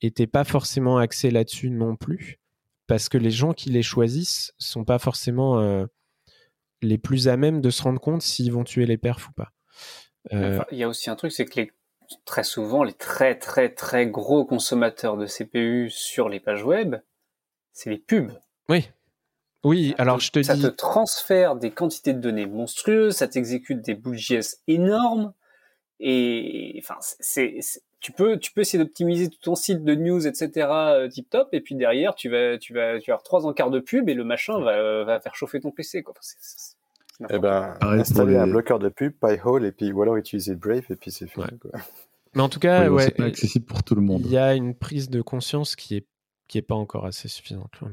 étaient pas forcément axés là-dessus non plus, parce que les gens qui les choisissent sont pas forcément euh, les plus à même de se rendre compte s'ils vont tuer les perfs ou pas. Euh... Il y a aussi un truc, c'est que les très souvent, les très très très gros consommateurs de CPU sur les pages web, c'est les pubs. Oui. Oui, ça alors je te ça dis. Ça te transfère des quantités de données monstrueuses, ça t'exécute des boules JS énormes, et enfin, c'est, tu peux, tu peux essayer d'optimiser tout ton site de news, etc. Euh, tip top, et puis derrière, tu vas, tu vas, tu vas avoir trois encarts de pub et le machin va, va faire chauffer ton PC, quoi. Eh ben, installer les... un bloqueur de pub, Pi-hole, et puis, ou alors utiliser Brave, et puis c'est fini. Ouais. Quoi. *laughs* Mais en tout cas, ouais, c'est pas accessible pour tout le monde. Il y a une prise de conscience qui est qui est pas encore assez suffisante là.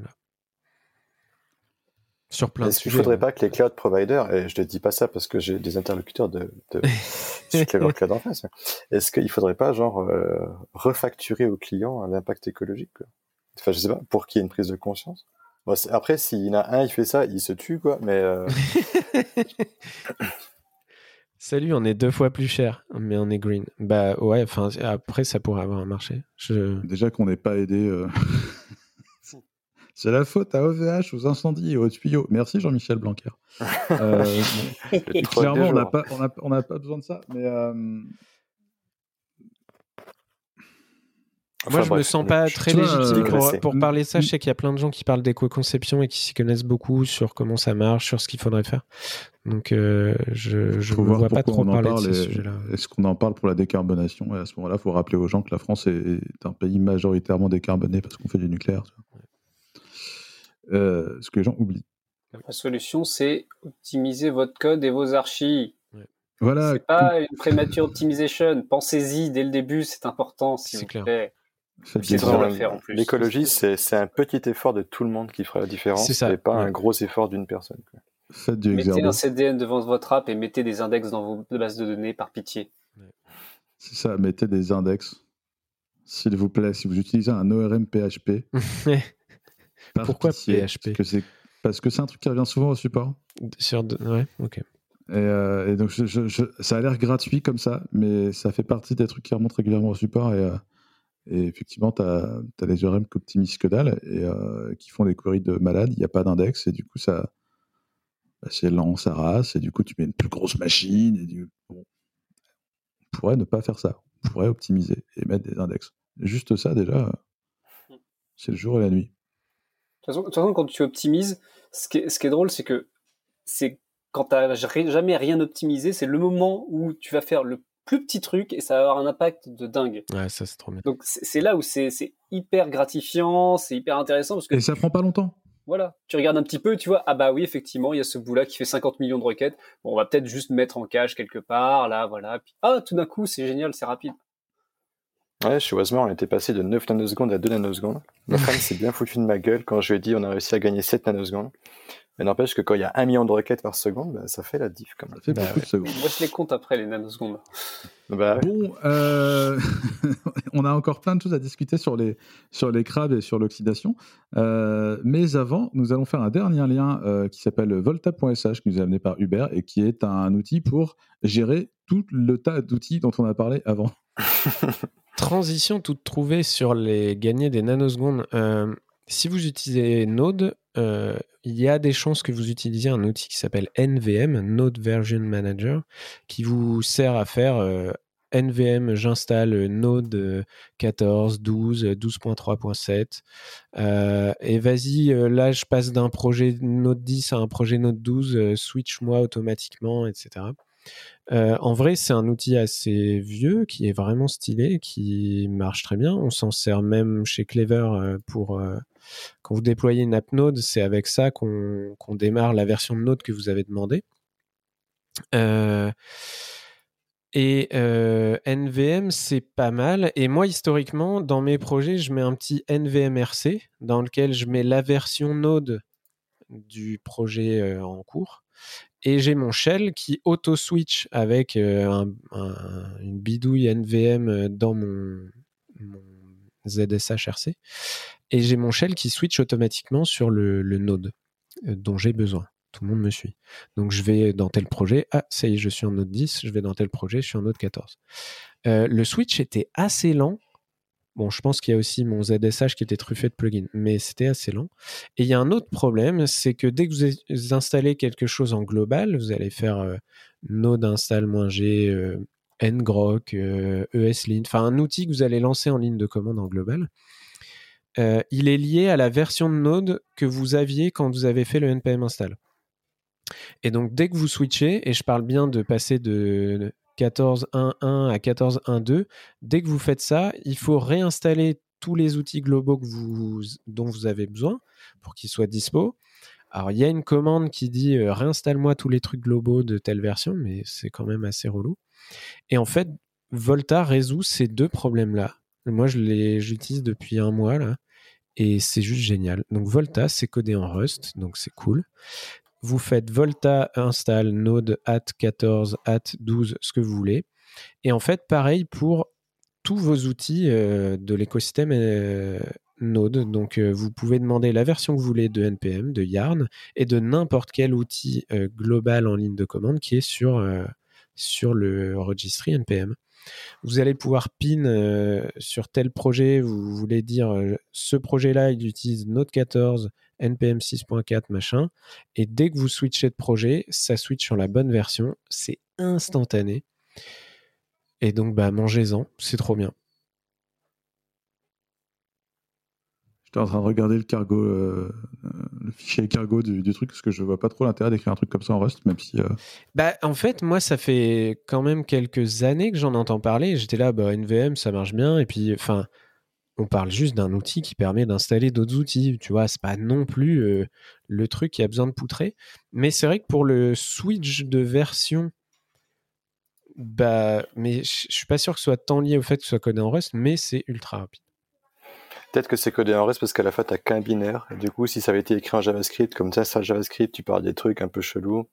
Sur plein Est-ce qu'il ne faudrait pas que les cloud providers, et je ne dis pas ça parce que j'ai des interlocuteurs de, de *laughs* Cloud en face, est-ce qu'il ne faudrait pas genre euh, refacturer aux clients l'impact écologique quoi? Enfin, je sais pas, pour qu'il y ait une prise de conscience? Bon, après, s'il y en a un, il fait ça, il se tue, quoi, mais. Euh... *laughs* Salut, on est deux fois plus cher, mais on est green. Bah ouais, enfin après ça pourrait avoir un marché. Je... Déjà qu'on n'est pas aidé. Euh... *laughs* C'est la faute à OVH, aux incendies et aux tuyaux. Merci Jean-Michel Blanquer. euh, *laughs* clairement, on n'a pas, on a, on a pas besoin de ça, mais. Euh... Moi, je me sens pas très légitime pour, parler de ça. Je sais qu'il y a plein de gens qui parlent d'éco-conception et qui s'y connaissent beaucoup sur comment ça marche, sur ce qu'il faudrait faire. Donc, euh, je ne vois pas trop parler de ce sujet-là. Est-ce qu'on en parle pour la décarbonation? Et à ce moment-là, il faut rappeler aux gens que la France est, un pays majoritairement décarboné parce qu'on fait du nucléaire. Euh, ce que les gens oublient. La solution, c'est optimiser votre code et vos archives. Voilà. C'est pas une premature optimization. Pensez-y dès le début, c'est important. Si c'est clair. C'est faire en plus. L'écologie, c'est un petit effort de tout le monde qui fera la différence. C'est pas un gros effort d'une personne. Faites du mettez un CDN devant votre app et mettez des index dans vos bases de données par pitié. C'est ça, mettez des index. S'il vous plaît, si vous utilisez un ORM PHP. *laughs* Pourquoi PHP Parce que c'est un truc qui revient souvent au support. Sur Ouais, ok. Euh, et, donc, ça a l'air gratuit comme ça, mais ça fait partie des trucs qui remontent régulièrement au support. Et, euh, effectivement, tu as, as, les ORM qui optimisent que dalle et euh, qui font des queries de malade. Il n'y a pas d'index et du coup, ça, bah, c'est lent, ça rase. Et du coup, tu mets une plus grosse machine. Et du, on pourrait ne pas faire ça. On pourrait optimiser et mettre des index. Juste ça, déjà, c'est le jour et la nuit. De toute façon, quand tu optimises, ce qui est, ce qui est drôle, c'est que c'est quand tu n'as jamais rien optimisé, c'est le moment où tu vas faire le plus petit truc et ça va avoir un impact de dingue. Ouais, ça c'est trop bien. Donc c'est là où c'est hyper gratifiant, c'est hyper intéressant. Parce que et ça prend pas longtemps. Voilà, tu regardes un petit peu, tu vois, ah bah oui, effectivement, il y a ce bout-là qui fait 50 millions de requêtes. Bon, on va peut-être juste mettre en cache quelque part, là, voilà. Puis, ah, tout d'un coup, c'est génial, c'est rapide. Ouais, chez Wasmer, on était passé de 9 nanosecondes à 2 nanosecondes. Ma femme s'est bien foutue de ma gueule quand je lui ai dit on a réussi à gagner 7 nanosecondes. Mais n'empêche que quand il y a un million de requêtes par seconde, bah, ça fait la diff quand même. Ça fait bah beaucoup de secondes. Moi, je les compte après les nanosecondes. Bah, bon, euh, *laughs* on a encore plein de choses à discuter sur les, sur les crabes et sur l'oxydation. Euh, mais avant, nous allons faire un dernier lien euh, qui s'appelle volta.sh, qui nous est amené par Hubert et qui est un outil pour gérer tout le tas d'outils dont on a parlé avant. *laughs* Transition toute trouvée sur les gagnés des nanosecondes. si vous utilisez Node, euh, il y a des chances que vous utilisiez un outil qui s'appelle NVM, Node Version Manager, qui vous sert à faire euh, NVM, j'installe Node 14, 12, 12.3.7. et vas-y, euh, là, je passe d'un projet Node 10 à un projet Node 12, switch-moi automatiquement, etc. en vrai, c'est un outil assez vieux qui est vraiment stylé, qui marche très bien. On s'en sert même chez Clever pour quand vous déployez une app Node, c'est avec ça qu'on démarre la version de Node que vous avez demandé. Euh, et euh, NVM, c'est pas mal. Et moi, historiquement, dans mes projets, je mets un petit NVMRC dans lequel je mets la version Node du projet euh, en cours. Et j'ai mon shell qui auto-switch avec une bidouille NVM dans mon, ZSHRC. Et j'ai mon shell qui switch automatiquement sur le, node euh, dont j'ai besoin. Tout le monde me suit. Donc je vais dans tel projet. Ah, ça y est, je suis en node 10. Je vais dans tel projet. Je suis en node 14. Euh, le switch était assez lent. Bon, je pense qu'il y a aussi mon ZSH qui était truffé de plugins, mais c'était assez lent. Et il y a un autre problème, c'est que dès que vous installez quelque chose en global, vous allez faire euh, node install-g, ngrok, ESLint, enfin un outil que vous allez lancer en ligne de commande en global. Euh, il est lié à la version de Node que vous aviez quand vous avez fait le npm install. Et donc dès que vous switchez, et je parle bien de passer de 14.1.1 à 14.1.2, dès que vous faites ça, il faut réinstaller tous les outils globaux dont vous avez besoin pour qu'ils soient dispo. Alors il y a une commande qui dit euh, réinstalle-moi tous les trucs globaux de telle version, mais c'est quand même assez relou. Et en fait, Volta résout ces deux problèmes-là. Moi, je l'utilise depuis un mois là et c'est juste génial. Donc Volta, c'est codé en Rust, donc c'est cool. Vous faites Volta install node at 14 at 12, ce que vous voulez. Et en fait, pareil pour tous vos outils euh, de l'écosystème euh, Node. Donc, euh, vous pouvez demander la version que vous voulez de NPM, de Yarn et de n'importe quel outil global en ligne de commande qui est sur, sur le registry NPM. Vous allez pouvoir pin sur tel projet, vous voulez dire ce projet-là, il utilise Node 14, NPM 6.4, machin. Et dès que vous switchez de projet, ça switch sur la bonne version. C'est instantané. Et donc, bah, mangez-en, c'est trop bien. J'étais en train de regarder le cargo, euh, le fichier cargo du, du, truc, parce que je vois pas trop l'intérêt d'écrire un truc comme ça en Rust, même si. Euh... Bah, en fait, moi, ça fait quand même quelques années que j'en entends parler. J'étais là, bah, NVM, ça marche bien. Et puis, enfin, on parle juste d'un outil qui permet d'installer d'autres outils. Tu vois, c'est pas non plus euh, le truc qui a besoin de poutrer. Mais c'est vrai que pour le switch de version, bah, mais je suis pas sûr que ce soit tant lié au fait que ce soit codé en Rust, mais c'est ultra rapide. Peut-être que c'est codé en Rust parce qu'à la fin, t'as qu'un binaire. Et du coup, si ça avait été écrit en JavaScript, comme ça, ça, JavaScript, tu parles des trucs un peu chelous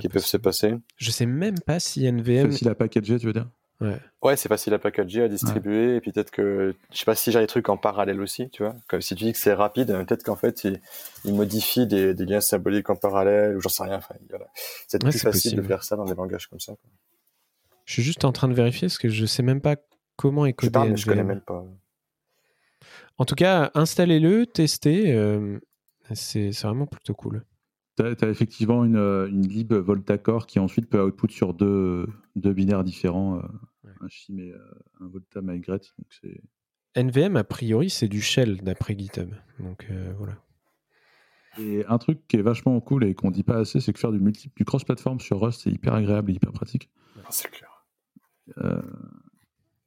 qui peuvent se passer. Je sais même pas si NVM. Facile à packager, tu veux dire? Ouais, ouais c'est facile à packager, à distribuer, ouais. et puis peut-être que, je sais pas si j'ai des trucs en parallèle aussi, tu vois. Comme si tu dis que c'est rapide, peut-être qu'en fait, il, il modifie des, des, liens symboliques en parallèle, ou j'en sais rien. Enfin, voilà. C'est ouais, plus facile possible. de faire ça dans des langages comme ça. Quoi. Je suis juste en train de vérifier parce que je sais même pas comment est codé. Je, parle, mais je connais même pas. En tout cas, installez-le, testez. Euh, c'est vraiment plutôt cool. Tu as, as, effectivement une, une lib Volta-Core qui ensuite peut output sur deux, deux binaires différents, euh. Un chim et euh, un Volta Migrate. Donc c'est NVM, a priori, c'est du shell d'après GitHub. Donc euh, voilà. Et un truc qui est vachement cool et qu'on dit pas assez, c'est que faire du, multi, du cross-platform sur Rust, c'est hyper agréable et hyper pratique. C'est clair. Euh,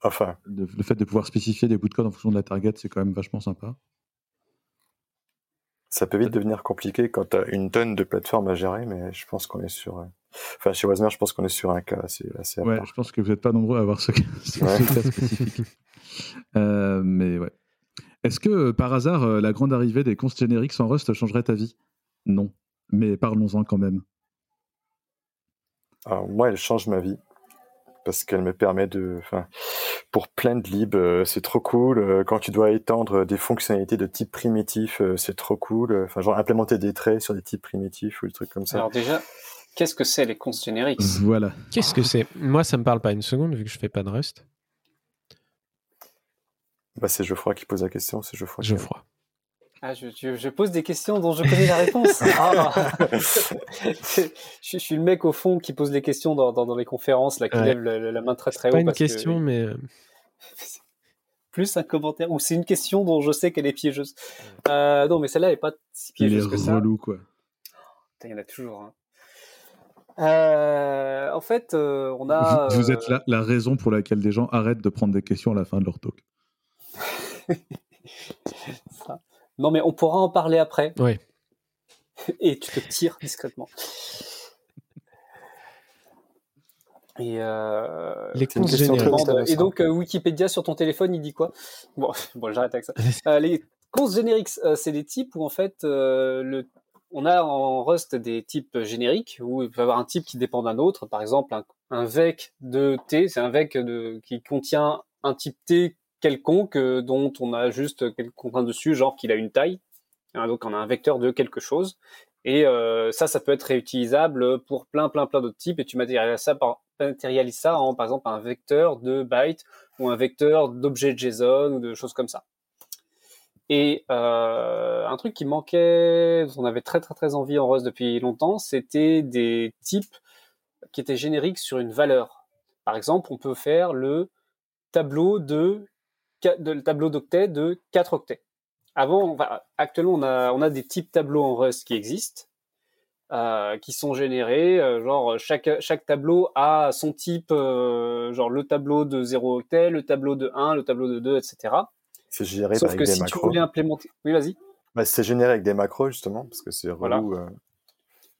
enfin. Le, le, fait de pouvoir spécifier des bouts de code en fonction de la target, c'est quand même vachement sympa. Ça peut vite devenir compliqué quand tu as une tonne de plateformes à gérer, mais je pense qu'on est sur. Enfin, chez Wasmer, je pense qu'on est sur un cas assez. assez ouais, je pense que vous n'êtes pas nombreux à avoir ce, ce ouais. cas spécifique. *laughs* euh, mais ouais. Est-ce que par hasard, la grande arrivée des const génériques sans Rust changerait ta vie? Non. Mais parlons-en quand même. Alors, moi, elle change ma vie parce qu'elle me permet de, enfin, pour plein de lib, euh, c'est trop cool. Euh, quand tu dois étendre des fonctionnalités de type primitif, euh, c'est trop cool. Enfin, genre implémenter des traits sur des types primitifs ou des trucs comme ça. Alors déjà, qu'est-ce que c'est les const generics Voilà. Qu'est-ce que c'est? Moi, ça me parle pas une seconde vu que je fais pas de Rust. Bah, c'est Geoffroy qui pose la question. C'est Geoffroy. Geoffroy. Ah, je, je, je, pose des questions dont je connais la réponse. *laughs* ah. *laughs* je, je, suis le mec au fond qui pose les questions dans, dans, dans les conférences, là, qui ouais. lève la, la, main très très haut. Pas une question, que... mais. *laughs* Plus un commentaire, ou c'est une question dont je sais qu'elle est piégeuse. Euh, non, mais celle-là n'est pas si piégeuse que ça. relou, quoi. Il y en a toujours. Hein. Euh, en fait, euh, on a. Vous êtes la, la raison pour laquelle des gens arrêtent de prendre des questions à la fin de leur talk. *laughs* ça. Non, mais on pourra en parler après. Oui. *laughs* Et tu te tires discrètement. Et euh, les. Et donc euh, Wikipédia sur ton téléphone, il dit quoi? Bon, *laughs* bon j'arrête avec ça. euh, les comptes génériques, euh, c'est des types où en fait euh, le, on a en Rust des types génériques où il peut y avoir un type qui dépend d'un autre. Par exemple, un, vec de T, c'est un vec qui contient un type T quelconque euh, dont on a juste quelques contraintes dessus, genre qu'il a une taille. Hein, donc on a un vecteur de quelque chose. Et euh, ça, ça peut être réutilisable pour plein, plein, plein d'autres types. Et tu matérialises ça, par, matérialises ça en, par exemple, un vecteur de bytes ou un vecteur d'objets JSON ou de choses comme ça. Et euh, un truc qui manquait, on avait très, très, très envie en Rust depuis longtemps, c'était des types qui étaient génériques sur une valeur. Par exemple, on peut faire le tableau de de, le tableau d'octet de 4 octets. Avant, actuellement, on a, on a des types tableaux en Rust qui existent, euh, qui sont générés. Euh, genre, chaque, chaque tableau a son type, euh, genre le tableau de 0 octet, le tableau de 1, le tableau de 2, etc. C'est géré Sauf avec que des si macros. tu voulais implémenter. Oui, vas-y. Bah, c'est généré avec des macros, justement, parce que c'est relou. Voilà. Euh...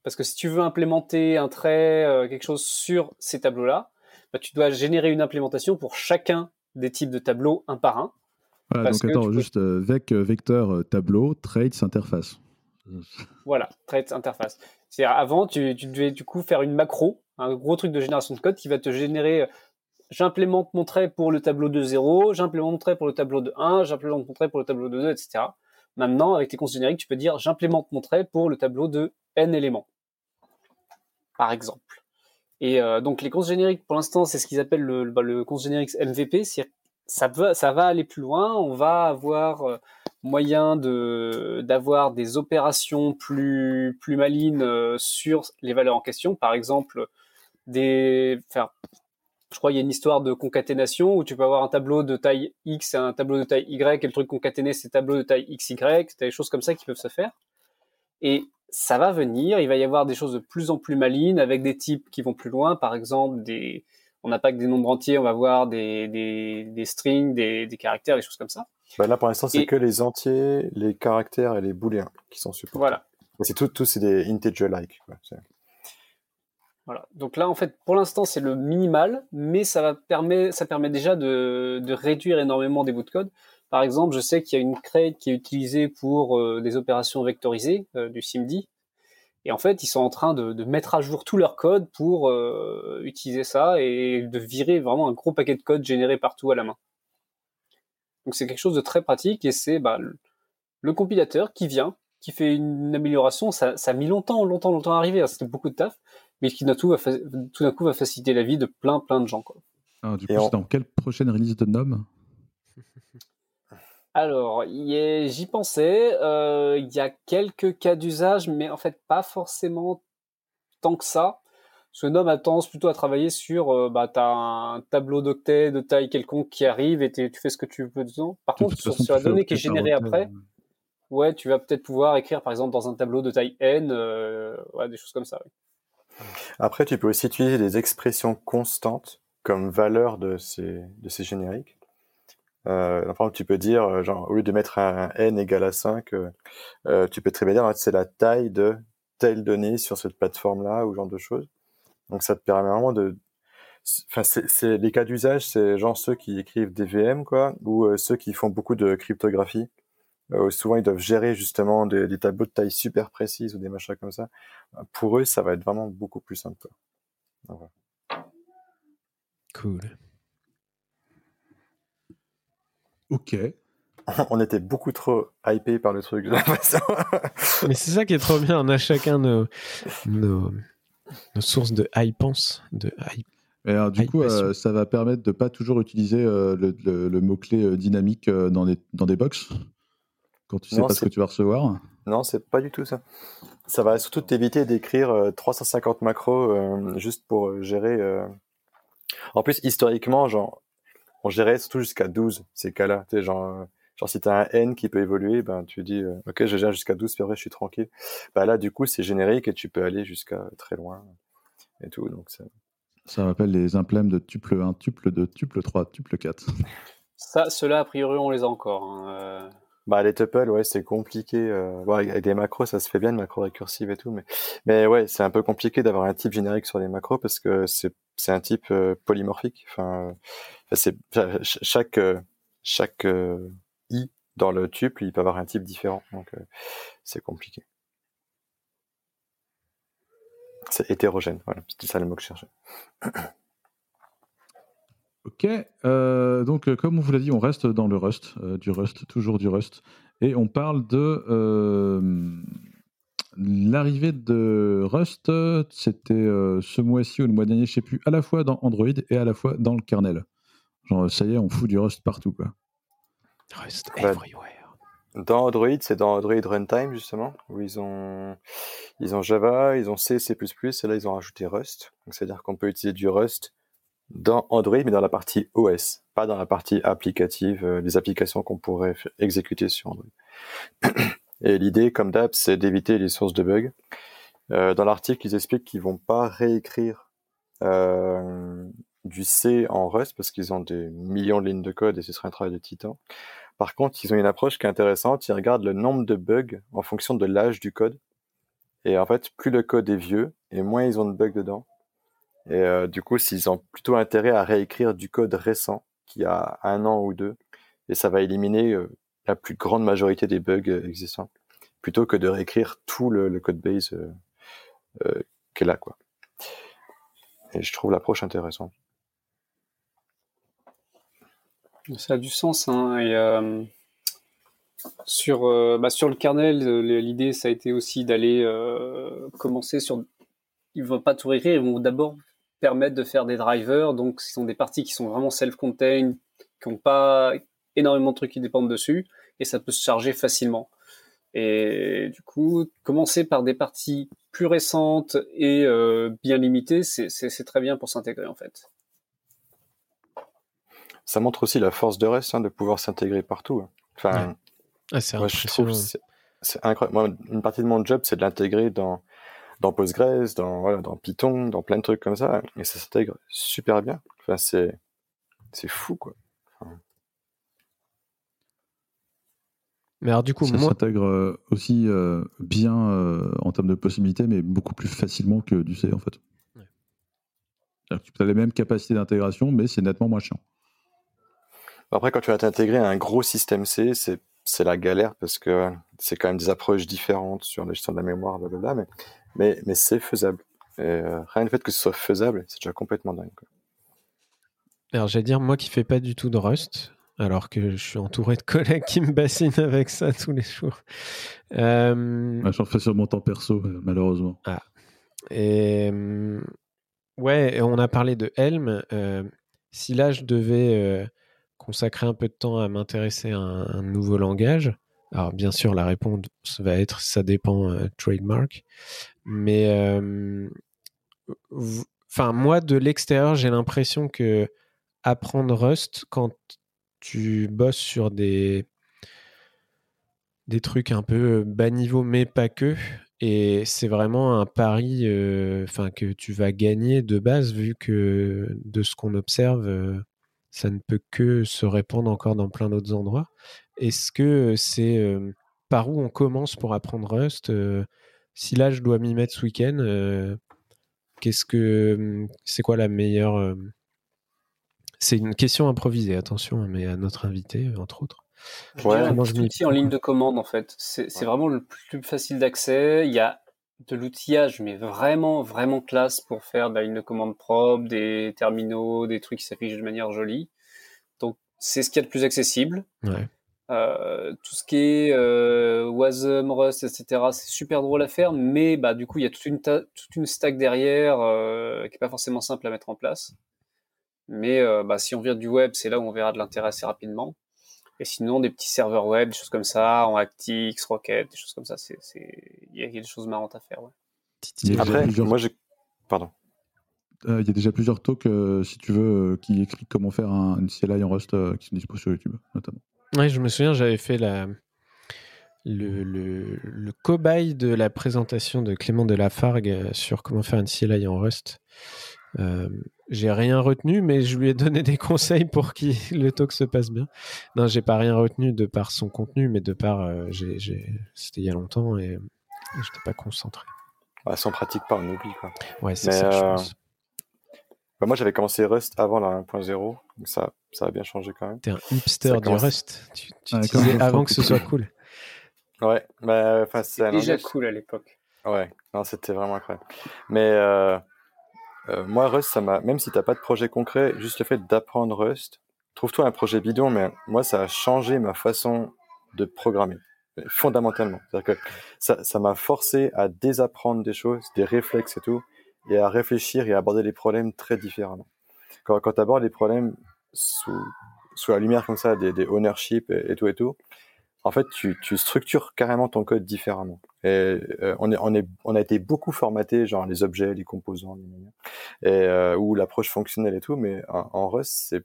Parce que si tu veux implémenter un trait, euh, quelque chose sur ces tableaux-là, bah, tu dois générer une implémentation pour chacun des types de tableaux un par un. Voilà, donc attends, peux... juste euh, vec, vecteur, euh, tableau, traits, interface. *laughs* Voilà, traits, interface. C'est-à-dire avant, tu, tu, devais du coup faire une macro, un gros truc de génération de code qui va te générer. J'implémente mon trait pour le tableau de 0, j'implémente mon trait pour le tableau de 1, j'implémente mon trait pour le tableau de 2, etc. Maintenant, avec tes consignes génériques, tu peux dire j'implémente mon trait pour le tableau de n éléments, par exemple. Et euh, donc les consignes génériques, pour l'instant, c'est ce qu'ils appellent le, bah, le const générique MVP, ça ça va aller plus loin. On va avoir euh, moyen d'avoir des opérations plus malines euh, sur les valeurs en question. Par exemple, des je crois qu'il y a une histoire de concaténation où tu peux avoir un tableau de taille X et un tableau de taille Y et le truc concaténé c'est tableau de taille XY, t'as des choses comme ça qui peuvent se faire. Et ça va venir, il va y avoir des choses de plus en plus malines avec des types qui vont plus loin, par exemple des on n'a pas que des nombres entiers, on va voir des, des, des strings, des, des, caractères, des choses comme ça. Bah là, pour l'instant, c'est que les entiers, les caractères et les booléens qui sont supportés. Voilà. C'est tout, tout c'est des integer-like. Voilà. Donc là, en fait, pour l'instant, c'est le minimal, mais ça va permet, ça permet déjà de, de réduire énormément des bouts de code. Par exemple, je sais qu'il y a une crate qui est utilisée pour euh, des opérations vectorisées euh, du SIMD, et en fait, ils sont en train de, de mettre à jour tout leur code pour euh, utiliser ça et de virer vraiment un gros paquet de code généré partout à la main. Donc c'est quelque chose de très pratique et c'est bah, le, compilateur qui vient, qui fait une amélioration. Ça, ça a mis longtemps, longtemps, longtemps à arriver. Hein, c'était beaucoup de taf, mais qui tout, va tout d'un coup va faciliter la vie de plein, plein de gens. Quoi. Alors, du coup, c'est dans quelle prochaine release de NOM? *laughs* Alors, j'y pensais. Euh, il y a quelques cas d'usage, mais en fait pas forcément tant que ça. Ce nom a tendance plutôt à travailler sur, euh, bah, t'as un tableau d'octet de taille quelconque qui arrive et tu fais ce que tu veux dedans. Par contre, sur, la donnée qui est générée après, ouais, tu vas peut-être pouvoir écrire, par exemple, dans un tableau de taille n, euh, ouais, des choses comme ça. Après, tu peux aussi utiliser des expressions constantes comme valeur de ces, de ces génériques. Euh, enfin, tu peux dire, euh, genre, au lieu de mettre un n égale à 5, euh, tu peux très bien dire, c'est la taille de telle donnée sur cette plateforme-là, ou genre de choses. Donc, ça te permet vraiment de... Enfin, c'est les cas d'usage, c'est genre ceux qui écrivent des VM, quoi, ou ceux qui font beaucoup de cryptographie. Souvent, ils doivent gérer justement des, des, tableaux de taille super précises ou des machins comme ça. Pour eux, ça va être vraiment beaucoup plus simple. Quoi. Donc, voilà. Cool. Ok. *laughs* On était beaucoup trop hypé par le truc, j'ai l'impression. *laughs* Mais c'est ça qui est trop bien. On a chacun nos, nos, nos sources de hypance, de hype. Et alors, du coup, euh, ça va permettre de pas toujours utiliser euh, le, le, le mot-clé euh, dynamique euh, dans, des, dans des box? Quand tu sais non, pas ce que tu vas recevoir. Non, c'est pas du tout ça. Ça va surtout t'éviter d'écrire 350 macros juste pour gérer. En plus, historiquement, genre, on gérait surtout jusqu'à 12 ces cas-là. Tu sais, genre, genre si tu as un n qui peut évoluer, ben tu dis euh, OK, je gère jusqu'à 12 puis après je suis tranquille. Bah là du coup, c'est générique et tu peux aller jusqu'à très loin et tout donc ça ça m'appelle les implèmes de tuple 1, tuple 2, tuple 3, tuple 4. Ça, ceux-là, a priori, on les a encore. Hein. Euh. Bah, les tuples, ouais, c'est compliqué. Euh... Bon, avec des macros, ça se fait bien, de macro récursive et tout, mais, mais ouais, c'est un peu compliqué d'avoir un type générique sur les macros parce que c'est, c'est un type euh, polymorphique. Enfin, c'est chaque chaque euh, i dans le tuple, il peut avoir un type différent, donc euh, c'est compliqué. C'est hétérogène, voilà, c'était ça le mot que je cherchais. *clears throat* Ok, euh, donc comme on vous l'a dit, on reste dans le Rust, euh, du Rust, toujours du Rust, et on parle de euh, l'arrivée de Rust. C'était ce mois-ci ou le mois dernier, je sais plus, à la fois dans Android et à la fois dans le kernel. Genre, ça y est, on fout du Rust partout, quoi. Rust everywhere. Dans Android, c'est dans Android Runtime justement, où ils ont ils ont Java, ils ont C, C++, et là ils ont rajouté Rust. Donc c'est-à-dire qu'on peut utiliser du Rust dans Android, mais dans la partie OS, pas dans la partie applicative, euh, les applications qu'on pourrait exécuter sur Android. *clears throat* Et l'idée, comme d'hab, c'est d'éviter les sources de bugs. Euh, dans l'article, ils expliquent qu'ils vont pas réécrire euh, du C en Rust parce qu'ils ont des millions de lignes de code et ce serait un travail de titan. Par contre, ils ont une approche qui est intéressante. Ils regardent le nombre de bugs en fonction de l'âge du code. Et en fait, plus le code est vieux et moins ils ont de bugs dedans. Et euh, du coup, s'ils ont plutôt intérêt à réécrire du code récent, qui a un an ou deux, et ça va éliminer euh, la plus grande majorité des bugs euh, existants, plutôt que de réécrire tout le, code base qu'elle a, quoi. Et je trouve l'approche intéressante. Ça a du sens. Hein, et, sur, bah, sur le kernel, l'idée, ça a été aussi d'aller commencer sur. Ils vont pas tout réécrire, ils vont d'abord permettre de faire des drivers. Donc, ce sont des parties qui sont vraiment self-contained, qui n'ont pas énormément de trucs qui dépendent dessus, et ça peut se charger facilement. Et du coup, commencer par des parties plus récentes et euh, bien limitées, c'est très bien pour s'intégrer en fait. ça montre aussi la force de Rust hein, de pouvoir s'intégrer partout. Hein. Enfin, ah, c'est incroyable. une partie de mon job, c'est de l'intégrer dans, dans Postgres, dans, voilà, dans Python, dans plein de trucs comme ça. Et ça s'intègre super bien. Enfin, c'est, c'est fou, quoi. Mais alors, du coup, ça s'intègre euh, aussi euh, bien euh, en termes de possibilités, mais beaucoup plus facilement que du C, en fait. Tu as les mêmes capacités d'intégration, mais c'est nettement moins chiant. Après, quand tu vas t'intégrer à un gros système C, c'est c'est la galère parce que c'est quand même des approches différentes sur la gestion de la mémoire, blablabla, mais, mais, mais c'est faisable. Et euh, rien le fait que ce soit faisable, c'est déjà complètement dingue. Alors, j'allais dire, moi qui fais pas du tout de Rust, alors que je suis entouré de collègues qui me bassinent avec ça tous les jours. Euh... J'en fais sur mon temps perso, euh, malheureusement. Ah. Et ouais, on a parlé de Helm. Euh, si là, je devais consacrer un peu de temps à m'intéresser à un, nouveau langage, alors bien sûr la réponse va être ça dépend euh, trademark, mais euh, enfin moi de l'extérieur j'ai l'impression que apprendre Rust quand tu bosses sur des trucs un peu bas niveau mais pas que et c'est vraiment un pari euh, enfin que tu vas gagner de base vu que de ce qu'on observe ça ne peut que se répandre encore dans plein d'autres endroits. Est-ce que c'est par où on commence pour apprendre Rust Si là, je dois m'y mettre ce week-end, qu'est-ce que mmh, c'est quoi la meilleure C'est une question improvisée, attention, hein, mais à notre invité, entre autres. Ouais, un outil en ligne de commande en fait. C'est vraiment le plus facile d'accès. Il y a de l'outillage, mais vraiment, vraiment classe pour faire de la ligne de commande propre, des terminaux, des trucs qui s'affichent de manière jolie. Donc, c'est ce qu'il y a de plus accessible. Euh, tout ce qui est euh, Wasm, Rust, etc., c'est super drôle à faire, mais bah, du coup, il y a toute une, toute une stack derrière euh, qui n'est pas forcément simple à mettre en place. Mais euh, bah, si on vient du web, c'est là où on verra de l'intérêt assez rapidement. Et sinon, des petits serveurs web, des choses comme ça, en ActiX, Rocket, des choses comme ça, c'est, il y a des choses marrantes à faire. Ouais. Après, moi, j'ai. Pardon. Euh, il y a déjà plusieurs talks, euh, si tu veux, euh, qui expliquent comment faire un, une CLI en Rust qui sont dispo sur YouTube, notamment. Oui, je me souviens, j'avais fait la, le, le, le, cobaye de la présentation de Clément de Lafargue sur comment faire une CLI en Rust. Euh, j'ai rien retenu, mais je lui ai donné des conseils pour que *laughs* le talk se passe bien. Non, j'ai pas rien retenu de par son contenu, mais de par, euh, c'était il y a longtemps et, je j'étais pas concentré. Ouais, si on pratique pas, on oublie quoi. Ouais, c'est ça. Je euh, pense. Bah, moi, j'avais commencé Rust avant la 1.0, donc ça, ça a bien changé quand même. T'es un hipster du Rust. Tu, tu avant que ce soit cool. Ouais, bah, enfin, c'est déjà cool à l'époque. Ouais, non, c'était vraiment incroyable. Mais euh, euh, moi, Rust, ça m'a, même si t'as pas de projet concret, juste le fait d'apprendre Rust, trouve-toi un projet bidon, mais moi, ça a changé ma façon de programmer fondamentalement. C'est-à-dire que ça, ça m'a forcé à désapprendre des choses, des réflexes et tout, et à réfléchir et à aborder les problèmes très différemment. Quand, quand tu abordes les problèmes sous, sous la lumière comme ça, des, des ownership et, tout et tout, en fait, tu, tu structures carrément ton code différemment. Et euh, on, est, on, est, on a été beaucoup formaté, genre les objets, les composants, et, euh, ou l'approche fonctionnelle et tout, mais en, Rust, c'est,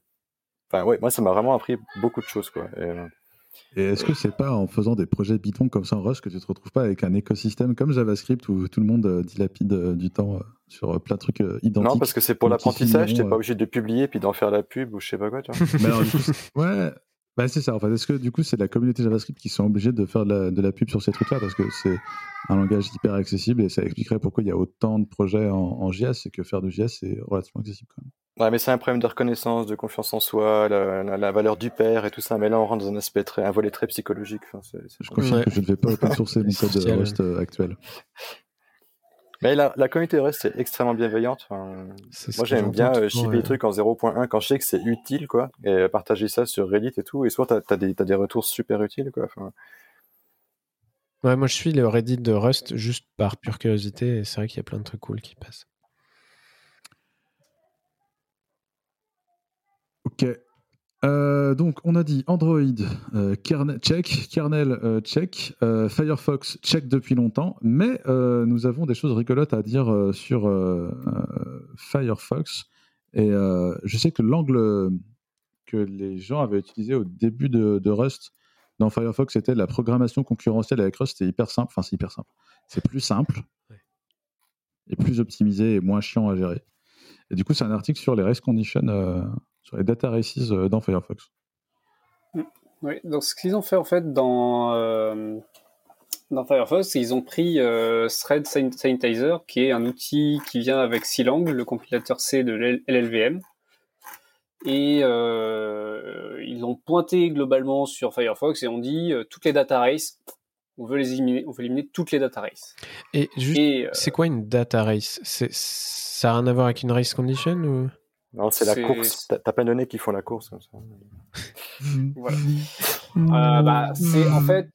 enfin ouais, moi ça m'a vraiment appris beaucoup de choses quoi. Et, euh, et est-ce que c'est pas en faisant des projets Python comme ça en Rust que tu te retrouves pas avec un écosystème comme JavaScript où tout le monde dilapide du temps sur plein de trucs identiques Non, parce que c'est pour l'apprentissage, t'es pas obligé de publier puis d'en faire la pub ou je sais pas quoi. Tu vois. ouais, bah, c'est ça. En fait, est-ce que du coup, c'est la communauté JavaScript qui sont obligés de faire de la, pub sur ces trucs-là? Parce que c'est un langage hyper accessible et ça expliquerait pourquoi il y a autant de projets en, JS et que faire du JS c'est relativement accessible quand même. Ouais, mais c'est un problème de reconnaissance, de confiance en soi, la, valeur du père et tout ça. Mais là, on rentre dans un aspect très, un volet très psychologique. je confirme que je ne vais pas open sourcer mon *laughs* code de Rust euh, actuel. Mais la, la communauté Rust est extrêmement bienveillante. moi, j'aime bien euh, shipper les trucs en 0.1 quand je sais que c'est utile, quoi, et partager ça sur Reddit et tout. Et soit t'as as des, as des retours super utiles, quoi. Ouais, moi, je suis le Reddit de Rust juste par pure curiosité. Et c'est vrai qu'il y a plein de trucs cool qui passent. Ok. Euh, donc, on a dit Android, euh, kernel, check, kernel, euh, check, Firefox, check depuis longtemps, mais nous avons des choses rigolotes à dire sur Firefox. Et je sais que l'angle que les gens avaient utilisé au début de, Rust dans Firefox, c'était la programmation concurrentielle avec Rust, c'était hyper simple. Enfin, c'est hyper simple. C'est plus simple et plus optimisé et moins chiant à gérer. Et du coup, c'est un article sur les race conditions, sur les data races euh, dans Firefox. Mm. Oui, donc ce qu'ils ont fait en fait dans, euh, dans Firefox, ils ont pris Thread Sanitizer, qui est un outil qui vient avec Silang, le compilateur C de LLVM. Et ils ont pointé globalement sur Firefox et on dit toutes les data races, on veut les éliminer, on veut éliminer toutes les data races. Et juste, c'est quoi une data race? Ça n'a rien à voir avec une race condition ou? Non, c'est la course. T'as pas de données qui font la course comme ça. *laughs* voilà. Euh, bah, c'est en fait,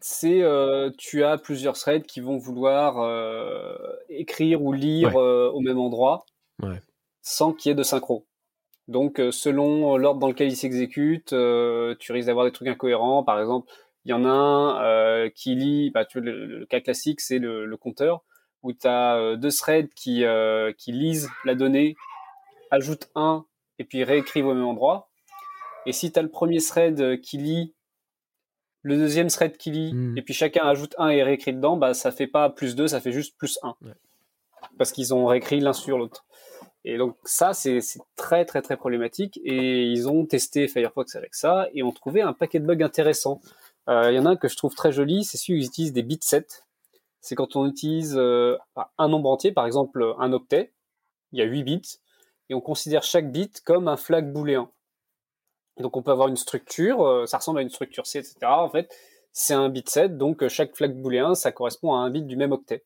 c'est euh, tu as plusieurs threads qui vont vouloir euh, écrire ou lire au même endroit, sans qu'il y ait de synchro. Donc, selon l'ordre dans lequel ils s'exécutent, tu risques d'avoir des trucs incohérents. Par exemple, il y en a un qui lit, bah, tu, le, cas classique, c'est le, compteur où tu as euh, deux threads qui, euh, qui lisent la donnée, ajoutent un et puis réécrivent au même endroit. Et si tu as le premier thread qui lit, le deuxième thread qui lit, hmm. et puis chacun ajoute un et réécrit dedans, bah, ça fait pas plus 2, ça fait juste plus 1. Parce qu'ils ont réécrit l'un sur l'autre. Et donc ça, c'est très très très problématique. Et ils ont testé Firefox avec ça et ont trouvé un paquet de bugs intéressants. Euh, il y en a un que je trouve très joli, c'est celui où ils utilisent des bit sets c'est quand on utilise euh, un nombre entier, par exemple un octet, il y a 8 bits, et on considère chaque bit comme un flag booléen. Donc on peut avoir une structure, euh, ça ressemble à une structure C, etc. En fait, c'est un bit set, donc euh, chaque flag booléen, ça correspond à un bit du même octet.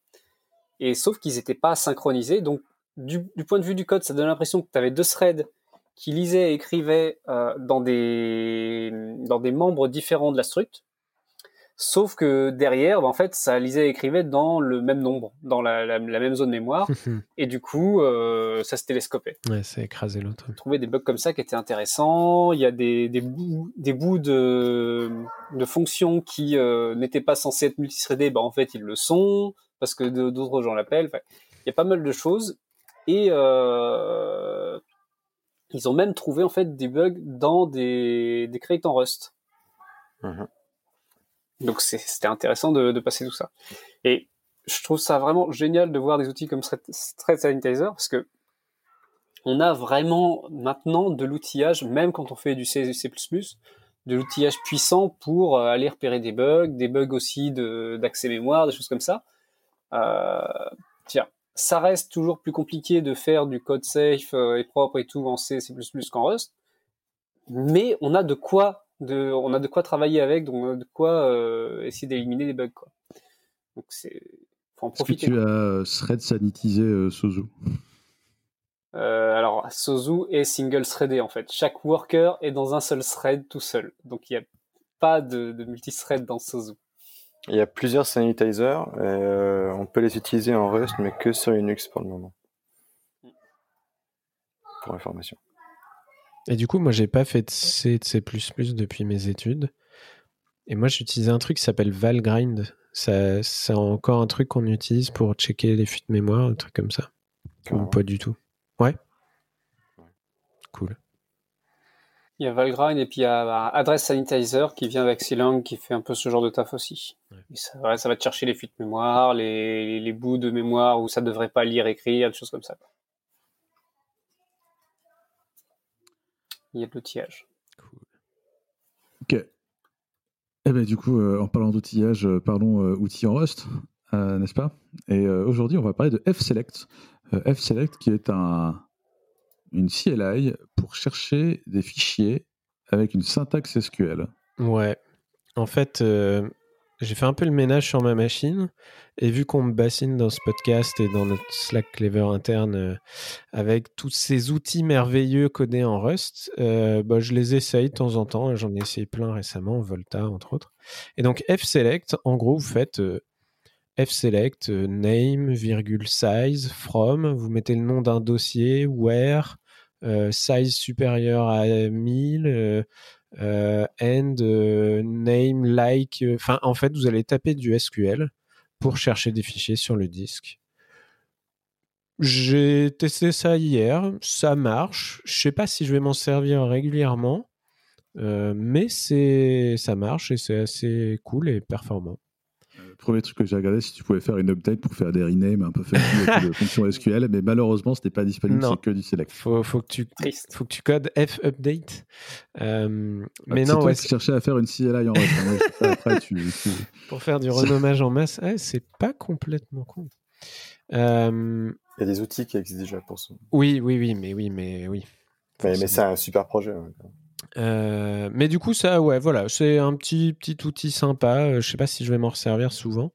Et sauf qu'ils n'étaient pas synchronisés, donc du, point de vue du code, ça donne l'impression que tu avais deux threads qui lisaient et écrivaient dans, des, dans des membres différents de la structure. Sauf que derrière, bah, en fait, ça lisait et écrivait dans le même nombre, dans la, même zone mémoire, *laughs* et du coup, euh, ça se télescopait. Ouais, ça écrasé l'autre. On trouvait des bugs comme ça qui étaient intéressants. Il y a des, des bouts, des bouts de, de fonctions qui euh, n'étaient pas censés être multithreadés, bah en fait, ils le sont parce que d'autres gens l'appellent. il y a pas mal de choses, et euh, ils ont même trouvé en fait des bugs dans des, des crates en Rust. Mhm. Donc c'était intéressant de, passer tout ça. Et je trouve ça vraiment génial de voir des outils comme Thread Sanitizer parce que on a vraiment maintenant de l'outillage, même quand on fait du C, C++, de l'outillage puissant pour euh, aller repérer des bugs, des bugs aussi d'accès mémoire, des choses comme ça. Euh, tiens, ça reste toujours plus compliqué de faire du code safe euh, et propre et tout en C, C++ qu'en Rust, mais on a de quoi on a de quoi travailler avec, donc on a de quoi euh, essayer d'éliminer des bugs. Quoi. Donc c'est, faut en profiter. Est-ce que tu as euh, thread sanitisé euh, Sozu? Alors Sozu est single threadé en fait. Chaque worker est dans un seul thread tout seul, donc il n'y a pas de, de multi-thread dans Sozu. Il y a plusieurs sanitizers, on peut les utiliser en Rust, mais que sur Linux pour le moment. Mm. Pour information. Et du coup, moi, j'ai pas fait de C, de C++ depuis mes études. Et moi, j'utilisais un truc qui s'appelle Valgrind. Ça, c'est encore un truc qu'on utilise pour checker les fuites de mémoire, un truc comme ça. Ou pas du tout. Ouais. Cool. Il y a Valgrind et puis il y a Address Sanitizer qui vient avec Silang qui fait un peu ce genre de taf aussi. ça, va te chercher les fuites de mémoire, les, les, bouts de mémoire où ça devrait pas lire, écrire, des choses comme ça. Il y a de l'outillage. Cool. Ok. Eh ben, du coup, euh, en parlant d'outillage, euh, parlons euh, outils en Rust, n'est-ce pas? Et aujourd'hui, on va parler de Fselect. Fselect qui est un, une CLI pour chercher des fichiers avec une syntaxe SQL. Ouais. En fait, j'ai fait un peu le ménage sur ma machine et vu qu'on me bassine dans ce podcast et dans notre Slack Clever interne euh, avec tous ces outils merveilleux codés en Rust, euh, bah, je les essaye de temps en temps. J'en ai essayé plein récemment, Volta entre autres. Et donc fselect, en gros, vous faites euh, fselect name, virgule size, from, vous mettez le nom d'un dossier, where, size supérieur à 1000 euh, and euh, name like. Euh, enfin, en fait, vous allez taper du SQL pour chercher des fichiers sur le disque. J'ai testé ça hier, ça marche. Je sais pas si je vais m'en servir régulièrement, euh, mais c'est ça marche et c'est assez cool et performant. Premier truc que j'ai regardé, si tu pouvais faire une update pour faire des renames un peu funky de *laughs* fonctions SQL, mais malheureusement, ce n'est pas disponible, c'est que du select. Faut, faut, que tu, faut que tu codes f update. Euh, ah, mais non, ouais. Tu cherchais à faire une CLI en après, tu, *laughs* Pour faire du renommage en masse, c'est pas complètement con. Euh... Il y a des outils qui existent déjà pour ça. Oui, oui, oui, mais oui, mais oui. Mais, mais c'est un super projet. Euh, mais du coup, ça, ouais, voilà, c'est un petit, petit outil sympa. Euh, je sais pas si je vais m'en resservir souvent,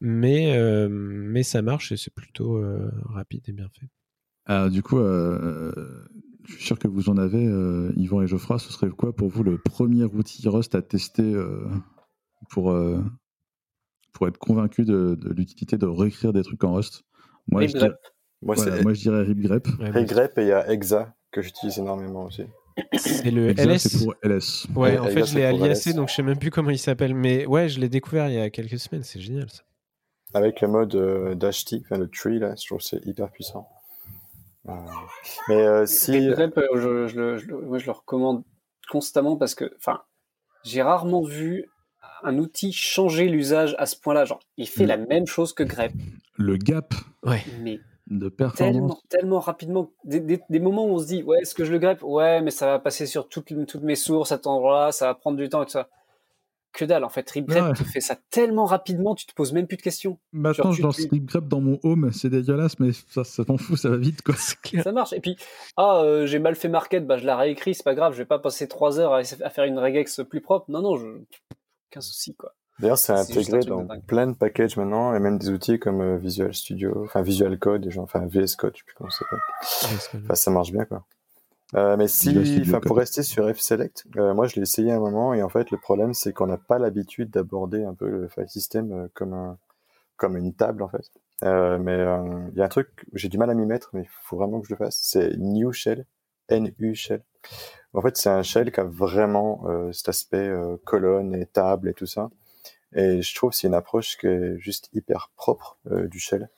mais, euh, mais ça marche et c'est plutôt rapide et bien fait. Alors, du coup, je suis sûr que vous en avez, Yvan et Geoffroy. Ce serait quoi pour vous le premier outil Rust à tester pour, pour être convaincu de, l'utilité de réécrire des trucs en Rust? Moi, je dirais, moi, moi, je dirais RipGrep. RipGrep et il y a Exa que j'utilise énormément aussi. C'est le LS. C'est pour LS. Ouais, en fait, je l'ai aliasé, donc je sais même plus comment il s'appelle. Mais ouais, je l'ai découvert il y a quelques semaines. C'est génial ça. Avec le mode euh, enfin le tree, là, je trouve que c'est hyper puissant. Euh, mais euh, si. Grep, euh, je, je, moi, je le recommande constamment parce que, enfin, j'ai rarement vu un outil changer l'usage à ce point-là. Genre, il fait la même chose que grep. Le gap. Ouais. Mais de performance. Tellement, tellement rapidement. Des, moments où on se dit, ouais, est-ce que je le grep Ouais, mais ça va passer sur toutes, toutes mes sources à cet endroit-là, ça va prendre du temps et tout ça. Que dalle, en fait. RipGrep, tu fais ça tellement rapidement, tu te poses même plus de questions. Maintenant, je lance RipGrep dans mon home, c'est dégueulasse, mais ça, ça t'en fout, ça va vite, quoi. Ça marche. Et puis, ah, euh, j'ai mal fait market, bah, je la réécris, c'est pas grave, je vais pas passer trois heures à, à faire une regex plus propre. Non, non, je... aucun souci, quoi. D'ailleurs, c'est intégré dans plein de packages maintenant, et même des outils comme euh, Visual Studio, enfin Visual Code, enfin VS Code, je sais plus comment ça s'appelle. Enfin, ça marche bien, quoi. Euh, mais si, enfin, pour rester sur F-Select, euh, moi je l'ai essayé un moment et en fait le problème c'est qu'on n'a pas l'habitude d'aborder un peu le file system euh, comme un, comme une table en fait. Euh, mais il y a un truc, j'ai du mal à m'y mettre, mais il faut vraiment que je le fasse. C'est New Shell, NU Shell. En fait, c'est un shell qui a vraiment cet aspect colonne et table et tout ça. Et je trouve que c'est une approche qui est juste hyper propre euh, du shell.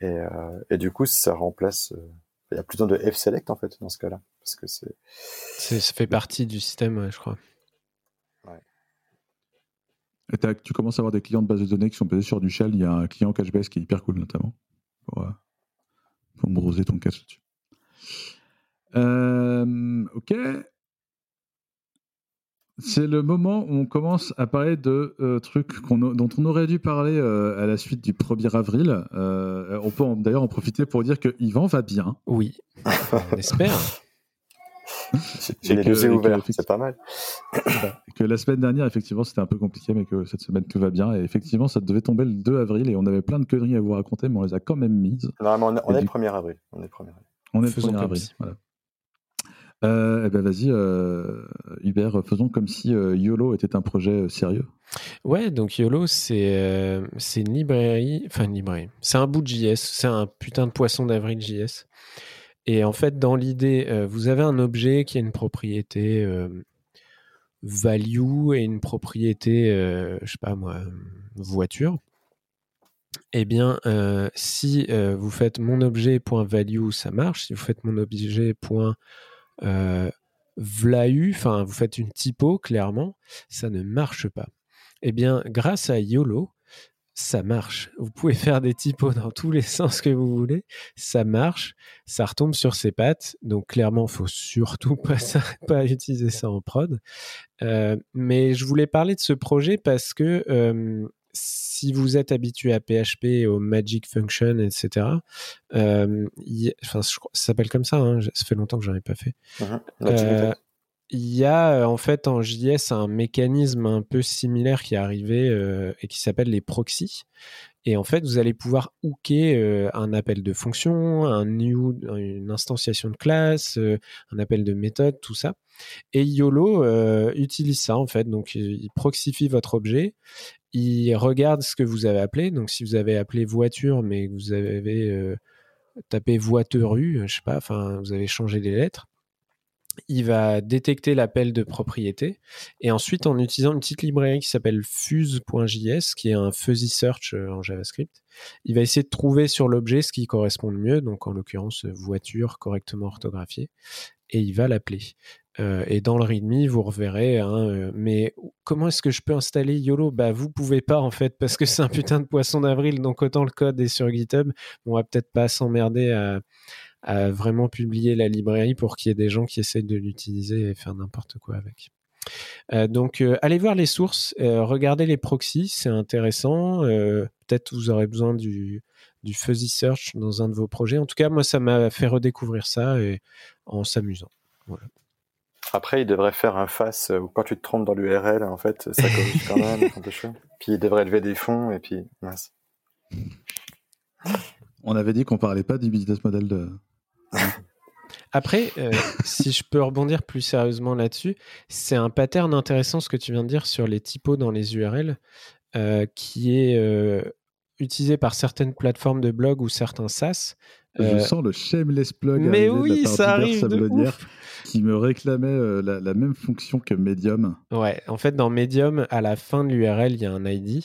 Et, euh, et, du coup, ça remplace. Euh, il y a plus de F-select en fait dans ce cas-là, parce que c'est. Ça fait partie du système, je crois. Ouais. Et tu commences à avoir des clients de base de données qui sont basés sur du shell. Il y a un client Cache-Base qui est hyper cool notamment pour, pour broser ton cache dessus. ok, c'est le moment où on commence à parler de euh, trucs dont on aurait dû parler euh, à la suite du 1er avril. Euh, on peut d'ailleurs en profiter pour dire que Yvan va bien. Oui, on espère. J'ai les yeux ouverts, c'est pas mal. que la semaine dernière, effectivement, c'était un peu compliqué, mais que cette semaine, tout va bien. Et effectivement, ça devait tomber le 2 avril et on avait plein de conneries à vous raconter, mais on les a quand même mises. Normalement, on, est le 1er avril. On est le 1er avril. On est le 1er avril, voilà. Euh, eh ben vas-y, euh, Hubert, faisons comme si euh, YOLO était un projet euh, sérieux. Ouais, donc YOLO, c'est une librairie, enfin une librairie, c'est un bout de JS, c'est un putain de poisson d'avril JS. Et en fait, dans l'idée, vous avez un objet qui a une propriété value et une propriété, je sais pas moi, voiture. Eh bien, si vous faites mon objet.value, ça marche. Si vous faites mon objet euh, Vlau, enfin, vous faites une typo, clairement, ça ne marche pas. Eh bien, grâce à YOLO, ça marche. Vous pouvez faire des typos dans tous les *laughs* sens que vous voulez, ça marche, ça retombe sur ses pattes. Donc clairement, faut surtout pas, *laughs* utiliser ça en prod. Euh, mais je voulais parler de ce projet parce que euh, si vous êtes habitué à PHP, au Magic Function, etc., euh, enfin, ça s'appelle comme ça, hein, ça fait longtemps que j'en ai pas fait. Mhm. Euh, il y a euh, en fait en JS un mécanisme un peu similaire qui est arrivé et qui s'appelle les proxys. Et en fait, vous allez pouvoir hooker un appel de fonction, un new, une instanciation de classe, un appel de méthode, tout ça. Et YOLO utilise ça en fait. Donc, il proxifie votre objet il regarde ce que vous avez appelé. Donc, si vous avez appelé voiture, mais que vous avez euh, tapé voiture, je sais pas, enfin, vous avez changé les lettres, il va détecter l'appel de propriété et ensuite en utilisant une petite librairie qui s'appelle fuse.js qui est un fuzzy search euh, en JavaScript, il va essayer de trouver sur l'objet ce qui correspond le mieux, donc en l'occurrence voiture correctement orthographiée et il va l'appeler. Euh, et dans le README, vous reverrez, hein, euh, mais comment est-ce que je peux installer YOLO? Bah, vous pouvez pas en fait, parce que *laughs* c'est un putain de poisson d'avril, donc autant le code est sur GitHub. On va peut-être pas s'emmerder à, vraiment publier la librairie pour qu'il y ait des gens qui essayent de l'utiliser et faire n'importe quoi avec. Euh, donc, allez voir les sources, regardez les proxys, c'est intéressant. Peut-être vous aurez besoin du, du fuzzy search dans un de vos projets. En tout cas, moi, ça m'a fait redécouvrir ça et, en s'amusant. Voilà. Après, il devrait faire un face où quand tu te trompes dans l'URL, en fait, ça corrige quand même. *laughs* puis il devrait lever des fonds et puis mince. On avait dit qu'on parlait pas du business model de, après, euh, si je peux rebondir plus sérieusement là-dessus, c'est un pattern intéressant ce que tu viens de dire sur les typos dans les URL, euh, qui est euh, utilisé par certaines plateformes de blog ou certains SaaS. Je sens le shameless plug mais oui, ça arrive qui me réclamait la, la, même fonction que Medium. Ouais, en fait, dans Medium, à la fin de l'URL, il y a un ID.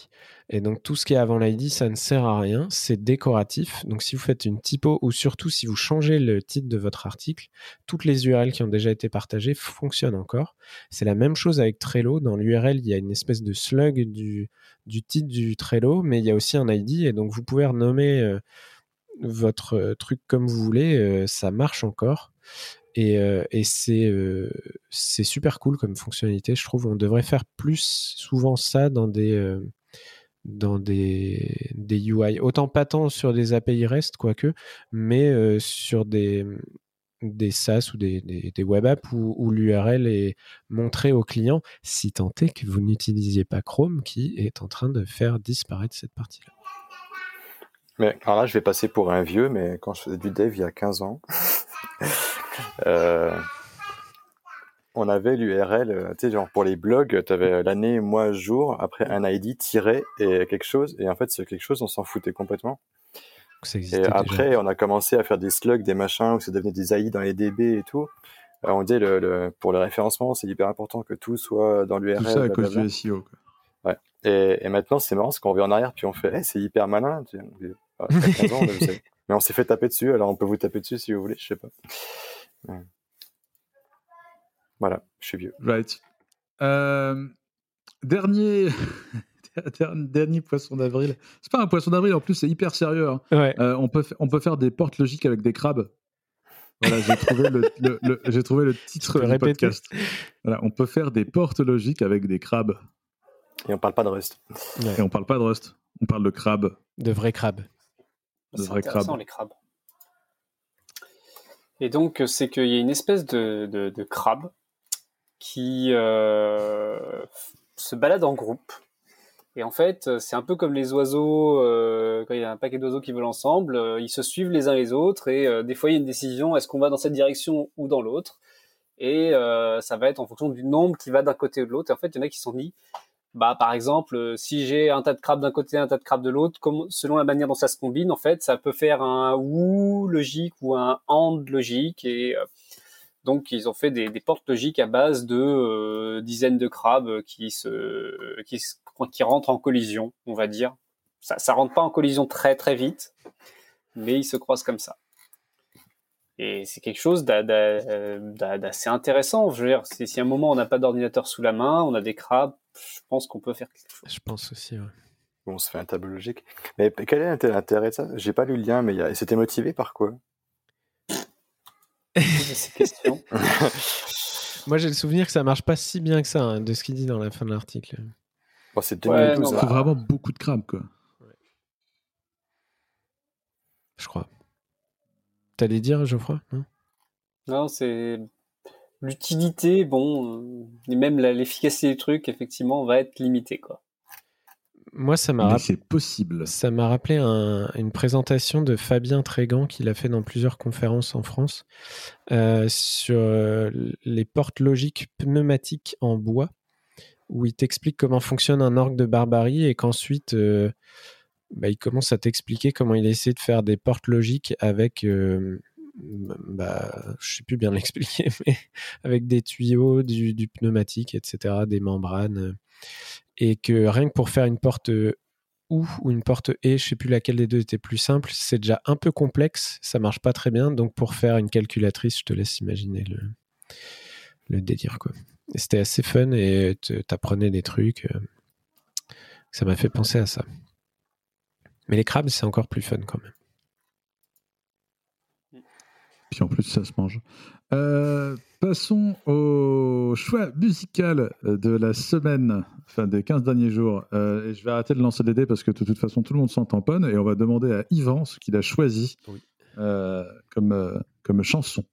Et donc tout ce qui est avant l'ID, ça ne sert à rien, c'est décoratif. Donc si vous faites une typo ou surtout si vous changez le titre de votre article, toutes les URL qui ont déjà été partagées fonctionnent encore. C'est la même chose avec Trello. Dans l'URL, il y a une espèce de slug du, du titre du Trello, mais il y a aussi un ID et donc vous pouvez renommer euh, votre euh, truc comme vous voulez, euh, ça marche encore. Et, et c'est super cool comme fonctionnalité. Je trouve on devrait faire plus souvent ça dans des dans des, des UI. Autant pas tant sur des API REST, quoique, mais euh, sur des, des SaaS ou des, des, web apps où, l'URL est montrée au client, si tant est que vous n'utilisiez pas Chrome qui est en train de faire disparaître cette partie-là. Mais alors là, je vais passer pour un vieux, mais quand je faisais du dev il y a 15 ans, euh, on avait l'URL, euh, tu sais, genre pour les blogs, tu avais l'année, mois, jour, après un ID tiré et quelque chose. Et en fait, ce quelque chose, on s'en foutait complètement. et après, on a commencé à faire des slugs, des machins, où ça devenait des AI dans les DB et tout. Euh, on dit le, pour le référencement, c'est hyper important que tout soit dans l'URL. Tout ça à cause du SEO. Ouais. Et, maintenant, c'est marrant, parce qu'on revient en arrière, puis on fait, c'est hyper malin. Ah, mais on s'est fait taper dessus, alors on peut vous taper dessus si vous voulez, je sais pas. Voilà, je suis vieux. Right. Euh, dernier. *laughs* dernier poisson d'avril. C'est pas un poisson d'avril, en plus c'est hyper sérieux. Hein. Euh, on, peut on peut faire des portes logiques avec des crabes. Voilà, j'ai trouvé le, *laughs* j'ai trouvé le titre du podcast. Voilà, on peut faire des portes logiques avec des crabes. Et on parle pas de Rust. Et on parle pas de Rust. On parle de crabes. De vrais crabes. De vrais crabes. les crabes. Et donc, c'est qu'il y a une espèce de, de, de crabe qui euh, se baladent en groupe. Et en fait, c'est un peu comme les oiseaux, euh, quand il y a un paquet d'oiseaux qui volent ensemble, euh, ils se suivent les uns les autres et des fois il y a une décision, est-ce qu'on va dans cette direction ou dans l'autre? Et ça va être en fonction du nombre qui va d'un côté ou de l'autre. Et en fait, il y en a qui sont dit, bah par exemple, si j'ai un tas de crabes d'un côté, un tas de crabes de l'autre, selon la manière dont ça se combine, en fait, ça peut faire un ou logique ou un and logique et donc ils ont fait des, portes logiques à base de euh, dizaines de crabes qui se, qui, qui rentrent en collision, on va dire. Ça, ça rentre pas en collision très très vite, mais ils se croisent comme ça. Et c'est quelque chose d'assez intéressant. Je veux dire, si à un moment on n'a pas d'ordinateur sous la main, on a des crabes, je pense qu'on peut faire quelque chose. Je pense aussi, ouais. Bon, ça fait un tableau logique. Mais quel est l'intérêt de ça? J'ai pas lu le lien, mais c'était motivé par quoi? *laughs* Moi, j'ai le souvenir que ça marche pas si bien que ça, hein, de ce qu'il dit dans la fin de l'article. Bon, c'est ouais, Il faut vraiment beaucoup de crabes, quoi. Je crois. T'allais dire, Geoffroy? Non, non c'est l'utilité, bon, euh, et même l'efficacité du truc, effectivement, va être limitée, quoi. Moi, ça m'a rappelé. possible. Ça m'a rappelé une présentation de Fabien Trégan qu'il a fait dans plusieurs conférences en France euh, sur euh, les portes logiques pneumatiques en bois, où il t'explique comment fonctionne un orgue de barbarie et qu'ensuite euh, bah, il commence à t'expliquer comment il essaie de faire des portes logiques avec bah, je sais plus bien *laughs* l'expliquer, mais avec des tuyaux, du, pneumatique, etc., des membranes, et que rien que pour faire une porte ou ou une porte et, je sais plus laquelle des deux était plus simple, c'est déjà un peu complexe, ça marche pas très bien, donc pour faire une calculatrice, je te laisse imaginer le, le délire quoi. C'était assez fun et t'apprenais des trucs. Ça m'a fait penser à ça. Mais les crabes, c'est encore plus fun quand même. En plus, ça se mange. Euh, passons au choix musical de la semaine, enfin des 15 derniers jours. Euh, et je vais arrêter de lancer des dés parce que de toute façon, tout le monde s'en tamponne. Et on va demander à Yvan ce qu'il a choisi euh, comme, comme chanson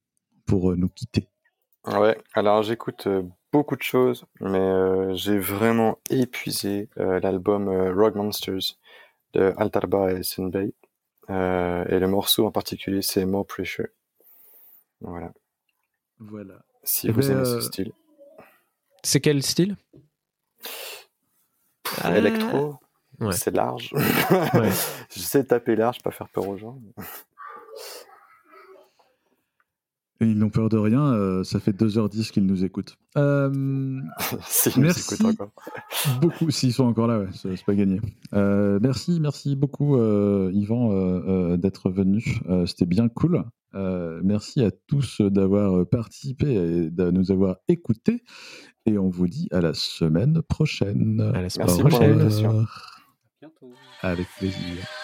pour nous quitter. Ouais, alors j'écoute beaucoup de choses, mais j'ai vraiment épuisé l'album Rock Monsters de Altarba et Sunbay. et le morceau en particulier, c'est More Pressure. Voilà. Voilà. Si eh vous ben, aimez ce euh, style. C'est quel style? Ah. Électro. C'est large. ouais. *laughs* J'essaie de taper large, pas faire peur aux gens. ils n'ont peur de rien, euh, ça fait 2h10 qu'ils nous écoutent. Euh, *laughs* s'ils nous écoutent encore. *laughs* beaucoup, s'ils sont encore là, ouais, c'est pas gagné. Euh, merci, merci beaucoup, Yvan, d'être venu. C'était bien cool. Merci à tous d'avoir participé et de nous avoir écoutés. Et on vous dit à la semaine prochaine. À la semaine prochaine. Avec plaisir.